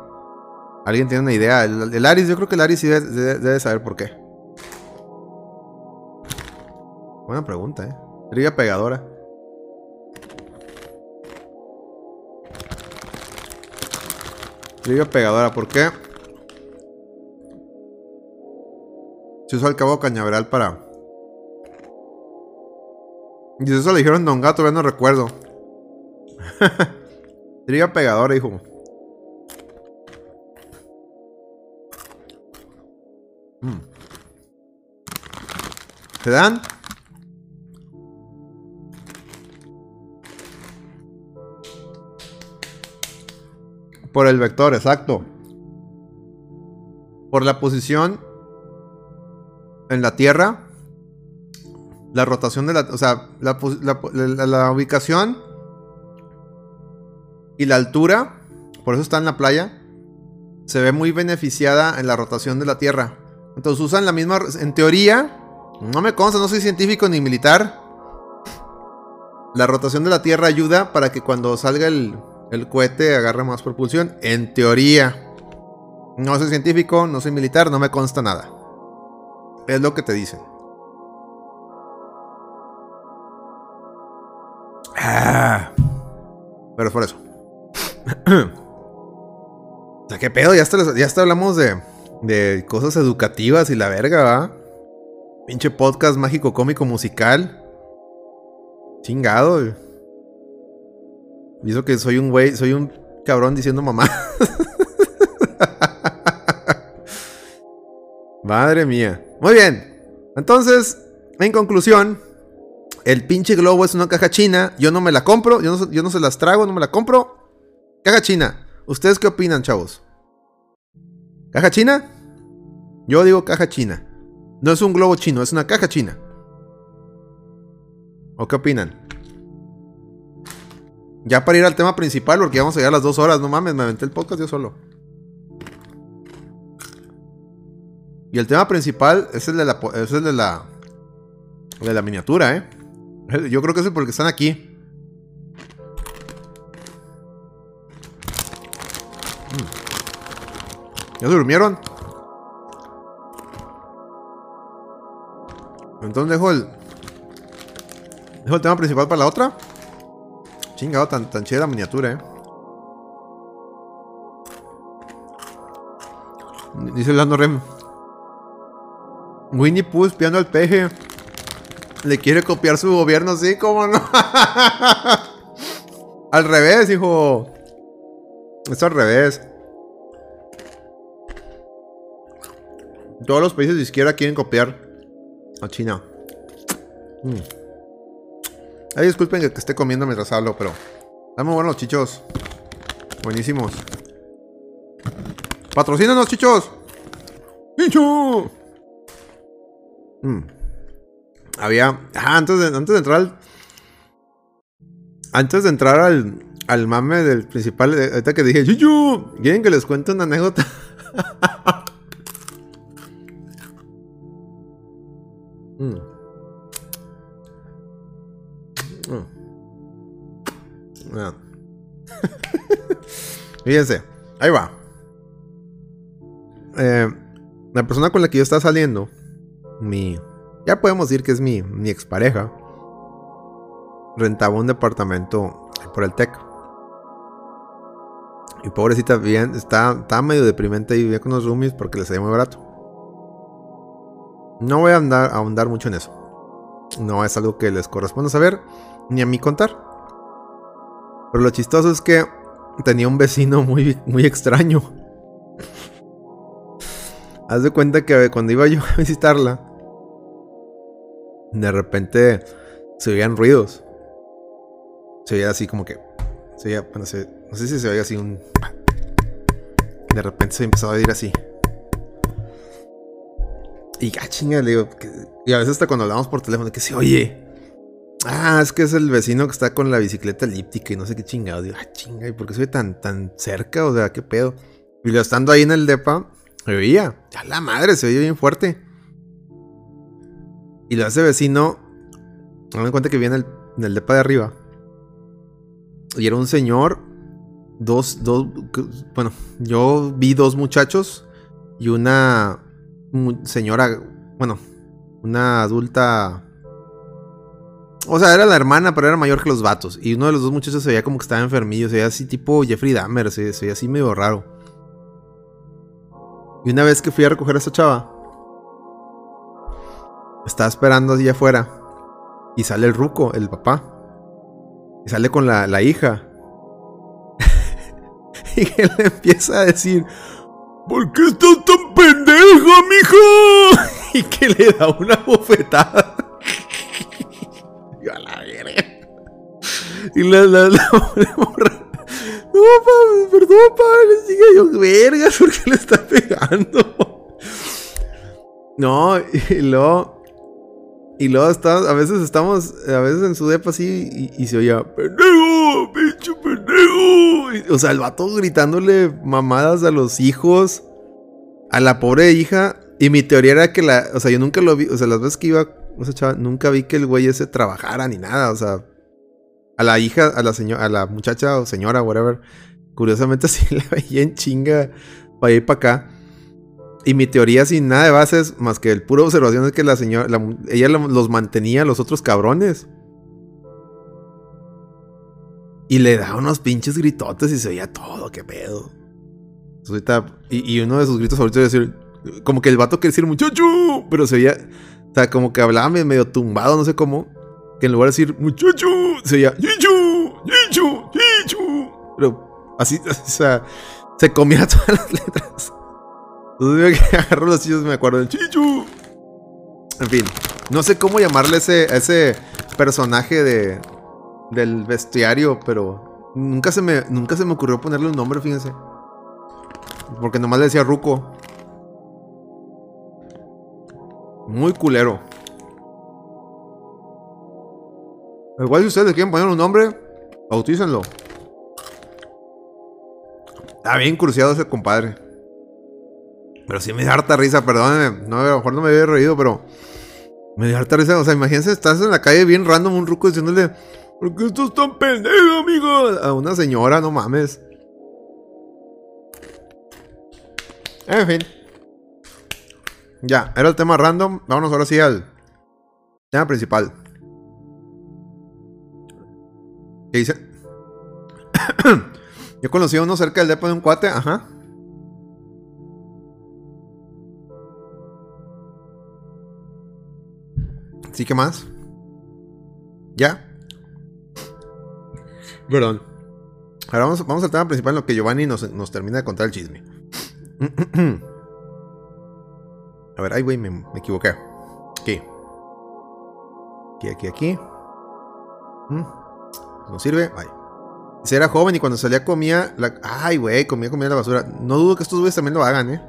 ¿Alguien tiene una idea? El, el yo creo que el Aris sí debe saber por qué. Buena pregunta, ¿eh? Trivia pegadora. Trivia pegadora, ¿por qué? Se usó el cabo cañaveral para. Y eso le dijeron Don Gato, ya no recuerdo. [laughs] Trivia pegadora, hijo. Mm. ¿Se dan? Por el vector, exacto. Por la posición en la Tierra. La rotación de la... O sea, la, la ubicación y la altura. Por eso está en la playa. Se ve muy beneficiada en la rotación de la Tierra. Entonces usan la misma... En teoría... No me consta, no soy científico ni militar. La rotación de la Tierra ayuda para que cuando salga el, el cohete agarre más propulsión. En teoría. No soy científico, no soy militar, no me consta nada. Es lo que te dicen. Ah, pero es por eso. [clears throat] o sea, ¿qué pedo? Ya hasta, ya hasta hablamos de, de cosas educativas y la verga, ¿va? Pinche podcast mágico, cómico, musical. Chingado. Y que soy un güey, soy un cabrón diciendo mamá. [laughs] Madre mía. Muy bien. Entonces, en conclusión, el pinche globo es una caja china, yo no me la compro, yo no, yo no se las trago, no me la compro. Caja china. ¿Ustedes qué opinan, chavos? ¿Caja china? Yo digo caja china. No es un globo chino, es una caja china. ¿O qué opinan? Ya para ir al tema principal, porque vamos a llegar a las dos horas, no mames, me aventé el podcast yo solo. Y el tema principal es el de la, es el de la, de la miniatura, ¿eh? [laughs] Yo creo que es porque están aquí. Mm. ¿Ya durmieron? Entonces dejo el. Dejo el tema principal para la otra. Chingado, tan, tan la miniatura, eh. Dice Lando Rem. Winnie Pooh espiando al peje. Le quiere copiar su gobierno, sí, cómo no. [laughs] al revés, hijo. Es al revés. Todos los países de izquierda quieren copiar a China. Mm. Ay, disculpen que, esté comiendo mientras hablo, pero. Están muy buenos chichos. Buenísimos. Patrocínanos, chichos. ¡Chicho! Mm. Había. antes de, entrar. Antes de entrar al, al mame del principal. Ahorita que dije, ¡Chicho! ¿Quieren que les cuente una anécdota? [laughs] Mm. Mm. [laughs] Fíjense, ahí va. Eh, la persona con la que yo estaba saliendo, mi. Ya podemos decir que es mi, mi expareja. Rentaba un departamento por el TEC. Y pobrecita, bien, estaba, estaba medio deprimente y vivía con los roomies porque les salía muy barato. No voy a andar, a ahondar mucho en eso. No es algo que les corresponda saber, ni a mí contar. Pero lo chistoso es que tenía un vecino muy, muy extraño. [laughs] Haz de cuenta que cuando iba yo a visitarla, de repente se oían ruidos. Se oía así como que. Se oía, bueno, no sé si se oía así un. [sniffs] De repente se empezó a oír así. Y ah, chinga, le digo, y a veces hasta cuando hablamos por teléfono, que se oye. Ah, es que es el vecino que está con la bicicleta elíptica y no sé qué chingado. Digo, ah, chinga, ¿y por qué soy tan, tan cerca? O sea, qué pedo. Y lo estando ahí en el depa, me oía. Ya la madre, se oye bien fuerte. Y lo hace vecino, me doy cuenta que viene en el depa de arriba. Y era un señor, dos, dos, bueno, yo vi dos muchachos y una señora, bueno, una adulta. O sea, era la hermana, pero era mayor que los vatos. Y uno de los dos muchachos se veía como que estaba enfermillo, se veía así tipo Jeffrey Dahmer, se, veía así medio raro. Y una vez que fui a recoger a esa chava, estaba esperando allá afuera. Y sale el ruco, el papá. Y sale con la, la hija. [laughs] y él le empieza a decir, ¿Por qué estás tan pendeja, mija? [laughs] y que le da una bofetada. Y la la, la, la, [laughs] morra. No, pa, perdón, pa, le sigue yo, vergas, [laughs] ¿por qué le está pegando? No, y luego. Y luego está, a veces estamos, a veces en su depa así y, y se oía, pendejo, pinche pendejo. o sea, el vato gritándole mamadas a los hijos, a la pobre hija. Y mi teoría era que la, o sea, yo nunca lo vi, o sea, las veces que iba, nunca vi que el güey ese trabajara ni nada, o sea, a la hija, a la señora, a la muchacha o señora, whatever, curiosamente [laughs] sí la veía en chinga para ir para acá. Y mi teoría sin nada de bases, más que el puro observación es que la señora, ella los mantenía a los otros cabrones. Y le da unos pinches gritotes y se veía todo, qué pedo. y, uno de sus gritos favoritos es decir, como que el vato quiere decir muchacho, pero se veía, o sea, como que hablaba medio tumbado, no sé cómo. Que en lugar de decir muchacho, se veía chicho, chicho, chicho. Pero así, [laughs] o sea, se comía [laughs] todas las letras. Entonces que [laughs] agarró los chillos me acuerdo del chichu. En fin, no sé cómo llamarle ese, ese personaje de, del bestiario, pero nunca se, me, nunca se me ocurrió ponerle un nombre, fíjense. Porque nomás le decía Ruco. Muy culero. Igual si ustedes quieren poner un nombre, bautícenlo. Está bien cruciado ese compadre. Pero sí me da harta risa, perdónenme. No, a lo mejor no me había reído, pero. Me dio harta risa. O sea, imagínense, estás en la calle bien random, un ruco diciéndole. ¿Por qué estás tan pendejo, amigo? A una señora, no mames. En fin. Ya, era el tema random. Vámonos ahora sí al tema principal. ¿Qué dice? [coughs] Yo conocí a uno cerca del depo de un cuate, ajá. ¿Sí que más? ¿Ya? Perdón. Ahora vamos, vamos al tema principal en lo que Giovanni nos, nos termina de contar el chisme. [coughs] A ver, ay, güey, me, equivoqué. Aquí. Aquí, aquí, aquí. ¿Mm? No sirve. Ay. Si era joven y cuando salía comía. Ay, güey, comía comía la basura. No dudo que estos güeyes también lo hagan, ¿eh?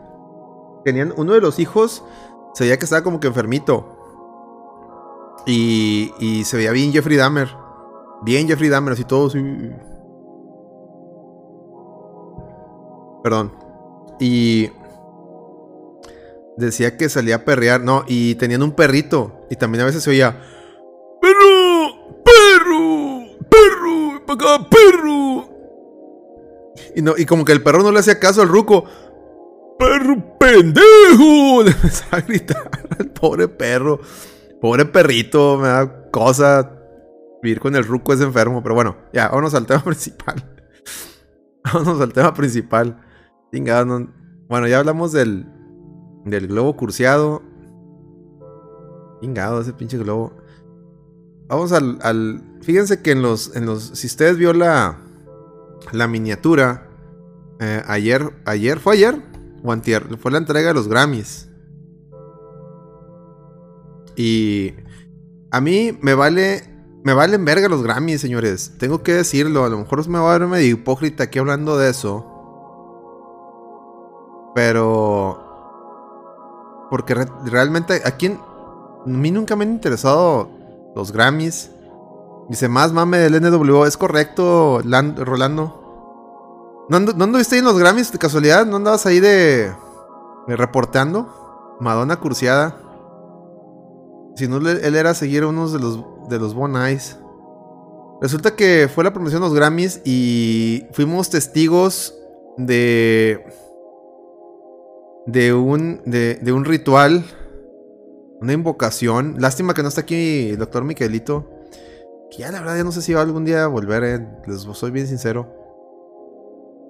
Tenían. Uno de los hijos se veía que estaba como que enfermito. Y, y se veía bien Jeffrey Dahmer. Bien Jeffrey Dahmer, así todo. Así. Perdón. Y decía que salía a perrear, no, y tenían un perrito. Y también a veces se oía, perro, perro, perro, para perro. Y, no, y como que el perro no le hacía caso al ruco. Perro pendejo. [laughs] Le empezaba a gritar al pobre perro. Pobre perrito, me da cosa. Vivir con el ruco es enfermo, pero bueno, ya, vámonos al tema [laughs] principal. vámonos al tema principal. Chingado, Bueno, ya hablamos del, del globo curseado. Chingado ese pinche globo. Vamos al, Fíjense que en los, en los. Si ustedes vio la. La miniatura. Eh, ayer. Ayer. ¿Fue ayer? O. Fue la entrega de los Grammys. Y. A mí me vale. Me valen verga los Grammys, señores. Tengo que decirlo. A lo mejor me va a ver medio hipócrita aquí hablando de eso. Pero. Porque re realmente aquí en, a mí nunca me han interesado los Grammys. Dice, más mame del NWO. ¿Es correcto, Land Rolando? ¿No, and ¿No, anduviste ahí en los Grammys de casualidad? ¿No andabas ahí de, de reporteando? Madonna cursiada. Si no, él era seguir a unos de los, de los Bon Eyes. Resulta que fue la promoción de los Grammys y fuimos testigos de de un, de, de, un ritual, una invocación. Lástima que no está aquí el doctor Miquelito. Que ya la verdad ya no sé si va algún día a volver, eh. les soy bien sincero.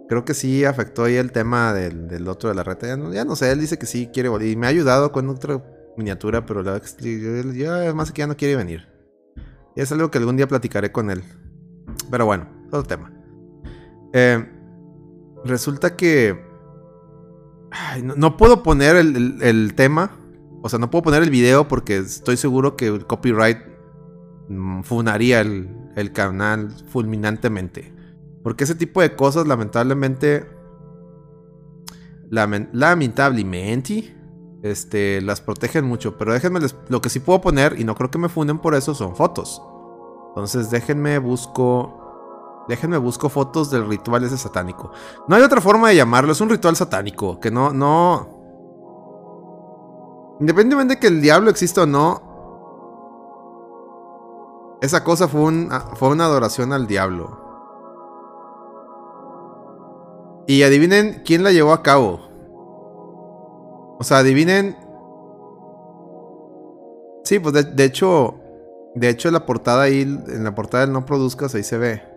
Creo que sí afectó ahí el tema del, del otro de la reta. Ya no, ya no, sé, él dice que sí quiere volver. Y me ha ayudado con otra miniatura, pero la yo, además que ya no quiere venir. Y es algo que algún día platicaré con él. Pero bueno, otro tema. Eh, resulta que No, puedo poner el, el, tema. O sea, no puedo poner el video porque estoy seguro que el copyright funaría el, el canal fulminantemente. Porque ese tipo de cosas, lamentablemente. Lament lamentablemente. Este, las protegen mucho. Pero déjenme. Lo que sí puedo poner, y no creo que me funden por eso, son fotos. Entonces déjenme busco Déjenme busco fotos del ritual ese satánico. No hay otra forma de llamarlo, es un ritual satánico. Que no, no. Independientemente de que el diablo exista o no. Esa cosa fue, un, fue una adoración al diablo. Y adivinen quién la llevó a cabo. O sea, adivinen. Sí, pues de, de hecho. De hecho, la portada ahí. En la portada del no produzcas, ahí se ve.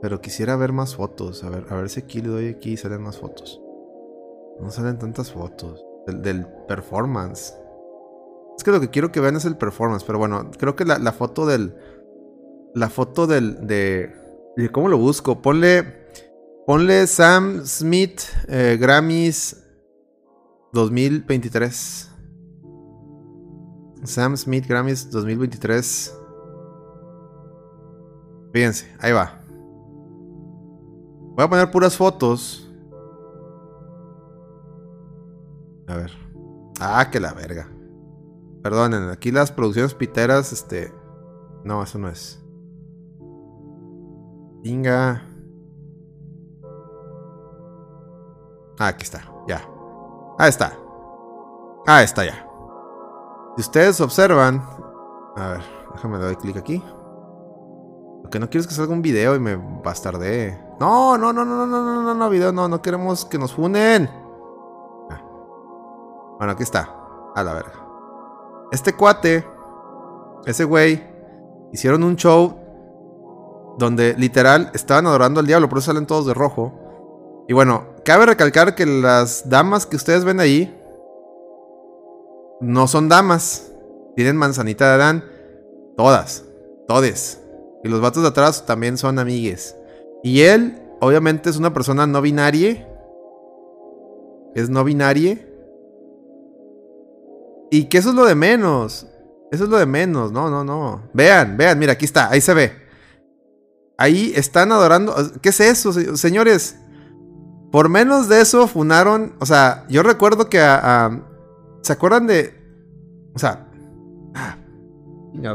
Pero quisiera ver más fotos. A ver, a ver si aquí le doy aquí y salen más fotos. No salen tantas fotos. Del, performance. Es que lo que quiero que vean es el performance. Pero bueno, creo que la, foto del. La foto del. De, de, ¿Cómo lo busco? Ponle. Ponle Sam Smith eh, Grammys 2023. Sam Smith Grammys 2023. Fíjense, ahí va. Voy a poner puras fotos. A ver. Ah, que la verga. Perdonen, aquí las producciones piteras, este. No, eso no es. Venga. Ah, aquí está, ya. Ahí está. Ahí está ya. Si ustedes observan. A ver, déjame dar clic aquí. Lo que no quiero es que salga un video y me bastardee. No, no, no, no, no, no, no, no, no, video, no, no queremos que nos funen. Ah. Bueno, aquí está. A la verga. Este cuate, ese güey, hicieron un show donde literal estaban adorando al diablo, por eso salen todos de rojo. Y bueno, cabe recalcar que las damas que ustedes ven ahí no son damas. Tienen manzanita de Adán. Todas. Todes. Y los vatos de atrás también son amigues. Y él, obviamente, es una persona no binaria. Es no binaria. Y que eso es lo de menos. Eso es lo de menos. No, no, no. Vean, vean, mira, aquí está. Ahí se ve. Ahí están adorando. ¿Qué es eso, señores? Por menos de eso funaron. O sea, yo recuerdo que a ¿Se acuerdan de.? O sea. Ah,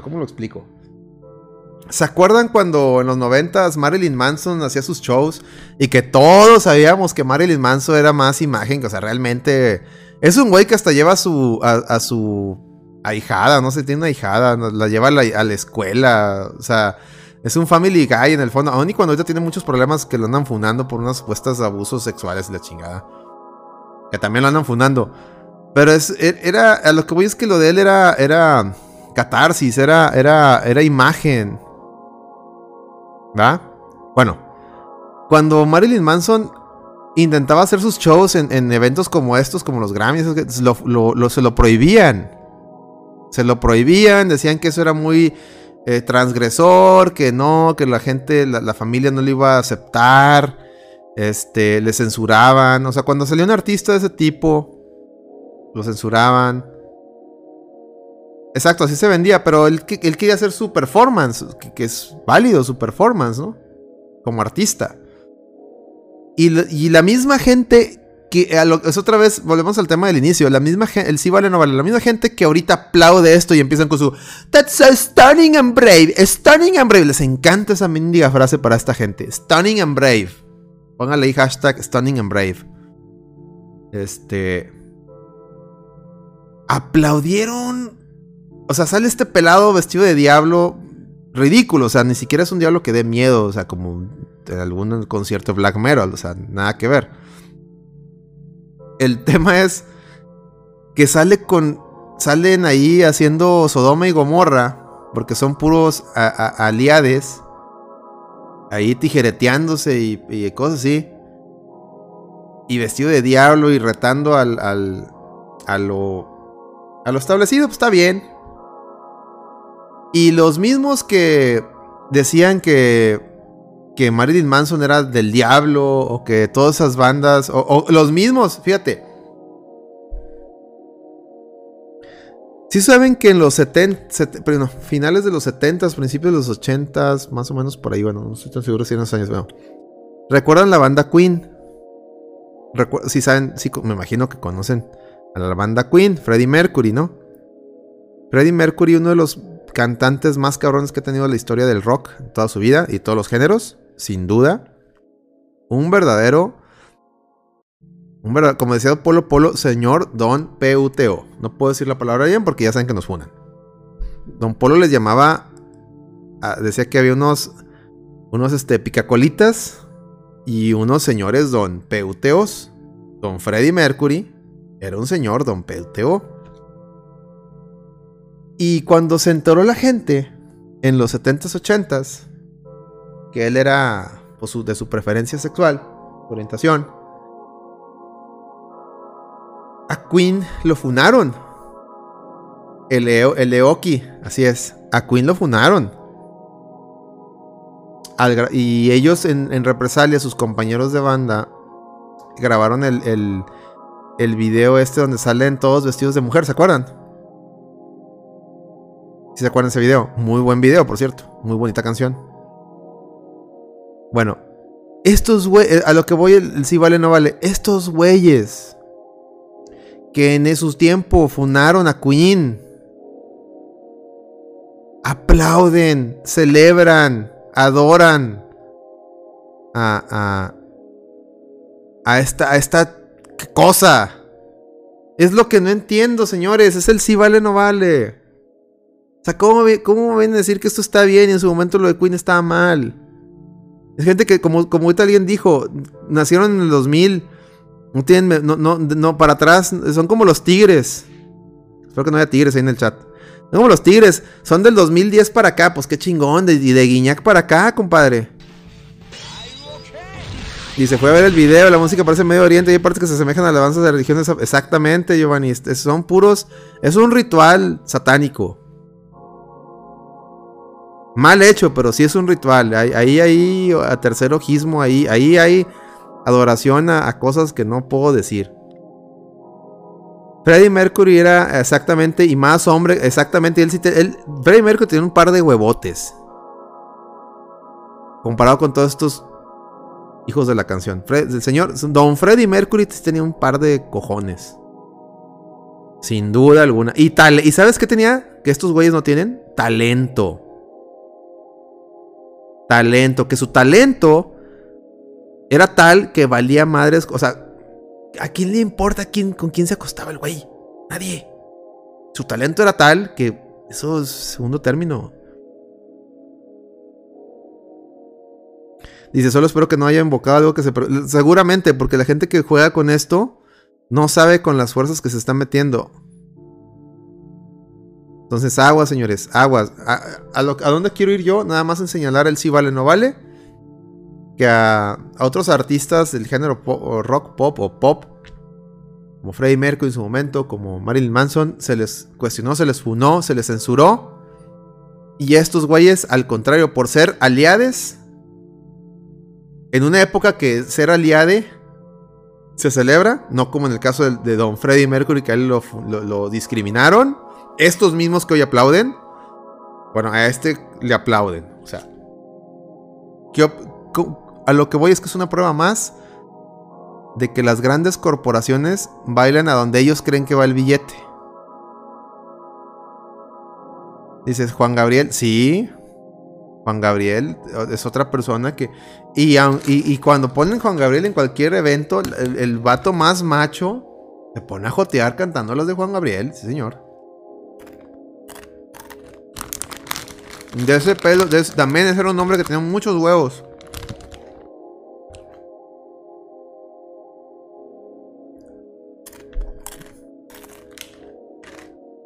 ¿Cómo lo explico? ¿Se acuerdan cuando en los noventas Marilyn Manson hacía sus shows y que todos sabíamos que Marilyn Manson era más imagen? O sea, realmente es un güey que hasta lleva a su, a, su ahijada, no sé, tiene una ahijada, la lleva a la, a la, escuela, o sea, es un family guy en el fondo, aún y cuando ahorita tiene muchos problemas que lo andan funando por unos supuestos abusos sexuales y la chingada, que también lo andan funando. Pero es, er, era, a lo que voy es que lo de él era, era catarsis, era, era, era imagen. ¿Va? Bueno, cuando Marilyn Manson intentaba hacer sus shows en, eventos como estos, como los Grammys, lo, se lo prohibían. Se lo prohibían, decían que eso era muy eh, transgresor, que no, que la gente, la, la, familia no lo iba a aceptar, este, le censuraban. O sea, cuando salió un artista de ese tipo, lo censuraban. Exacto, así se vendía, pero él, quería hacer su performance, que, es válido su performance, ¿no? Como artista. Y, la misma gente que, es otra vez, volvemos al tema del inicio, la misma el sí vale no vale, la misma gente que ahorita aplaude esto y empiezan con su That's so stunning and brave, stunning and brave. Les encanta esa mendiga frase para esta gente, stunning and brave. Póngale ahí hashtag stunning and brave. Este aplaudieron. O sea, sale este pelado vestido de diablo ridículo. O sea, ni siquiera es un diablo que dé miedo. O sea, como en algún concierto black metal. O sea, nada que ver. El [laughs] tema es que sale con. Salen ahí haciendo Sodoma y Gomorra. Porque son puros aliades. Ahí tijereteándose y, cosas así. Y vestido de diablo y retando al, al a lo a lo establecido, pues está bien. Y los mismos que decían que, que Marilyn Manson era del diablo, o que todas esas bandas, o, los mismos, fíjate. Sí saben que en los 70, pero no, finales de los 70, principios de los 80, más o menos por ahí, bueno, no estoy tan seguro si en esos años, bueno. ¿Recuerdan la banda Queen? si saben, me imagino que conocen a la banda Queen, Freddie Mercury, ¿no? Freddie Mercury, uno de los cantantes más cabrones que ha tenido la historia del rock en toda su vida y todos los géneros, sin duda. Un verdadero, un verdadero, como decía Polo Polo, señor Don PUTO. No puedo decir la palabra bien porque ya saben que nos funan. Don Polo les llamaba, decía que había unos, unos este, picacolitas y unos señores Don PUTOs, Don Freddie Mercury era un señor, don Pelteo. Y cuando se enteró la gente, en los 70s, 80s, que él era pues, de su preferencia sexual, orientación, a Queen lo funaron. El, el Eoki, así es. A Queen lo funaron. y ellos en, represalia, sus compañeros de banda, grabaron el, el video este donde salen todos vestidos de mujer, ¿se acuerdan? ¿Sí se acuerdan ese video? Muy buen video, por cierto. Muy bonita canción. Bueno, estos güeyes, a lo que voy, el, sí vale, no vale. Estos güeyes que en esos tiempos funaron a Queen, aplauden, celebran, adoran a, a, a esta, esta cosa. Es lo que no entiendo, señores. Es el sí vale, no vale. ¿Cómo, cómo ven a decir que esto está bien y en su momento lo de Queen estaba mal? Es gente que, como, como ahorita alguien dijo, nacieron en el 2000. No tienen, no, no, no, para atrás. Son como los tigres. Espero que no haya tigres ahí en el chat. Son como los tigres. Son del 2010 para acá. Pues qué chingón. Y de, Guiñac para acá, compadre. Y se fue a ver el video, la música parece medio oriente y hay partes que se asemejan a alabanzas de religiones. Exactamente, Giovanni. Son puros. Es un ritual satánico. Mal hecho, pero sí es un ritual. Ahí hay a tercer ojismo, ahí, ahí hay adoración a, cosas que no puedo decir. Freddie Mercury era exactamente, y más hombre, exactamente, él él, Freddie Mercury tiene un par de huevotes. Comparado con todos estos hijos de la canción. el señor, Don Freddie Mercury tenía un par de cojones. Sin duda alguna. Y tal, ¿y sabes qué tenía? Que estos güeyes no tienen talento talento, que su talento era tal que valía madres, o sea, ¿a quién le importa quién, con quién se acostaba el güey? Nadie. Su talento era tal que eso es segundo término. Dice, solo espero que no haya invocado algo que se... Seguramente, porque la gente que juega con esto no sabe con las fuerzas que se están metiendo. Entonces, aguas, señores, aguas. A, dónde quiero ir yo? Nada más en señalar el sí vale, no vale. Que a, otros artistas del género rock, pop o pop, como Freddie Mercury en su momento, como Marilyn Manson, se les cuestionó, se les funó, se les censuró. Y estos güeyes, al contrario, por ser aliades, en una época que ser aliade se celebra, no como en el caso de, Don Freddie Mercury, que a él lo discriminaron estos mismos que hoy aplauden, bueno, a este le aplauden. O sea, a lo que voy es que es una prueba más de que las grandes corporaciones bailan a donde ellos creen que va el billete. Dices, Juan Gabriel, sí. Juan Gabriel es otra persona que... Y, cuando ponen Juan Gabriel en cualquier evento, el, el, vato más macho se pone a jotear cantando las de Juan Gabriel, sí señor. De ese pelo, de también ese era un hombre que tenía muchos huevos.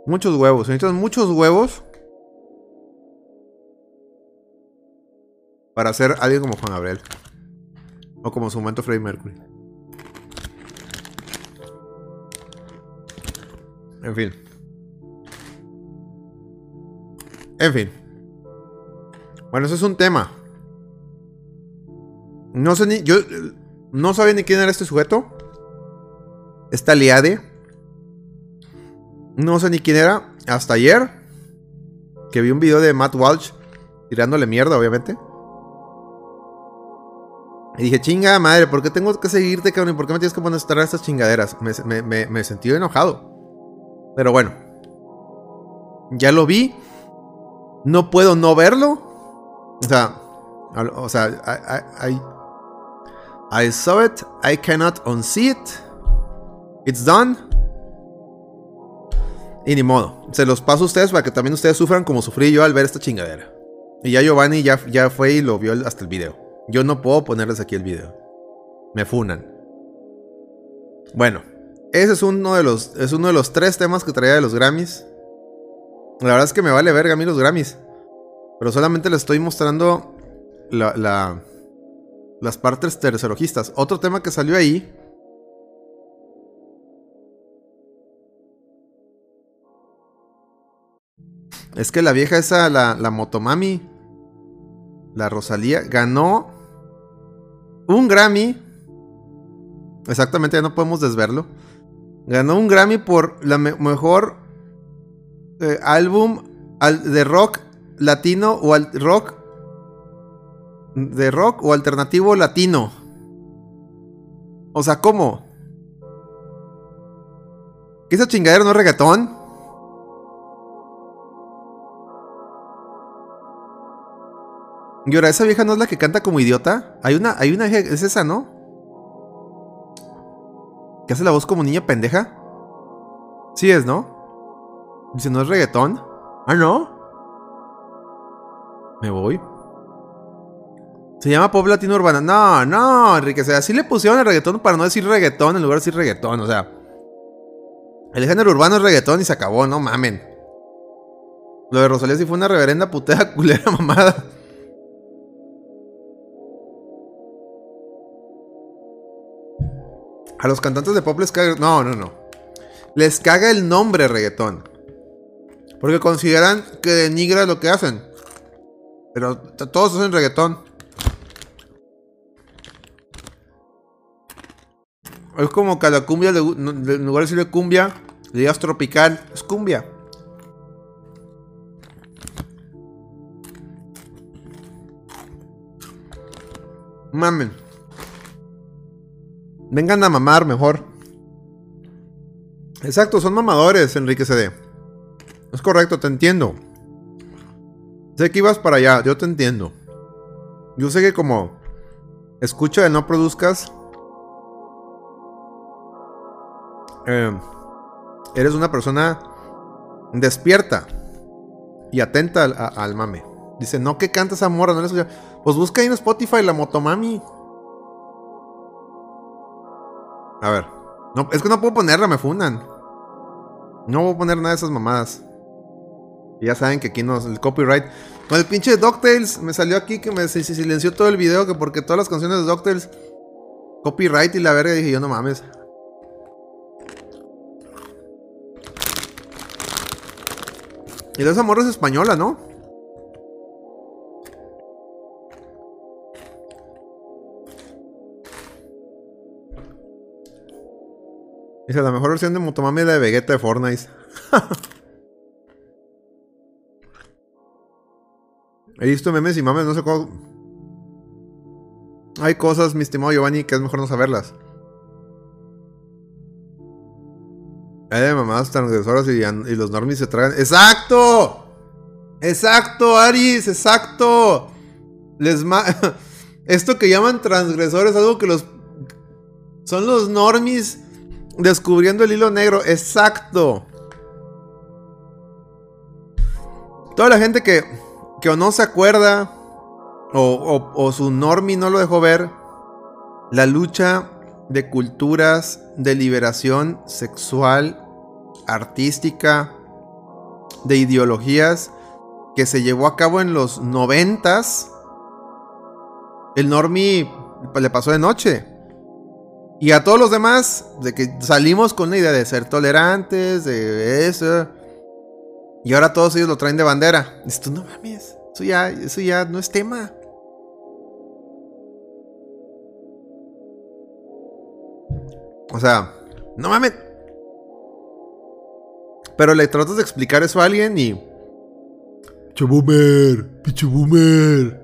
Muchos huevos, necesitas muchos huevos para ser alguien como Juan Gabriel. O como su momento Freddie Mercury. En fin. En fin. Bueno, eso es un tema. No sé ni. Yo no sabía ni quién era este sujeto. Esta liade. No sé ni quién era. Hasta ayer. Que vi un video de Matt Walsh. Tirándole mierda, obviamente. Y dije, chinga madre, ¿por qué tengo que seguirte, cabrón? ¿Y por qué me tienes que poner a estas chingaderas? Me, me sentí enojado. Pero bueno. Ya lo vi. No puedo no verlo. O sea, o sea, I, I, saw it, I cannot unsee it. It's done. Y ni modo. Se los paso a ustedes para que también ustedes sufran como sufrí yo al ver esta chingadera. Y ya Giovanni ya, ya fue y lo vio hasta el video. Yo no puedo ponerles aquí el video. Me funan. Bueno, ese es uno de los, es uno de los tres temas que traía de los Grammys. La verdad es que me vale verga a mí los Grammys. Pero solamente les estoy mostrando la, las partes tercerojistas. Otro tema que salió ahí. Es que la vieja esa, la, la Motomami, la Rosalía, ganó un Grammy. Exactamente, ya no podemos desverlo. Ganó un Grammy por la mejor eh, álbum de rock latino o al rock de rock o alternativo latino. O sea, ¿cómo? ¿Que esa chingadera no es reggaetón? Y ahora, ¿esa vieja no es la que canta como idiota? Hay una, hay una vieja, es esa, ¿no? ¿Que hace la voz como niña pendeja? Sí es, ¿no? Dice, ¿no es reggaetón? Ah, ¿no? Me voy. Se llama pop latino urbana. No, no, Enrique. O sea, así le pusieron el reggaetón para no decir reggaetón en lugar de decir reggaetón. O sea, el género urbano es reggaetón y se acabó, no mamen. Lo de Rosalía sí fue una reverenda putea [laughs] culera mamada. A los cantantes de pop les caga. No, no, no. Les caga el nombre reggaetón. Porque consideran que denigra lo que hacen. Pero todos hacen reggaetón. Es como que a la cumbia, en lugar de decirle cumbia, le digas tropical. Es cumbia. Mamen. Vengan a mamar mejor. Exacto, son mamadores, Enrique CD. Es correcto, te entiendo. Sé que ibas para allá, yo te entiendo. Yo sé que como escucha de no produzcas, eh, eres una persona despierta y atenta al, mame. Dice, no que cantas amor, no le escucha. Pues busca ahí en Spotify la motomami. A ver. No, es que no puedo ponerla, me fundan. No voy a poner nada de esas mamadas. Ya saben que aquí no, el copyright. Con el pinche DuckTales me salió aquí que me silenció todo el video. Que porque todas las canciones de DuckTales. Copyright y la verga. Dije yo, no mames. Y esa morra es española, ¿no? Dice, la mejor versión de Motomami es la de Vegeta de Fortnite. [laughs] He visto memes y mames, no sé cómo... Hay cosas, mi estimado Giovanni, que es mejor no saberlas. Hay de mamadas transgresoras y, los normies se tragan. ¡Exacto! ¡Exacto, Aris! ¡Exacto! Les [laughs] Esto que llaman transgresores es algo que los. Son los normies descubriendo el hilo negro. ¡Exacto! Toda la gente que que o no se acuerda o, su normie no lo dejó ver, la lucha de culturas de liberación sexual, artística, de ideologías que se llevó a cabo en los noventas, el normie le pasó de noche. Y a todos los demás, de que salimos con la idea de ser tolerantes, de eso, y ahora todos ellos lo traen de bandera. Esto no mames. Eso ya, eso ya no es tema. O sea, no mames. Pero le tratas de explicar eso a alguien y. Picho boomer, picho boomer.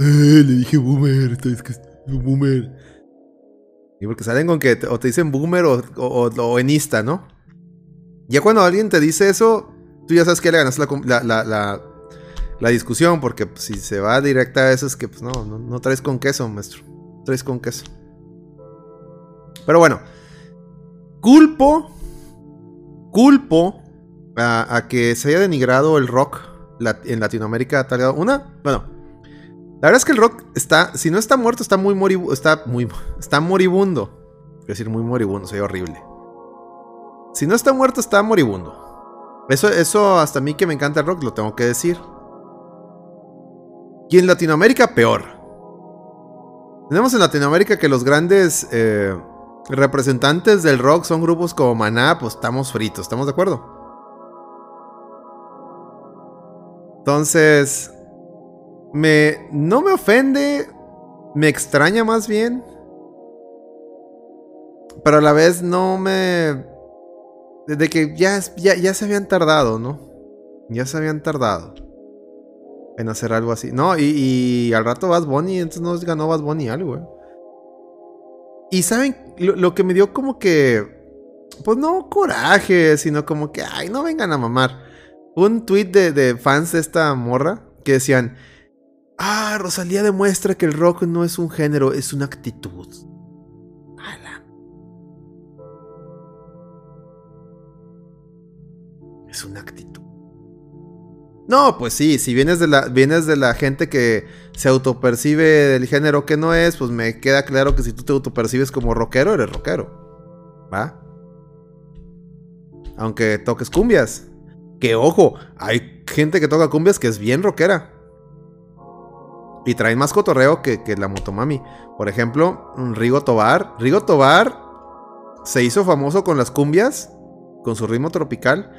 Eh, le dije boomer, es que boomer. Y porque salen con que o te dicen boomer o, o, o enista, ¿no? Ya cuando alguien te dice eso, tú ya sabes que le ganas la, la, la, discusión, porque si se va directa a eso es que pues no, no, traes con queso, maestro. Traes con queso. Pero bueno, culpo, culpo a, que se haya denigrado el rock en Latinoamérica. Una, bueno, la verdad es que el rock está, si no está muerto, está muy moribundo, está muy, está moribundo. Quiero decir, muy moribundo, soy horrible. Si no está muerto, está moribundo. Eso, eso hasta a mí que me encanta el rock, lo tengo que decir. Y en Latinoamérica, peor. Tenemos en Latinoamérica que los grandes eh, representantes del rock son grupos como Maná, pues estamos fritos, ¿estamos de acuerdo? Entonces, me, no me ofende, me extraña más bien. Pero a la vez no me desde que ya, ya, ya se habían tardado, ¿no? Ya se habían tardado. en hacer algo así. No, y, al rato Bad Bunny, entonces no ganó Bad Bunny algo, eh. Y saben, lo, lo, que me dio como que. Pues no coraje, sino como que, ay, no vengan a mamar. Un tweet de, de fans de esta morra que decían: Ah, Rosalía demuestra que el rock no es un género, es una actitud. Es una actitud. No, pues sí, si vienes de la, vienes de la gente que se autopercibe del género que no es, pues me queda claro que si tú te autopercibes como rockero, eres rockero. ¿Va? Aunque toques cumbias. Que ojo, hay gente que toca cumbias que es bien rockera. Y traen más cotorreo que, que la Motomami. Por ejemplo, Rigo Tobar. Rigo Tobar se hizo famoso con las cumbias, con su ritmo tropical.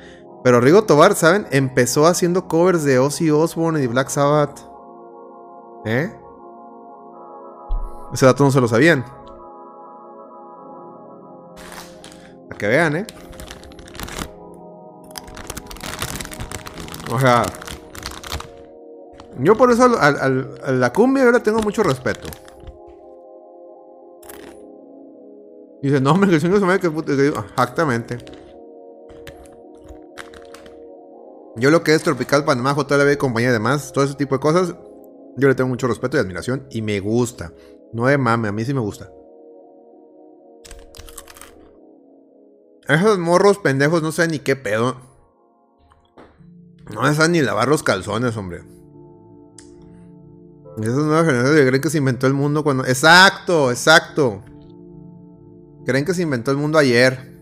Pero Rigo Tobar, ¿saben? Empezó haciendo covers de Ozzy Osbourne y Black Sabbath. ¿Eh? Ese dato no se lo sabían. Para que vean, ¿eh? O sea... Yo por eso a, la cumbia ahora tengo mucho respeto. Dice, no, hombre, que el señor se me que puto. Exactamente. Yo lo que es Tropical Panamá, JLB y compañía y demás, todo ese tipo de cosas, yo le tengo mucho respeto y admiración y me gusta. No de mame, a mí sí me gusta. Esos morros pendejos no saben ni qué pedo. No saben ni lavar los calzones, hombre. Esas nuevas generaciones creen que se inventó el mundo cuando. Exacto, exacto. Creen que se inventó el mundo ayer.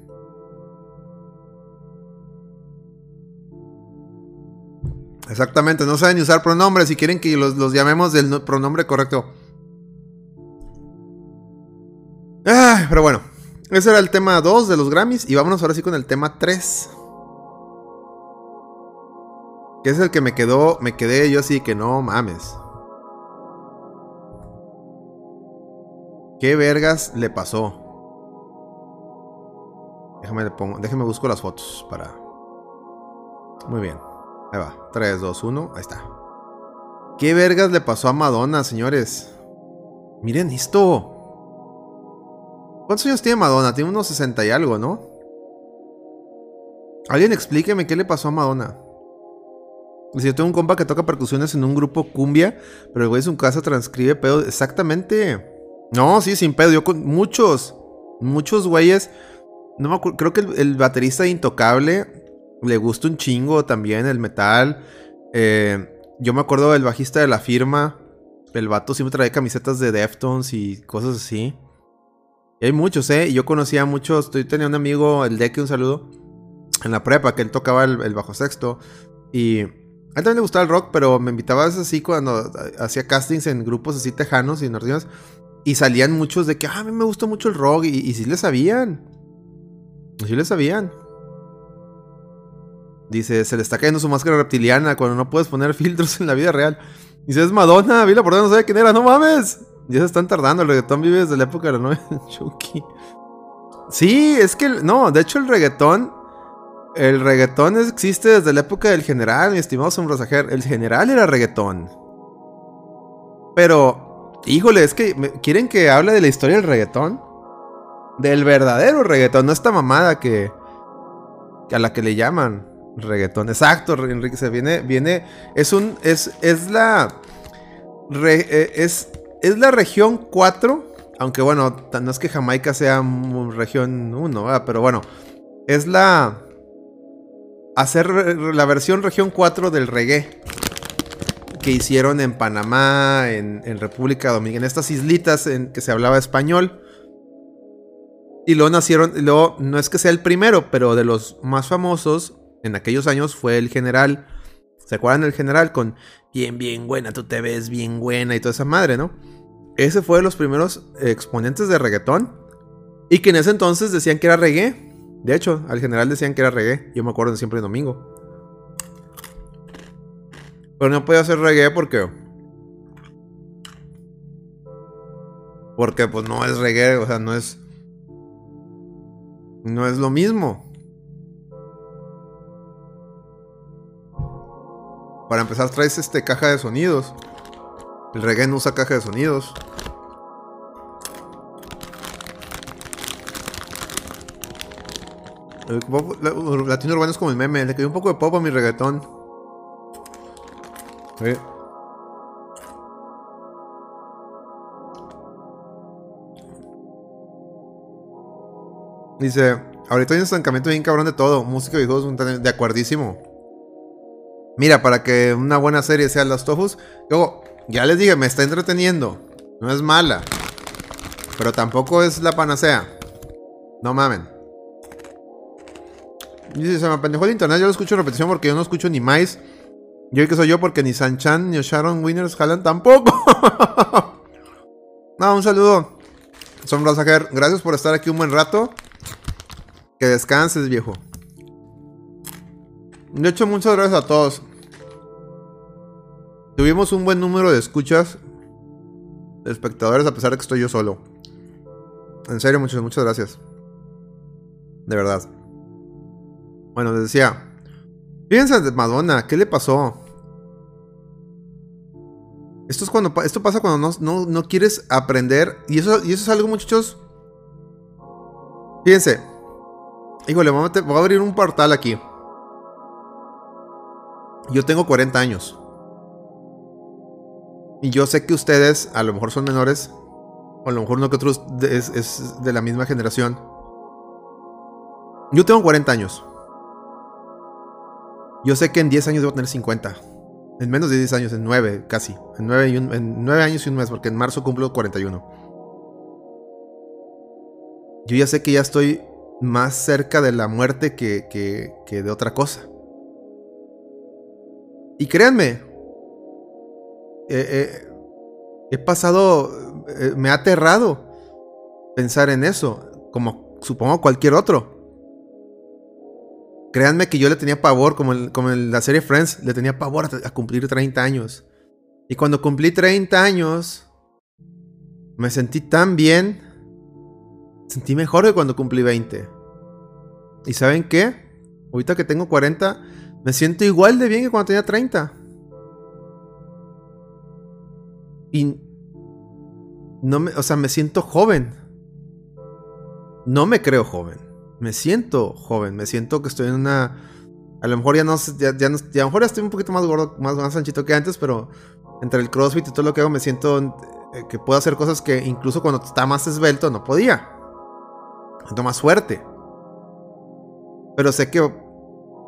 Exactamente, no saben ni usar pronombres si quieren que los, llamemos del pronombre correcto. Pero bueno, ese era el tema 2 de los Grammys y vámonos ahora sí con el tema 3. Que es el que me quedó, me quedé yo así que no mames. ¿Qué vergas le pasó? Déjame le pongo, déjame busco las fotos para. Muy bien. Ahí va. 3, 2, 1. Ahí está. ¿Qué vergas le pasó a Madonna, señores? Miren esto. ¿Cuántos años tiene Madonna? Tiene unos 60 y algo, ¿no? Alguien explíqueme qué le pasó a Madonna. Si yo tengo un compa que toca percusiones en un grupo cumbia, pero el güey en su casa transcribe pedo. Exactamente. No, sí, sin pedo. Yo con muchos, muchos güeyes. No me acuerdo, creo que el, baterista Intocable le gusta un chingo también el metal. Eh, yo me acuerdo del bajista de la firma. El vato siempre trae camisetas de Deftones y cosas así. Y hay muchos, ¿eh? Yo conocía muchos. Yo tenía un amigo, el Deque, un saludo. En la prepa, que él tocaba el, bajo sexto. Y a él también le gustaba el rock, pero me invitaba así cuando hacía castings en grupos así tejanos y norteños. Y salían muchos de que, ah, a mí me gusta mucho el rock. Y, y sí le sabían. Sí le sabían. Dice, se le está cayendo su máscara reptiliana cuando no puedes poner [laughs] filtros en la vida real. Dice, es Madonna, Vila por no sabe quién era, no mames. Ya se están tardando, el reggaetón vive desde la época de la novia [laughs] Chucky. Sí, es que, no, de hecho el reggaetón, el reggaetón existe desde la época del general, mi estimado Sombrasajer. El general era reggaetón. Pero Híjole, es que quieren que hable de la historia del reggaetón. Del verdadero reggaetón, no esta mamada que a la que le llaman reggaetón. Exacto, Enrique se viene viene es un es es la eh, es es la región 4, aunque bueno, no es que Jamaica sea región 1, pero bueno, es la hacer la versión región 4 del reggae que hicieron en Panamá, en, República Dominicana, en estas islitas en que se hablaba español. Y luego nacieron, luego no es que sea el primero, pero de los más famosos en aquellos años fue el general. ¿Se acuerdan del general con bien, bien buena, tú te ves bien buena y toda esa madre, ¿no? Ese fue de los primeros exponentes de reggaetón. Y que en ese entonces decían que era reggae. De hecho, al general decían que era reggae. Yo me acuerdo siempre domingo. Pero no podía hacer reggae porque. Porque pues no es reggae, o sea, no es. No es lo mismo. Para empezar traes este caja de sonidos. El reggae no usa caja de sonidos. El pop- la- latino urbano es como el meme. Le cayó un poco de pop a mi reggaetón. Dice, ahorita hay un estancamiento bien cabrón de todo. Música y juegos de acuerdísimo. Mira, para que una buena serie sea Los Tofus, luego, ya les dije, me está entreteniendo. No es mala. Pero tampoco es la panacea. No mamen. Dice, se me apendejó el internet, yo lo escucho en repetición porque yo no escucho ni más. Yo que soy yo porque ni Sanchan ni Sharon Winners jalan tampoco. [laughs] no, un saludo. Sombra Sajer, gracias por estar aquí un buen rato. Que descanses, viejo. De hecho, muchas gracias a todos. Tuvimos un buen número de escuchas, de espectadores, a pesar de que estoy yo solo. En serio, muchas, muchas gracias. De verdad. Bueno, les decía. Fíjense de Madonna, ¿qué le pasó? Esto es cuando esto pasa cuando no, no- no quieres aprender. Y eso, y eso es algo, muchachos. Fíjense. Híjole, voy a abrir un portal aquí. Yo tengo 40 años. Y yo sé que ustedes a lo mejor son menores. O a lo mejor uno que otros es, de la misma generación. Yo tengo 40 años. Yo sé que en 10 años debo tener 50. En menos de 10 años, en 9 casi. En 9, y en 9 años y un mes, porque en marzo cumplo 41. Yo ya sé que ya estoy más cerca de la muerte que de otra cosa. Y créanme, eh, eh, he pasado, eh, me ha aterrado pensar en eso, como supongo cualquier otro. Créanme que yo le tenía pavor, como en, la serie Friends, le tenía pavor a, a cumplir 30 años. Y cuando cumplí 30 años, me sentí tan bien, sentí mejor que cuando cumplí 20. ¿Y saben qué? Ahorita que tengo 40, me siento igual de bien que cuando tenía 30. Y no me, o sea, me siento joven. No me creo joven. Me siento joven. Me siento que estoy en una. A lo mejor ya no ya, ya no- ya a lo mejor ya estoy un poquito más gordo, más, más anchito que antes, pero entre el CrossFit y todo lo que hago me siento eh, que puedo hacer cosas que incluso cuando está más esbelto no podía. Siento más fuerte. Pero sé que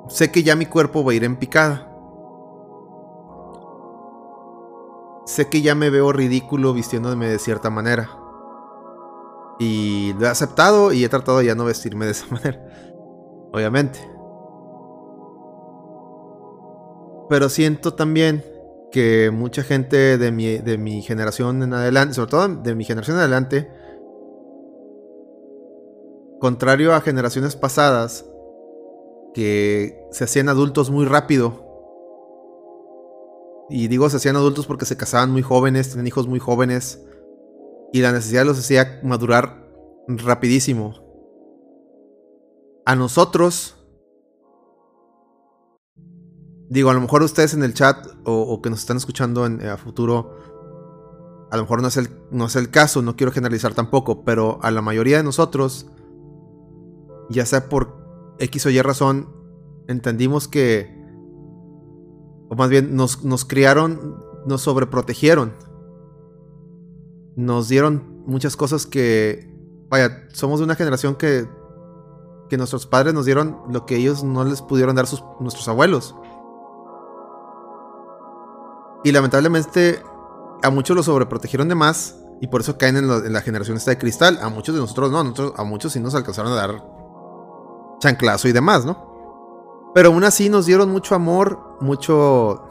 sé que ya mi cuerpo va a ir en picada. Sé que ya me veo ridículo vistiéndome de cierta manera. Y lo he aceptado y he tratado de ya no vestirme de esa [laughs] manera. Obviamente. Pero siento también que mucha gente de mi, de mi generación en adelante, sobre todo de mi generación en adelante, contrario a generaciones pasadas, que se hacían adultos muy rápido. Y digo se hacían adultos porque se casaban muy jóvenes, tenían hijos muy jóvenes. Y la necesidad los hacía madurar rapidísimo. A nosotros, digo, a lo mejor ustedes en el chat o, que nos están escuchando en, a futuro, a lo mejor no es, el, no es el caso, no quiero generalizar tampoco, pero a la mayoría de nosotros, ya sea por X o Y razón, entendimos que, o más bien nos, nos criaron, nos sobreprotegieron nos dieron muchas cosas que, vaya, somos de una generación que, que nuestros padres nos dieron lo que ellos no les pudieron dar sus, nuestros abuelos. Y lamentablemente a muchos los sobreprotegieron de más y por eso caen en, la generación esta de cristal. A muchos de nosotros no, a muchos sí nos alcanzaron a dar chanclazo y demás, ¿no? Pero aún así nos dieron mucho amor, mucho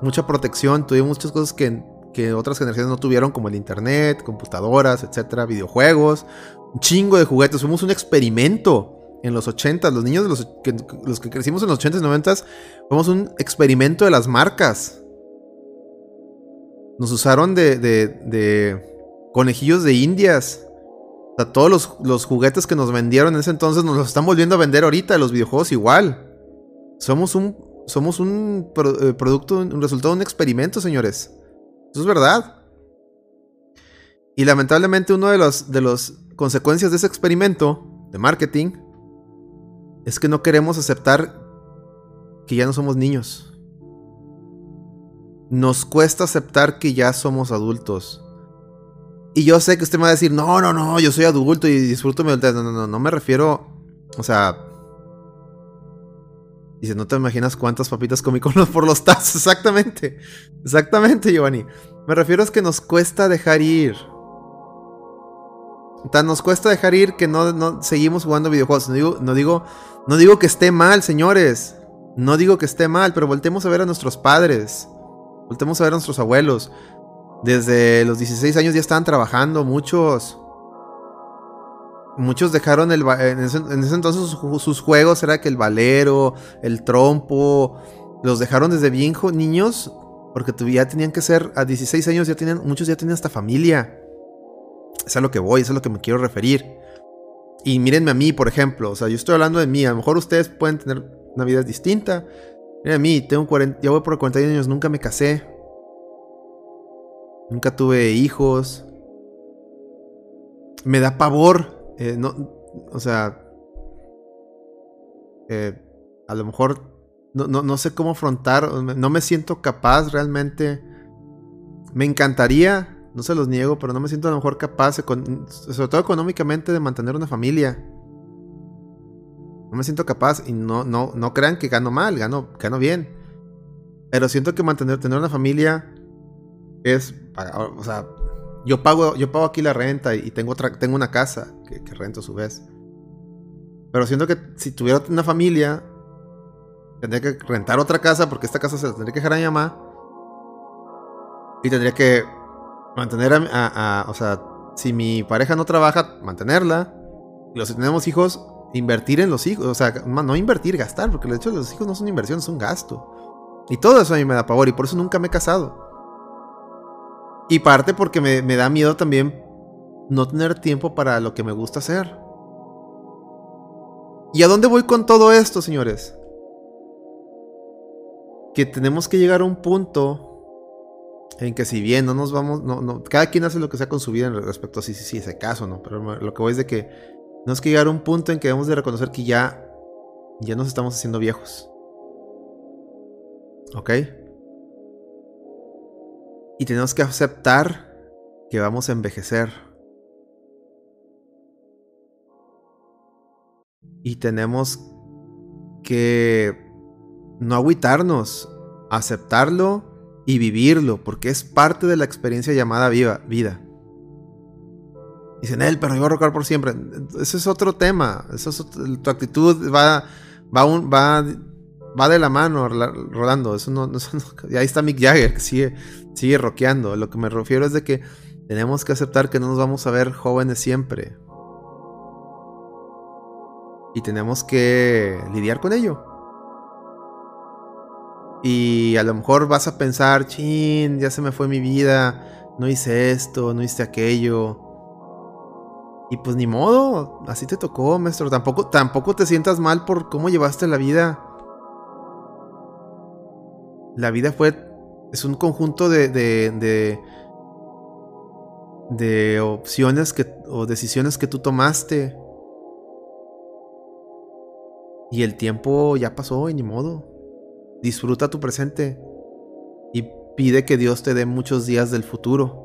mucha protección, tuvimos muchas cosas que, que otras generaciones no tuvieron, como el internet, computadoras, etcétera, videojuegos, un chingo de juguetes. Fuimos un experimento en los 80 los niños de los que, los que crecimos en los 80s y 90s, fuimos un experimento de las marcas. Nos usaron de, de, de conejillos de indias. O sea, todos los, los juguetes que nos vendieron en ese entonces nos los están volviendo a vender ahorita, los videojuegos igual. Somos un somos un eh, producto, un resultado de un experimento, señores. Eso es verdad. Y lamentablemente uno de los de las consecuencias de ese experimento de marketing es que no queremos aceptar que ya no somos niños. Nos cuesta aceptar que ya somos adultos. Y yo sé que usted me va a decir, no, no, no, yo soy adulto y disfruto mi adultez. No, no, no, no me refiero, o sea, Dice, no te imaginas cuántas papitas comí con los, por los tazos. [laughs] Exactamente. Exactamente, Giovanni. Me refiero a que nos cuesta dejar ir. Tan nos cuesta dejar ir que no, no seguimos jugando videojuegos. No digo, no digo, no digo que esté mal, señores. No digo que esté mal, pero voltemos a ver a nuestros padres. Voltemos a ver a nuestros abuelos. Desde los 16 años ya estaban trabajando, muchos. Muchos dejaron el en ese, entonces sus, juegos era que el valero, el trompo, los dejaron desde bien niños porque ya tenían que ser a 16 años ya tenían muchos ya tenían hasta familia. Es a lo que voy, es a lo que me quiero referir. Y mírenme a mí, por ejemplo, o sea, yo estoy hablando de mí, a lo mejor ustedes pueden tener una vida distinta. Miren a mí, tengo 40, ya voy por 41 años, nunca me casé. Nunca tuve hijos. Me da pavor eh, no, o sea, eh, a lo mejor no, no, sé cómo afrontar, no me siento capaz realmente. Me encantaría, no se los niego, pero no me siento a lo mejor capaz, sobre todo económicamente, de mantener una familia. No me siento capaz y no, no, no crean que gano mal, gano, gano bien. Pero siento que mantener tener una familia es, o sea, yo pago, yo pago aquí la renta y tengo, otra, tengo una casa que, rento a su vez. Pero siento que si tuviera una familia, tendría que rentar otra casa porque esta casa se la tendría que dejar a mi mamá. Y tendría que mantener a, O sea, si mi pareja no trabaja, mantenerla. Y los si tenemos hijos, invertir en los hijos. O sea, no invertir, gastar, porque de hecho los hijos no son inversión, es un gasto. Y todo eso a mí me da pavor y por eso nunca me he casado. Y parte porque me, da miedo también no tener tiempo para lo que me gusta hacer. ¿Y a dónde voy con todo esto, señores? Que tenemos que llegar a un punto en que si bien no nos vamos, no, no, cada quien hace lo que sea con su vida en respecto a si, si, si ese caso, ¿no? Pero lo que voy es de que tenemos que llegar a un punto en que debemos de reconocer que ya, ya nos estamos haciendo viejos. ¿Ok? Y tenemos que aceptar que vamos a envejecer. Y tenemos que no agüitarnos, aceptarlo y vivirlo, porque es parte de la experiencia llamada viva, vida. Dicen, él, pero yo voy a rocar por siempre. Ese es otro tema. Eso es tu actitud va, va, un, va va de la mano, Rolando. [laughs] Eso no, y ahí está Mick Jagger, que sigue, sigue rockeando. Lo que me refiero es de que tenemos que aceptar que no nos vamos a ver jóvenes siempre. Y tenemos que lidiar con ello. Y a lo mejor vas a pensar, chin, ya se me fue mi vida, no hice esto, no hice aquello. Y pues ni modo, así te tocó, maestro. Tampoco, tampoco te sientas mal por cómo llevaste la vida la vida fue. Es un conjunto de. de, de, opciones que, o decisiones que tú tomaste. Y el tiempo ya pasó y ni modo. Disfruta tu presente. Y pide que Dios te dé muchos días del futuro.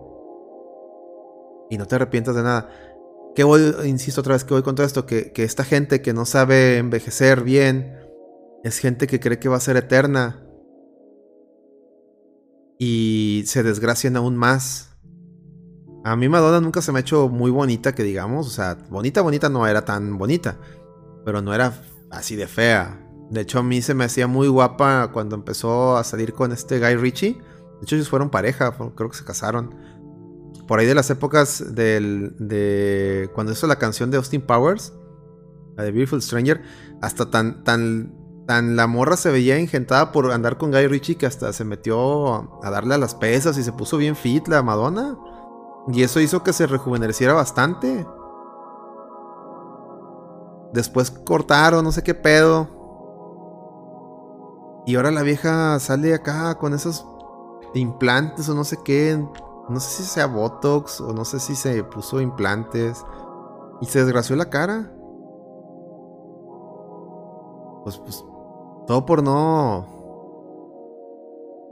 Y no te arrepientas de nada. Que voy, insisto otra vez que voy con todo esto, que, que esta gente que no sabe envejecer bien, es gente que cree que va a ser eterna y se desgracian aún más. A mí Madonna nunca se me ha hecho muy bonita, que digamos, o sea, bonita, bonita no era tan bonita, pero no era así de fea. De hecho, a mí se me hacía muy guapa cuando empezó a salir con este Guy Ritchie. De hecho, ellos fueron pareja, creo que se casaron. Por ahí de las épocas del, de cuando hizo la canción de Austin Powers, la de Beautiful Stranger, hasta tan, tan Tan la morra se veía ingentada por andar con Guy Ritchie que hasta se metió a darle a las pesas y se puso bien fit la Madonna. Y eso hizo que se rejuveneciera bastante. Después cortaron, no sé qué pedo. Y ahora la vieja sale acá con esos implantes o no sé qué. No sé si sea Botox o no sé si se puso implantes. Y se desgració la cara. Pues, pues, todo por no...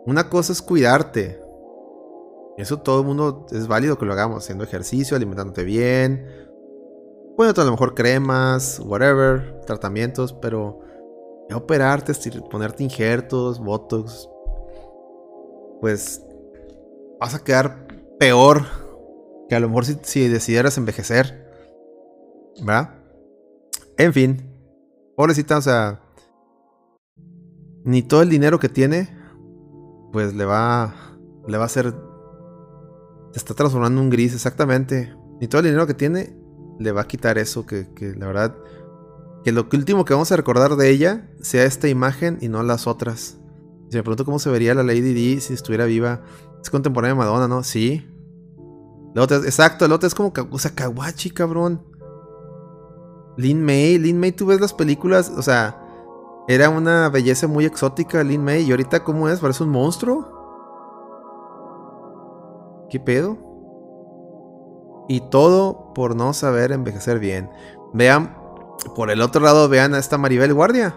Una cosa es cuidarte. Eso todo el mundo es válido que lo hagamos, haciendo ejercicio, alimentándote bien. Bueno, a lo mejor cremas, whatever, tratamientos, pero ya operarte, ponerte injertos, botox, pues vas a quedar peor que a lo mejor si, si decidieras envejecer. ¿Verdad? En fin. Pobrecita, o sea. Ni todo el dinero que tiene. Pues le va. Le va a hacer. Se está transformando en un gris, exactamente. Ni todo el dinero que tiene. Le va a quitar eso. Que, que la verdad. Que lo último que vamos a recordar de ella. Sea esta imagen y no las otras. Si me pregunto cómo se vería la Lady D si estuviera viva. Es contemporánea de Madonna, ¿no? Sí. La otra, exacto, el otro es como. O sea, Kawachi, cabrón. Lin May, Lin May, tú ves las películas, o sea, era una belleza muy exótica Lin May y ahorita cómo es, parece un monstruo. ¿Qué pedo? Y todo por no saber envejecer bien. Vean, por el otro lado, vean a esta Maribel Guardia.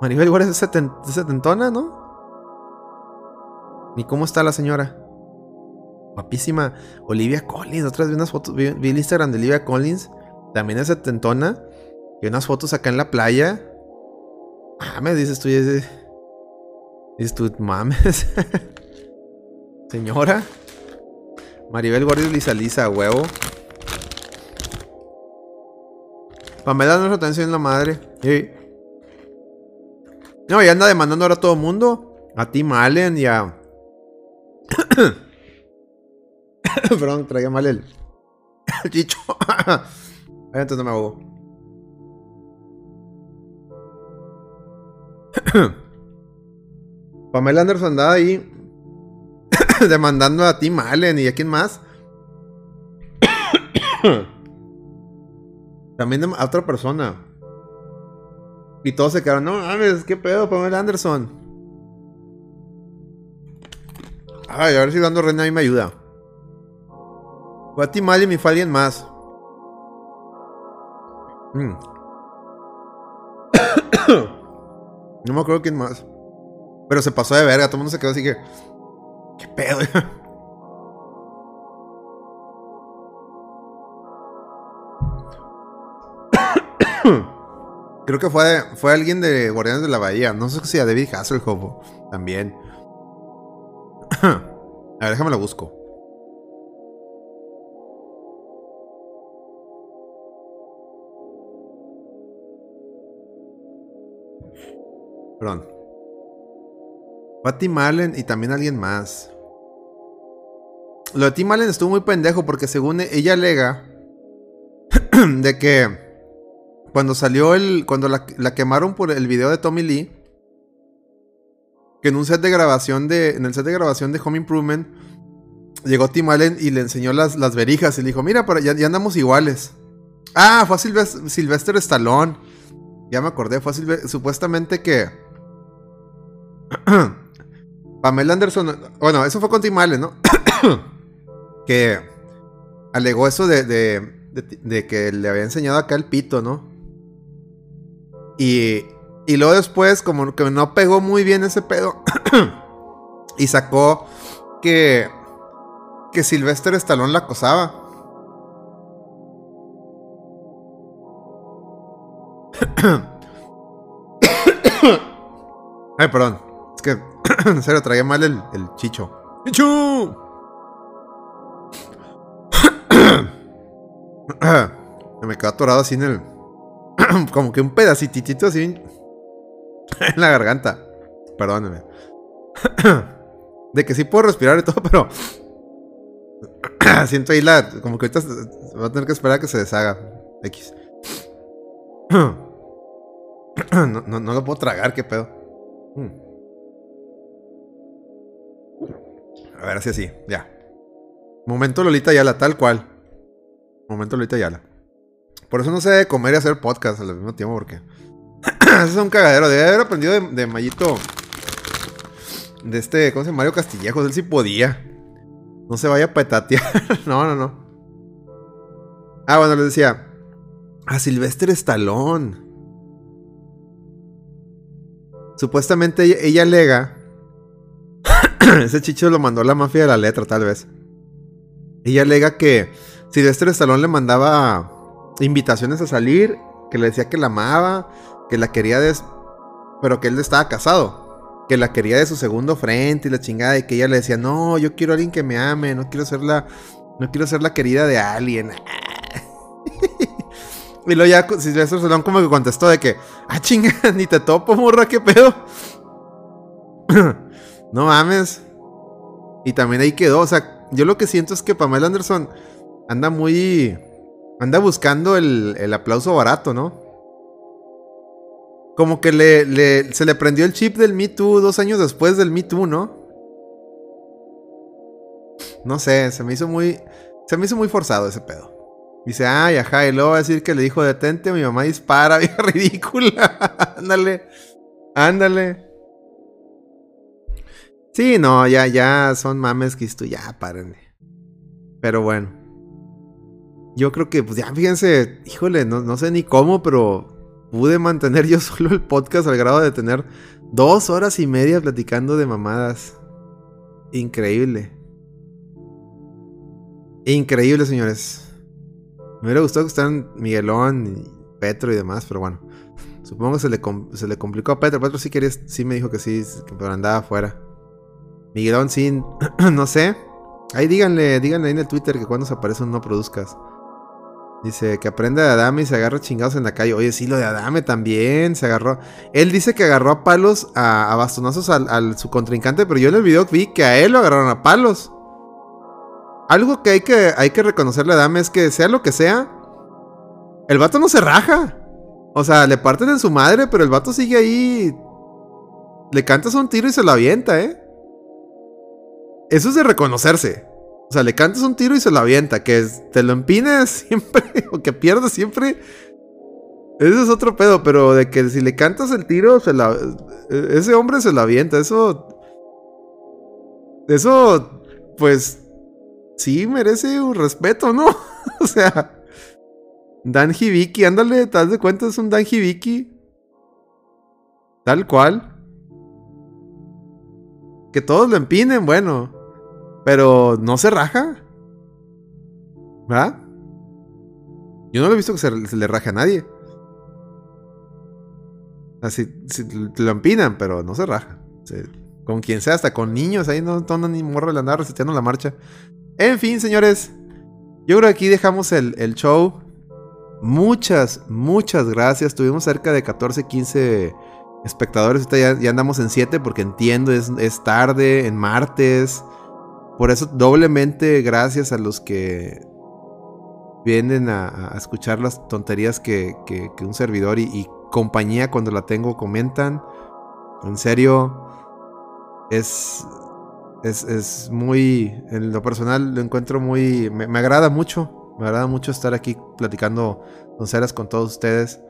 Maribel Guardia es setentona, ¿no? ¿Y cómo está la señora? Guapísima. Olivia Collins. Otras vi unas fotos. Vi, vi el Instagram de Olivia Collins. También es setentona. Y unas fotos acá en la playa. Mames, dices tú, dices, dices tú, mames. [laughs] Señora. Maribel Guardia Lisa Lisa, huevo. Pamela no atención en la madre. No, y anda demandando ahora a todo mundo. A Tim Allen y a. [coughs] Perdón, traía mal el. [coughs] el chicho. [coughs] Entonces no me ahogo. [clears throat] Pamela Anderson andaba ahí [clears throat] demandando a Tim Allen y a quién más. [clears throat] También a otra persona. Y todos se quedaron, no mames, qué pedo, Pamela Anderson. Ay, a ver si dando reina ahí me ayuda. Fue a Tim Allen y fue alguien más. Mm. No me acuerdo quién más. Pero se pasó de verga, todo el mundo se quedó así que. ¿Qué pedo? [coughs] Creo que fue, fue alguien de Guardianes de la Bahía. No sé si a David Hasselhoff también. [coughs] a ver, déjame lo busco. Perdón. Fue a Tim Allen y también alguien más. Lo de Tim Allen estuvo muy pendejo porque según ella alega [clears throat] de que cuando salió el. Cuando la, quemaron por el video de Tommy Lee. Que en un set de grabación de. En el set de grabación de Home Improvement. Llegó Tim Allen y le enseñó las, las verijas y le dijo, mira, pero ya, andamos iguales. Ah, fue a Sylvester Stallone. Ya me acordé, fue supuestamente que [clears throat] Pamela Anderson, bueno, eso fue con Tim Allen, ¿no? [clears throat] que alegó eso de, de, que le había enseñado acá el pito, ¿no? Y, y luego después, como que no pegó muy bien ese pedo, [clears throat] y sacó que, que Sylvester Stallone la acosaba. Ay, perdón. Es que, [clears throat] en serio, traía mal el, el chicho. ¡Chicho! Me quedó atorado así en el. [clears throat] Como que un pedacitito así. [laughs] En la garganta. Perdóneme. [clears throat] De que sí puedo respirar y todo, pero. Siento ahí la. Como que ahorita va a tener que esperar a que se deshaga. X. No, no, no lo puedo tragar, qué pedo. Mm. A ver, así así, ya. Momento Lolita Yala, tal cual. Momento Lolita Yala. Por eso no sé comer y hacer podcast al mismo tiempo, porque. [clears throat] Eso es un cagadero. Debe haber aprendido de, Mayito de este, ¿cómo se llama? Mario Castillejos, él sí podía. No se vaya a petatear. [laughs] no, no, no. Ah, bueno, les decía. A Sylvester Stallone. Supuestamente ella, ella alega. [clears throat] ese chicho lo mandó la mafia de la letra, tal vez. Ella alega que Sylvester Stallone le mandaba invitaciones a salir, que le decía que la amaba, que la quería de... Pero que él estaba casado que la quería de su segundo frente y la chingada y que ella le decía, no, yo quiero a alguien que me ame, no quiero ser la, no quiero ser la querida de alguien. [laughs] y luego ya Silvestre Stallone como que contestó de que, ah, chinga, [laughs] ni te topo, morra, qué pedo. [clears throat] no mames. Y también ahí quedó, o sea, yo lo que siento es que Pamela Anderson anda muy, anda buscando el, el aplauso barato, ¿no? Como que le, se le prendió el chip del Me Too dos años después del Me Too, ¿no? No sé, se me hizo muy. Se me hizo muy forzado ese pedo. Dice, ay, ajá, y luego va a decir que le dijo detente, mi mamá dispara, [laughs] vieja ridícula. ándale, ándale. Sí, no, ya, ya son mames que esto, ya, párenle. Pero bueno. Yo creo que, pues ya, fíjense, híjole, no, no sé ni cómo, pero pude mantener yo [laughs] solo el podcast al grado de tener dos horas y media platicando de mamadas. Increíble. Increíble, señores. Me hubiera gustado que estén Miguelón y Petro y demás, pero bueno. Supongo que se le, se le complicó a Petro. Petro sí quería, sí me dijo que sí, pero andaba afuera. Miguelón sí, [clears throat] no sé. Ahí díganle, díganle ahí en el Twitter que cuando se aparece no produzcas. Dice que aprende de Adame y se agarra chingados en la calle. Oye, sí, lo de Adame también se agarró. Él dice que agarró a palos, a, bastonazos al, su contrincante, pero yo en el video vi que a él lo agarraron a palos. Algo que hay que, hay que reconocerle a Adame es que sea lo que sea, el vato no se raja. O sea, le parten en su madre, pero el vato sigue ahí. Le cantas un tiro y se lo avienta, ¿eh? Eso es de reconocerse. O sea, le cantas un tiro y se lo avienta. Que te lo empines [laughs] siempre o que pierdas siempre. Ese es otro pedo, pero de que si le cantas el tiro, se la, ese hombre se lo avienta. Eso. Eso, pues. Sí merece un respeto, ¿no? [laughs] o sea. Dan Hibiki, ándale, te das de cuenta, es un Dan Hibiki. Tal cual. Que todos lo empinen, bueno. Pero no se raja. ¿Verdad? Yo no lo he visto que se, le raje a nadie. Así, lo empinan, pero no se raja. con quien sea, hasta con niños, ahí no toman ni morro le andar reseteando la marcha. En fin, señores. Yo creo que aquí dejamos el, show. Muchas, muchas gracias. Tuvimos cerca de 14, 15 espectadores. Ya, andamos en 7 porque entiendo, es, es tarde, en martes. Por eso doblemente gracias a los que vienen a, escuchar las tonterías que, un servidor y, compañía cuando la tengo comentan. En serio, es, es, muy, en lo personal lo encuentro muy, me, agrada mucho, me agrada mucho estar aquí platicando tonteras con todos ustedes.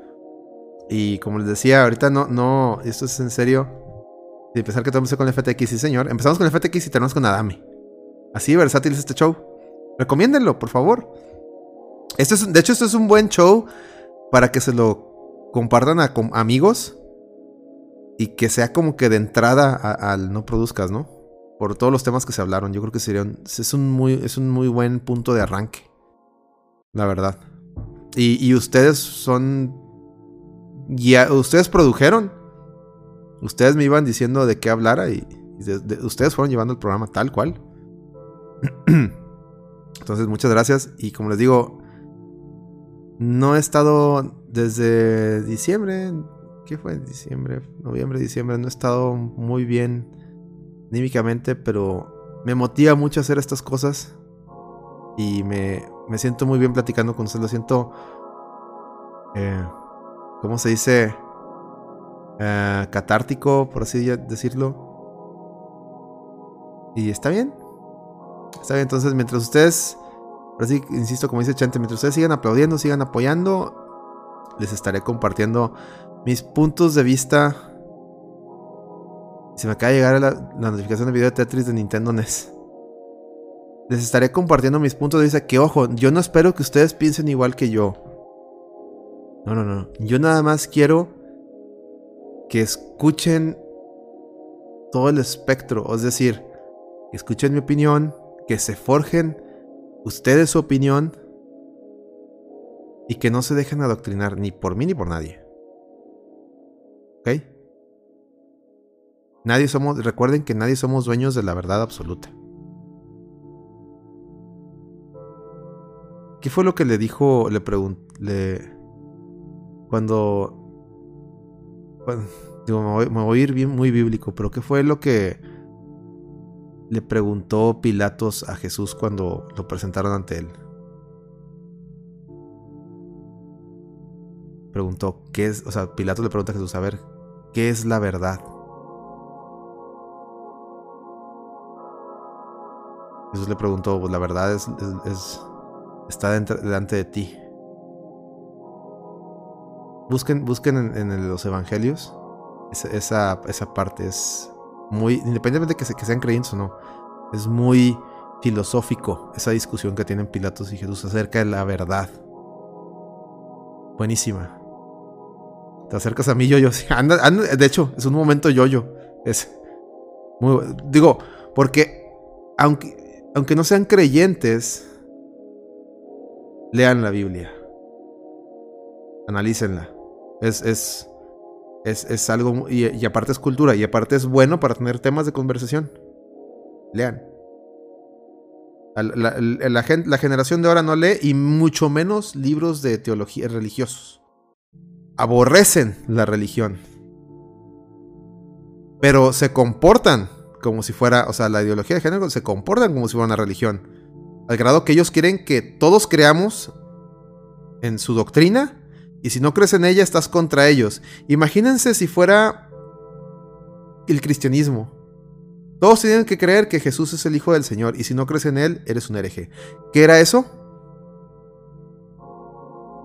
Y como les decía, ahorita no, no, esto es en serio. De empezar que todo con el FTX, sí señor. Empezamos con el FTX y terminamos con Adami. Así versátil es este show. Recomiéndenlo, por favor. Esto es, de hecho, esto es un buen show para que se lo compartan a, amigos y que sea como que de entrada al no produzcas, ¿no? Por todos los temas que se hablaron. Yo creo que sería un, es, un muy, es un muy buen punto de arranque. La verdad. Y, ustedes son. Ya, ustedes produjeron. Ustedes me iban diciendo de qué hablara y, ustedes fueron llevando el programa tal cual. [clears throat] Entonces, muchas gracias. Y como les digo, no he estado desde diciembre. ¿Qué fue? Diciembre, noviembre, diciembre. No he estado muy bien anímicamente, pero me motiva mucho hacer estas cosas. Y me, me siento muy bien platicando con ustedes. Lo siento. Eh, ¿Cómo se dice? Eh, catártico, por así decirlo. Y está bien. Está bien, entonces mientras ustedes, ahora sí, insisto, como dice Chante, mientras ustedes sigan aplaudiendo, sigan apoyando, les estaré compartiendo mis puntos de vista Se me acaba de llegar la, notificación de video de Tetris de Nintendo NES. Les estaré compartiendo mis puntos de vista. Que ojo, yo no espero que ustedes piensen igual que yo. No, no, no. Yo nada más quiero que escuchen todo el espectro. Es decir, que escuchen mi opinión, que se forjen ustedes su opinión y que no se dejen adoctrinar ni por mí ni por nadie. ¿Ok? Nadie somos, recuerden que nadie somos dueños de la verdad absoluta. ¿Qué fue lo que le dijo, le pregunté, cuando, digo, me voy, me voy, a ir bien, muy bíblico, pero qué fue lo que le preguntó Pilatos a Jesús cuando lo presentaron ante él? Preguntó, ¿qué es? O sea, Pilatos le pregunta a Jesús, a ver, ¿qué es la verdad? Jesús le preguntó, pues la verdad es, es, es está delante de ti. Busquen, busquen en, los evangelios. Esa, esa, parte es muy, independientemente de que, se, que sean creyentes o no, es muy filosófico esa discusión que tienen Pilatos y Jesús acerca de la verdad. Buenísima. Te acercas a mí, yo, yo. [laughs] De hecho, es un momento yo-yo. Es muy, digo, porque aunque, aunque no sean creyentes, lean la Biblia. Analícenla. Es, es, es, es algo, y, y, aparte es cultura, y aparte es bueno para tener temas de conversación. Lean. La, la, la, generación de ahora no lee y mucho menos libros de teología religiosos. Aborrecen la religión. Pero se comportan como si fuera, o sea, la ideología de género se comportan como si fuera una religión. Al grado que ellos quieren que todos creamos en su doctrina y si no crees en ella estás contra ellos. Imagínense si fuera el cristianismo. Todos tienen que creer que Jesús es el Hijo del Señor y si no crees en Él, eres un hereje. ¿Qué era eso?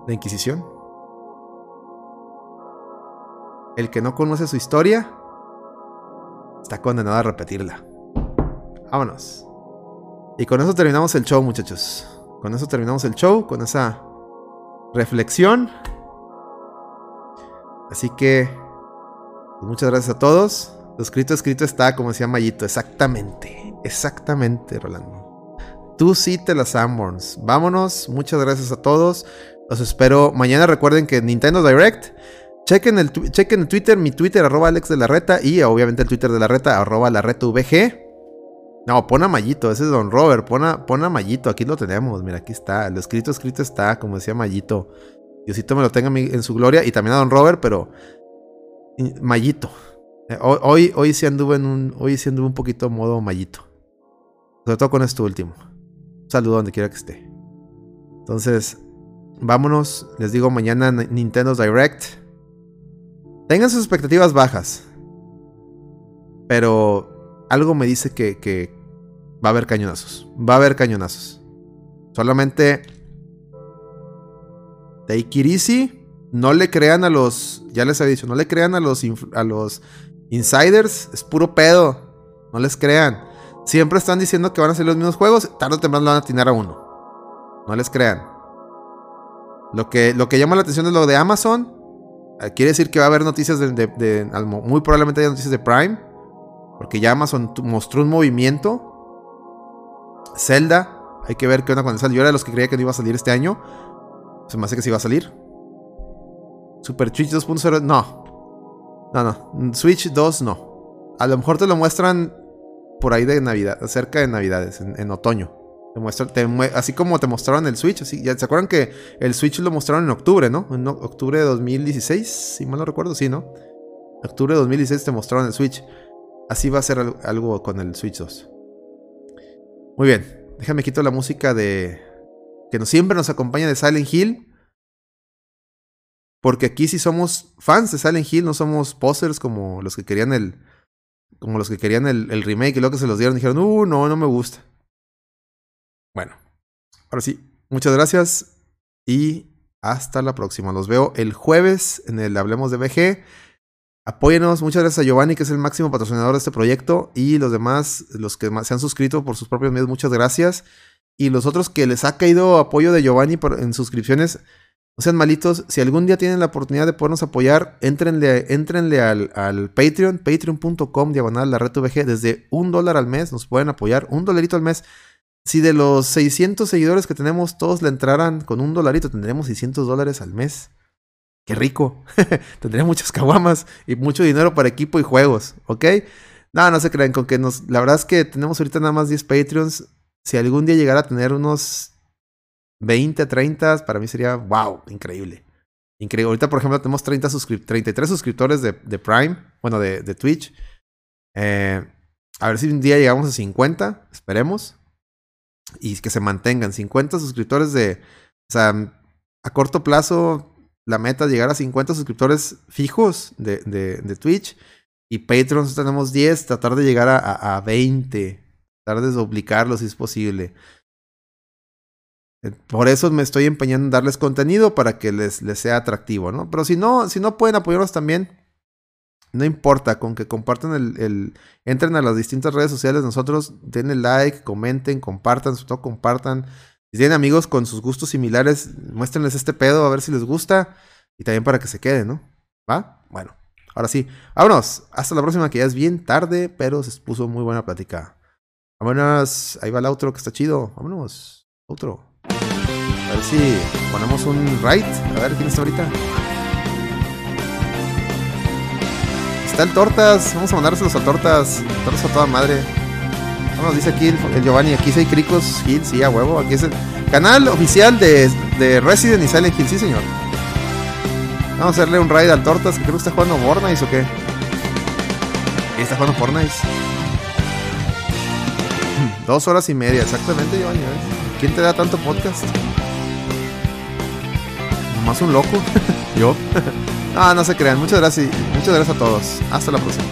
La Inquisición. El que no conoce su historia está condenado a repetirla. Vámonos. Y con eso terminamos el show, muchachos. Con eso terminamos el show, con esa reflexión. Así que, muchas gracias a todos. Lo escrito, escrito está, como decía Mayito. Exactamente, exactamente, Rolando. Tú sí te las Sanborns. Vámonos, muchas gracias a todos. Los espero mañana. Recuerden que Nintendo Direct. Chequen el, chequen el Twitter, mi Twitter, arroba Alex de la Reta. Y obviamente el Twitter de la Reta, arroba la Reta VG. No, pon a Mayito, ese es Don Robert. Pon a, pon a Mayito, aquí lo tenemos. Mira, aquí está. Lo escrito, escrito está, como decía Mayito. Diosito me lo tenga en su gloria. Y también a Don Robert, pero. Mayito. Hoy, hoy sí anduve en un. Hoy sí anduve un poquito modo Mayito. Sobre todo con esto último. Un saludo donde quiera que esté. Entonces, vámonos. Les digo mañana Nintendo Direct. Tengan sus expectativas bajas. Pero algo me dice que va a haber cañonazos. Va a haber cañonazos. Solamente take it. No le crean a los. Ya les había dicho, no le crean a los, a los insiders. Es puro pedo. No les crean. Siempre están diciendo que van a ser los mismos juegos. Tarde o temprano lo van a atinar a uno. No les crean. Lo que, lo que llama la atención es lo de Amazon. Quiere decir que va a haber noticias de, Muy probablemente haya noticias de Prime. Porque ya Amazon mostró un movimiento. Zelda. Hay que ver qué onda con el. Yo era de los que creía que no iba a salir este año. Se me hace que sí va a salir. Super Switch 2.0. No. No, no. Switch 2 no. A lo mejor te lo muestran por ahí de Navidad. Cerca de Navidades. En, otoño. Te muestran, así como te mostraron el Switch. Así, ¿ya ¿Se acuerdan que el Switch lo mostraron en octubre, no? En octubre de 2016, si mal no recuerdo, sí, ¿no? En octubre de 2016 te mostraron el Switch. Así va a ser algo con el Switch 2. Muy bien. Déjame quito la música de. Que siempre nos acompaña de Silent Hill. Porque aquí sí somos fans de Silent Hill, no somos posers como los que querían el. Como los que querían el, el remake y luego que se los dieron dijeron, uh, no, no me gusta. Bueno, ahora sí, muchas gracias y hasta la próxima. Los veo el jueves en el Hablemos de BG. Apóyenos, muchas gracias a Giovanni, que es el máximo patrocinador de este proyecto, y los demás, los que se han suscrito por sus propios medios, muchas gracias. Y los otros que les ha caído apoyo de Giovanni en suscripciones, no sean malitos. Si algún día tienen la oportunidad de podernos apoyar, entrenle, entrenle al, al Patreon, patreon.com, diagonal, la red VG. Desde un dólar al mes nos pueden apoyar, un dolarito al mes. Si de los 600 seguidores que tenemos todos le entraran con un dolarito, tendremos 600 dólares al mes. Qué rico. [laughs] Tendría muchas caguamas y mucho dinero para equipo y juegos, ¿ok? No, no se crean con que nos... La verdad es que tenemos ahorita nada más 10 Patreons. Si algún día llegara a tener unos 20, 30, para mí sería, wow, increíble. Increíble. Ahorita, por ejemplo, tenemos 30 33 suscriptores de, de Prime, bueno, de, de Twitch. Eh, a ver si un día llegamos a 50, esperemos. Y que se mantengan 50 suscriptores de... O sea, a corto plazo la meta es llegar a 50 suscriptores fijos de, de, de Twitch. Y Patreon tenemos 10, tratar de llegar a, a, 20. Tratar de duplicarlo si es posible. Por eso me estoy empeñando en darles contenido para que les, les sea atractivo, ¿no? Pero si no, si no pueden apoyarnos también, no importa, con que compartan el, el, Entren a las distintas redes sociales nosotros, denle like, comenten, compartan, sobre todo compartan. Si tienen amigos con sus gustos similares, muéstrenles este pedo a ver si les gusta. Y también para que se queden, ¿no? ¿Va? Bueno, ahora sí. Vámonos. Hasta la próxima, que ya es bien tarde, pero se puso muy buena plática. Vámonos. Ahí va el outro que está chido. Vámonos. Outro. A ver si ponemos un right. A ver quién está ahorita. Está el Tortas. Vamos a mandárselos a Tortas. Tortas a toda madre. Nos dice aquí el, Giovanni, aquí hay Cricos Hill, sí, a huevo. Aquí es el canal oficial de, de Resident y Silent Hill, sí, señor. Vamos a hacerle un raid al Tortas, que creo que está jugando Fortnite o qué. ¿Y está jugando Fortnite? [clears throat] Dos horas y media, exactamente, Giovanni. ¿eh? ¿Quién te da tanto podcast? Nomás un loco. [laughs] Yo. [laughs] ah, no se crean. Muchas gracias. Muchas gracias a todos. Hasta la próxima.